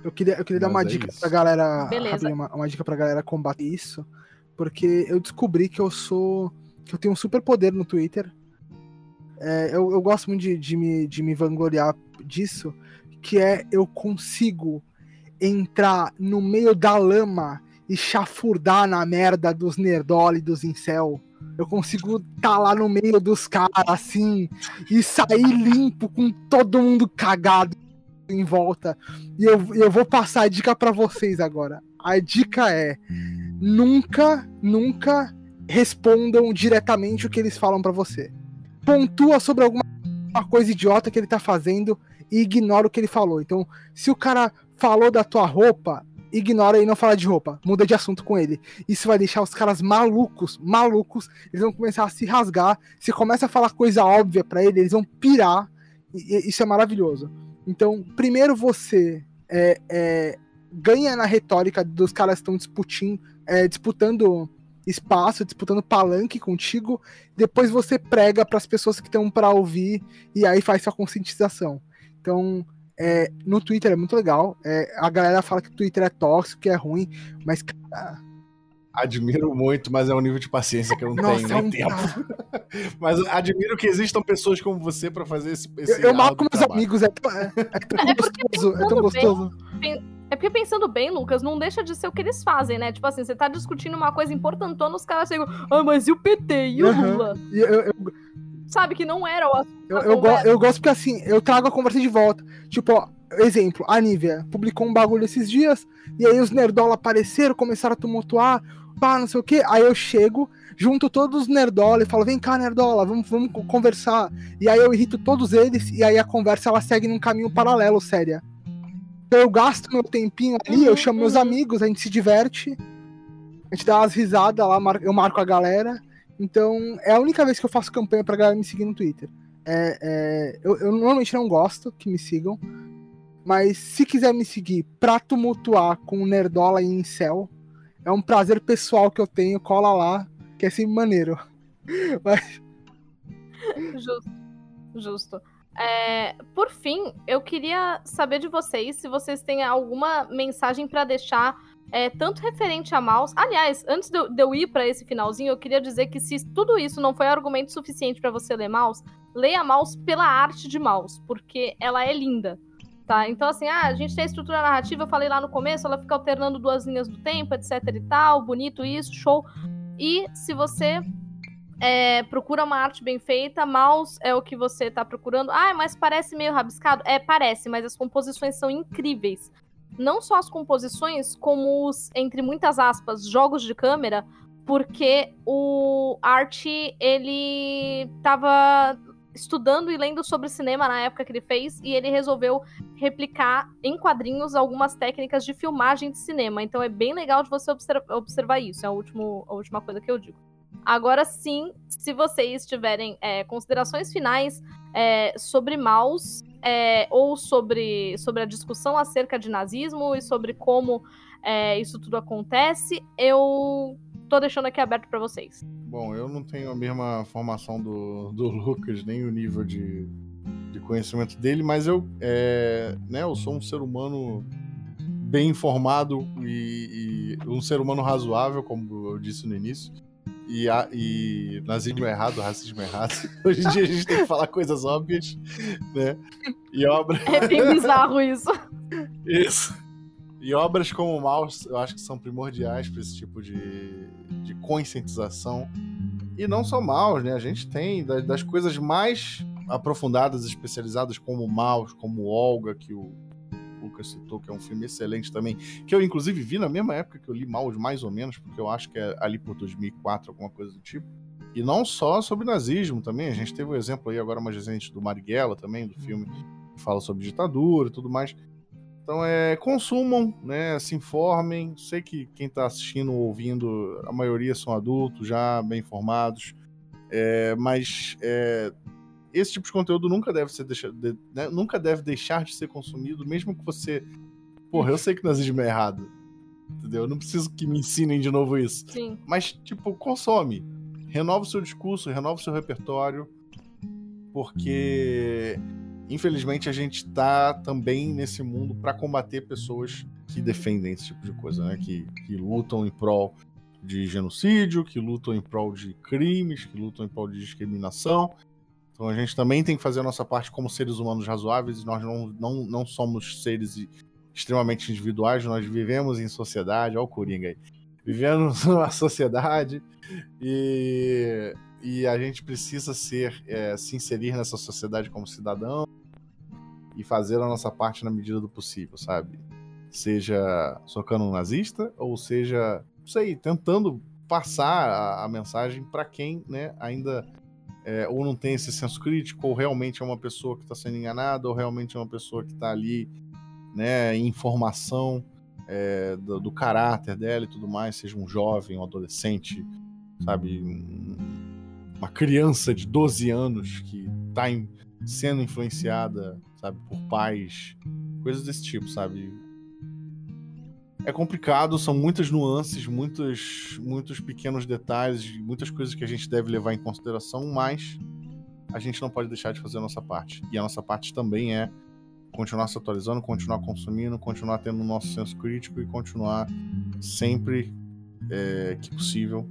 Eu queria, eu queria dar uma é dica isso. pra galera. Uma, uma dica pra galera combater isso. Porque eu descobri que eu sou. que eu tenho um super poder no Twitter é, eu, eu, gosto muito de, de, me, de me vangloriar disso, que é eu consigo entrar no meio da lama e chafurdar na merda dos nerdola e dos incel. Eu consigo estar tá lá no meio dos caras, assim, e sair limpo com todo mundo cagado em volta. E eu, eu vou passar a dica para vocês agora. A dica é: nunca, nunca respondam diretamente o que eles falam para você pontua sobre alguma coisa idiota que ele tá fazendo e ignora o que ele falou. Então, se o cara falou da tua roupa, ignora e não fala de roupa, muda de assunto com ele. Isso vai deixar os caras malucos, malucos, eles vão começar a se rasgar. Se começa a falar coisa óbvia para ele, eles vão pirar. E, isso é maravilhoso. Então, primeiro você é, é, ganha na retórica dos caras que estão disputando, é, disputando espaço, disputando palanque contigo, depois você prega para as pessoas que estão para ouvir e aí faz sua conscientização. Então, é, no Twitter é muito legal. É, a galera fala que o Twitter é tóxico, que é ruim, mas cara, Admiro muito, mas é um nível de paciência que eu não Nossa, tenho nem é um... tempo. mas admiro que existam pessoas como você para fazer esse, esse Eu, eu marco meus amigos, é, é, é tão é gostoso, é tão gostoso. Bem, é porque pensando bem, Lucas, não deixa de ser o que eles fazem, né? Tipo assim, você tá discutindo uma coisa importantona, os caras chegam, ah, mas e o PT? E o uhum. Lula? Eu, eu, Sabe que não era o assunto. Eu, eu, go eu gosto porque assim, eu trago a conversa de volta. Tipo, ó, exemplo, a Nivea publicou um bagulho esses dias, e aí os nerdola apareceram, começaram a tumultuar, pá, não sei o que. Aí eu chego, junto todos os nerdola e falo, vem cá, nerdola, vamos, vamos conversar. E aí eu irrito todos eles, e aí a conversa ela segue num caminho paralelo, séria. Então eu gasto meu tempinho ali, eu chamo meus amigos, a gente se diverte, a gente dá umas risadas lá, eu marco a galera. Então é a única vez que eu faço campanha pra galera me seguir no Twitter. É, é, eu, eu, normalmente não gosto que me sigam, mas se quiser me seguir pra tumultuar com Nerdola e Incel, é um prazer pessoal que eu tenho, cola lá, que é sempre maneiro. Mas... Justo, justo. É, por fim, eu queria saber de vocês se vocês têm alguma mensagem para deixar, é, tanto referente a Maus. Aliás, antes de eu, de eu ir para esse finalzinho, eu queria dizer que se tudo isso não foi argumento suficiente para você ler Maus, leia Maus pela arte de Maus, porque ela é linda. Tá? Então, assim, ah, a gente tem a estrutura narrativa, eu falei lá no começo, ela fica alternando duas linhas do tempo, etc e tal, bonito isso, show. E se você é, procura uma arte bem feita, mouse é o que você tá procurando. Ah, mas parece meio rabiscado? É, parece, mas as composições são incríveis. Não só as composições, como os, entre muitas aspas, jogos de câmera, porque o Art, ele tava estudando e lendo sobre cinema na época que ele fez, e ele resolveu replicar em quadrinhos algumas técnicas de filmagem de cinema. Então é bem legal de você observar, isso. É a, último, a última coisa que eu digo. Agora sim, se vocês tiverem é, considerações finais é, sobre Maus é, ou sobre, sobre a discussão acerca de nazismo e sobre como é, isso tudo acontece, eu tô deixando aqui aberto para vocês. Bom, eu não tenho a mesma formação do, do Lucas, nem o nível de, de conhecimento dele, mas eu, é, né, eu sou um ser humano bem informado e, e um ser humano razoável, como eu disse no início e, a, e nazismo é errado, racismo é errado. Hoje em dia a gente tem que falar coisas óbvias, né? E obra... É bem bizarro isso. Isso. E obras como Maus, eu acho que são primordiais para esse tipo de, de conscientização. E não só Maus, né? A gente tem das, das coisas mais aprofundadas, especializadas como Maus, como Olga, que o, Lucas citou, que é um filme excelente também, que eu inclusive vi na mesma época que eu li Maus, mais ou menos, porque eu acho que é ali por 2004, alguma coisa do tipo. E não só sobre nazismo também, a gente teve o um exemplo aí agora mais recente do Marighella também, do filme que fala sobre ditadura e tudo mais. Então, é, consumam, né, se informem. Sei que quem está assistindo ou ouvindo, a maioria são adultos, já bem informados. É, mas é, esse tipo de conteúdo nunca deve ser deixado, de, né, nunca deve deixar de ser consumido, mesmo que você. Porra, eu sei que nazismo é errado. Entendeu? Eu não preciso que me ensinem de novo isso. Sim. Mas, tipo, consome. Renova o seu discurso, renova o seu repertório. Porque infelizmente a gente está também nesse mundo para combater pessoas que defendem esse tipo de coisa, né? Que, que lutam em prol de genocídio, que lutam em prol de crimes, que lutam em prol de discriminação. Então a gente também tem que fazer a nossa parte como seres humanos razoáveis. Nós não, não, não somos seres extremamente individuais, nós vivemos em sociedade. Olha o Coringa aí. Vivemos numa sociedade e, e a gente precisa ser, é, se inserir nessa sociedade como cidadão e fazer a nossa parte na medida do possível, sabe? Seja socando um nazista, ou seja, não sei, tentando passar a, a mensagem para quem né, ainda é, ou não tem esse senso crítico, ou realmente é uma pessoa que está sendo enganada, ou realmente é uma pessoa que está ali né, em informação é, do, do, caráter dela e tudo mais, seja um jovem, um adolescente, sabe? Um, uma criança de 12 anos que está sendo influenciada sabe? Por pais, coisas desse tipo, sabe? É complicado, são muitas nuances, muitos, muitos pequenos detalhes, muitas coisas que a gente deve levar em consideração, mas a gente não pode deixar de fazer a nossa parte. E a nossa parte também é continuar se atualizando, continuar consumindo, continuar tendo o nosso senso crítico e continuar sempre é, que possível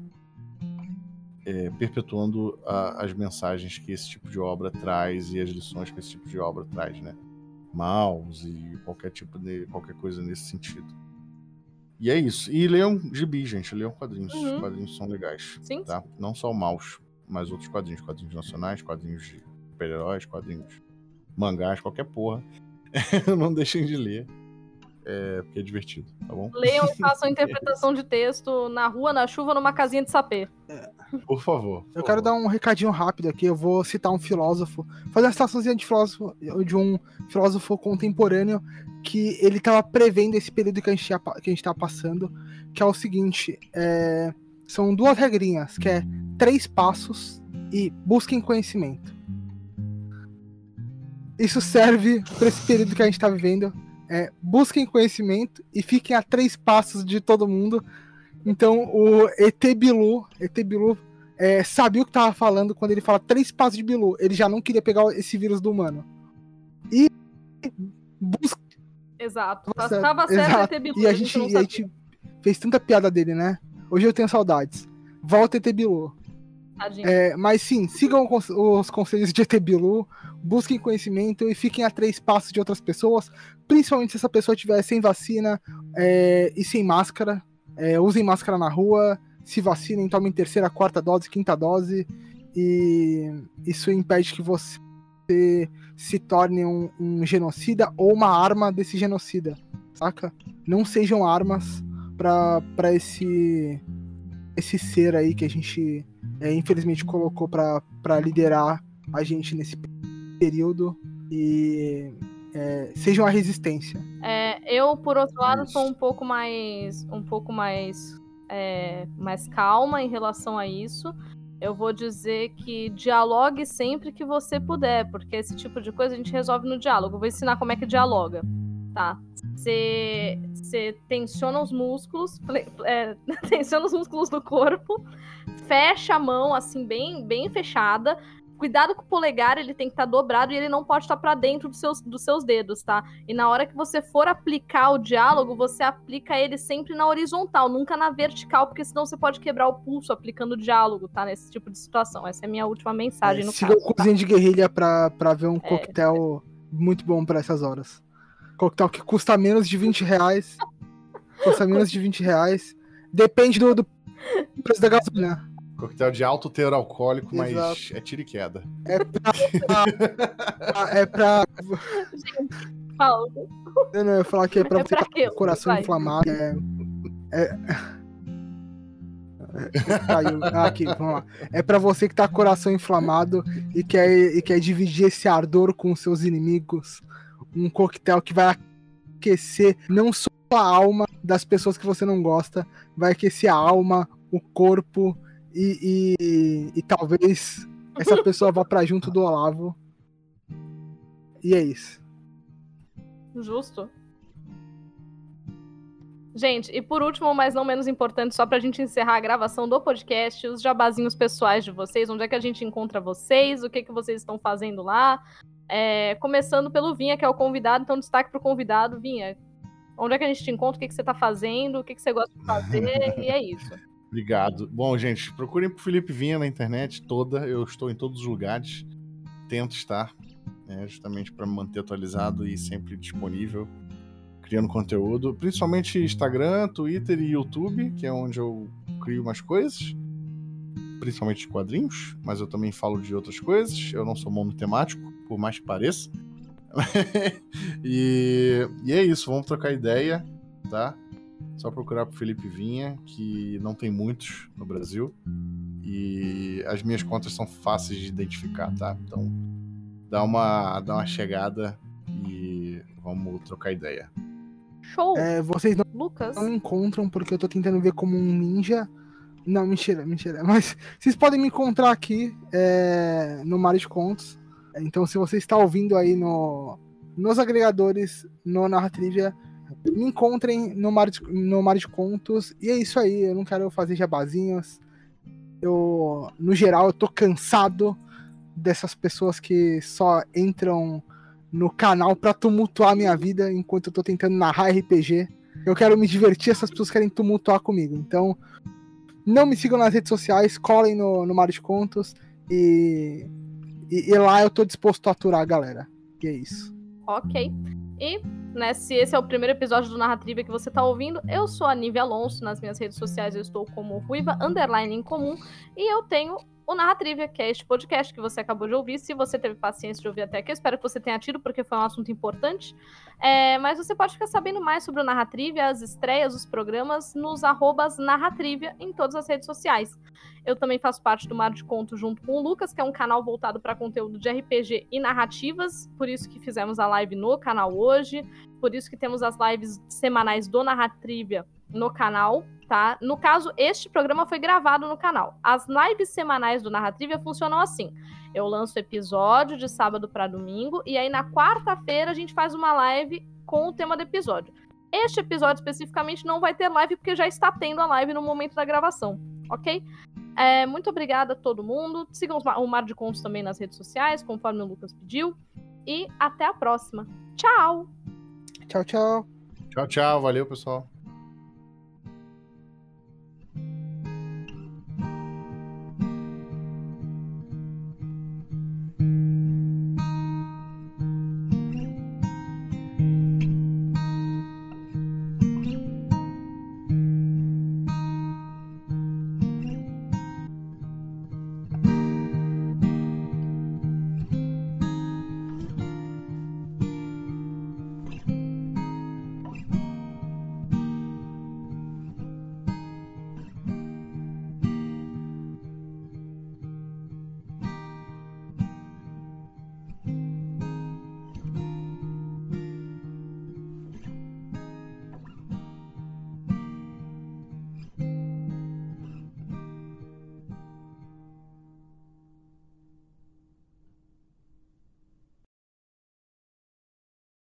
é, perpetuando a, as mensagens que esse tipo de obra traz e as lições que esse tipo de obra traz, né? Maus e qualquer tipo de qualquer coisa nesse sentido. E é isso. E leiam gibi, gente. Leiam quadrinhos. Uhum. Quadrinhos são legais. Sim. Tá? Não só o Maus, mas outros quadrinhos. Quadrinhos nacionais, quadrinhos de super-heróis, quadrinhos mangás, qualquer porra. não deixem de ler é, porque é divertido, tá bom? Leiam e façam interpretação de texto na rua, na chuva, numa casinha de sapê. É. Por favor. Eu quero dar um recadinho rápido aqui. Eu vou citar um filósofo, fazer uma citaçãozinha de filósofo, de um filósofo contemporâneo que ele estava prevendo esse período que a gente que a gente tá passando, que é o seguinte: é, são duas regrinhas, que é três passos e busquem conhecimento. Isso serve para esse período que a gente está vivendo é, busquem conhecimento e fiquem a três passos de todo mundo. Então o ET Bilu, ET Bilu é, sabia o que estava falando quando ele fala três passos de Bilu. Ele já não queria pegar esse vírus do humano. E busca. Exato. Certo, Tava certo exato. ET Bilu. E a, gente, a gente fez tanta piada dele, né? Hoje eu tenho saudades. Volta ET Bilu. É, mas sim, sigam os conselhos de ET Bilu, busquem conhecimento e fiquem a três passos de outras pessoas, principalmente se essa pessoa estiver sem vacina é, e sem máscara. É, usem máscara na rua, se vacinem, tomem terceira, quarta dose, quinta dose, e isso impede que você se torne um, um genocida ou uma arma desse genocida, saca? Não sejam armas para esse esse ser aí que a gente é, infelizmente colocou para liderar a gente nesse período e é, seja uma resistência. É, eu, por outro lado, sou um pouco mais um pouco mais, é, mais calma em relação a isso. Eu vou dizer que dialogue sempre que você puder, porque esse tipo de coisa a gente resolve no diálogo. vou ensinar como é que dialoga. Tá. Você tensiona os músculos, é, tensiona os músculos do corpo, fecha a mão, assim, bem, bem fechada. Cuidado com o polegar, ele tem que estar tá dobrado e ele não pode estar tá para dentro dos seus, dos seus dedos, tá? E na hora que você for aplicar o diálogo, você aplica ele sempre na horizontal, nunca na vertical, porque senão você pode quebrar o pulso aplicando o diálogo, tá? Nesse tipo de situação. Essa é a minha última mensagem é, no siga caso. Siga o Cozinha tá? de Guerrilha pra, pra ver um é, coquetel é. muito bom para essas horas. Coquetel que custa menos de 20 reais. custa menos de 20 reais. Depende do, do preço da gasolina. Coquetel de alto teor alcoólico, Exato. mas é tiro e queda. É pra. é pra. Fala. Eu não eu ia falar que é pra É você pra quê? com o coração Vai. inflamado. É. é... Caiu. Ah, aqui, vamos lá. É pra você que tá com o coração inflamado e quer, e quer dividir esse ardor com seus inimigos. Um coquetel que vai aquecer não só a alma das pessoas que você não gosta, vai aquecer a alma, o corpo e, e, e talvez essa pessoa vá pra junto do Olavo. E é isso. Justo. Gente, e por último, mas não menos importante, só pra gente encerrar a gravação do podcast, os jabazinhos pessoais de vocês, onde é que a gente encontra vocês, o que, que vocês estão fazendo lá. É, começando pelo Vinha, que é o convidado, então destaque pro convidado, Vinha. Onde é que a gente te encontra, o que, que você tá fazendo, o que, que você gosta de fazer, e é isso. Obrigado. Bom, gente, procurem por Felipe Vinha na internet toda. Eu estou em todos os lugares. Tento estar, né, justamente para me manter atualizado e sempre disponível, criando conteúdo. Principalmente Instagram, Twitter e YouTube, que é onde eu crio umas coisas. Principalmente de quadrinhos, mas eu também falo de outras coisas. Eu não sou monotemático, por mais que pareça. e, e é isso, vamos trocar ideia, tá? Só procurar pro Felipe Vinha, que não tem muitos no Brasil. E as minhas contas são fáceis de identificar, tá? Então dá uma, dá uma chegada e vamos trocar ideia. Show! É, vocês não Lucas? não me encontram porque eu tô tentando ver como um ninja. Não, mentira, mentira. Mas vocês podem me encontrar aqui é, no Mar de Contos. Então, se você está ouvindo aí no, nos agregadores, no Narratrivia, me encontrem no Mar, de, no Mar de Contos. E é isso aí, eu não quero fazer jabazinhos. Eu, no geral, eu tô cansado dessas pessoas que só entram no canal pra tumultuar a minha vida enquanto eu tô tentando narrar RPG. Eu quero me divertir, essas pessoas querem tumultuar comigo. Então, não me sigam nas redes sociais, colhem no, no Mar de Contos e, e, e lá eu tô disposto a aturar a galera. E é isso. Ok. E, né, se esse é o primeiro episódio do Narrativa que você tá ouvindo, eu sou a Nívia Alonso. Nas minhas redes sociais eu estou como Ruiva Underline em comum. E eu tenho o Narratrivia, que é este podcast que você acabou de ouvir. Se você teve paciência de ouvir até aqui, eu espero que você tenha tido, porque foi um assunto importante. É, mas você pode ficar sabendo mais sobre o Narratrivia, as estreias, os programas, nos arrobas em todas as redes sociais. Eu também faço parte do Mar de Conto junto com o Lucas, que é um canal voltado para conteúdo de RPG e narrativas. Por isso que fizemos a live no canal hoje. Por isso que temos as lives semanais do Narratrivia no canal, tá? No caso, este programa foi gravado no canal. As lives semanais do Narratrivia funcionam assim. Eu lanço episódio de sábado para domingo e aí na quarta-feira a gente faz uma live com o tema do episódio. Este episódio especificamente não vai ter live porque já está tendo a live no momento da gravação, ok? É, muito obrigada a todo mundo. Sigam o Mar de Contos também nas redes sociais, conforme o Lucas pediu. E até a próxima. Tchau! Tchau, tchau. Tchau, tchau. Valeu, pessoal.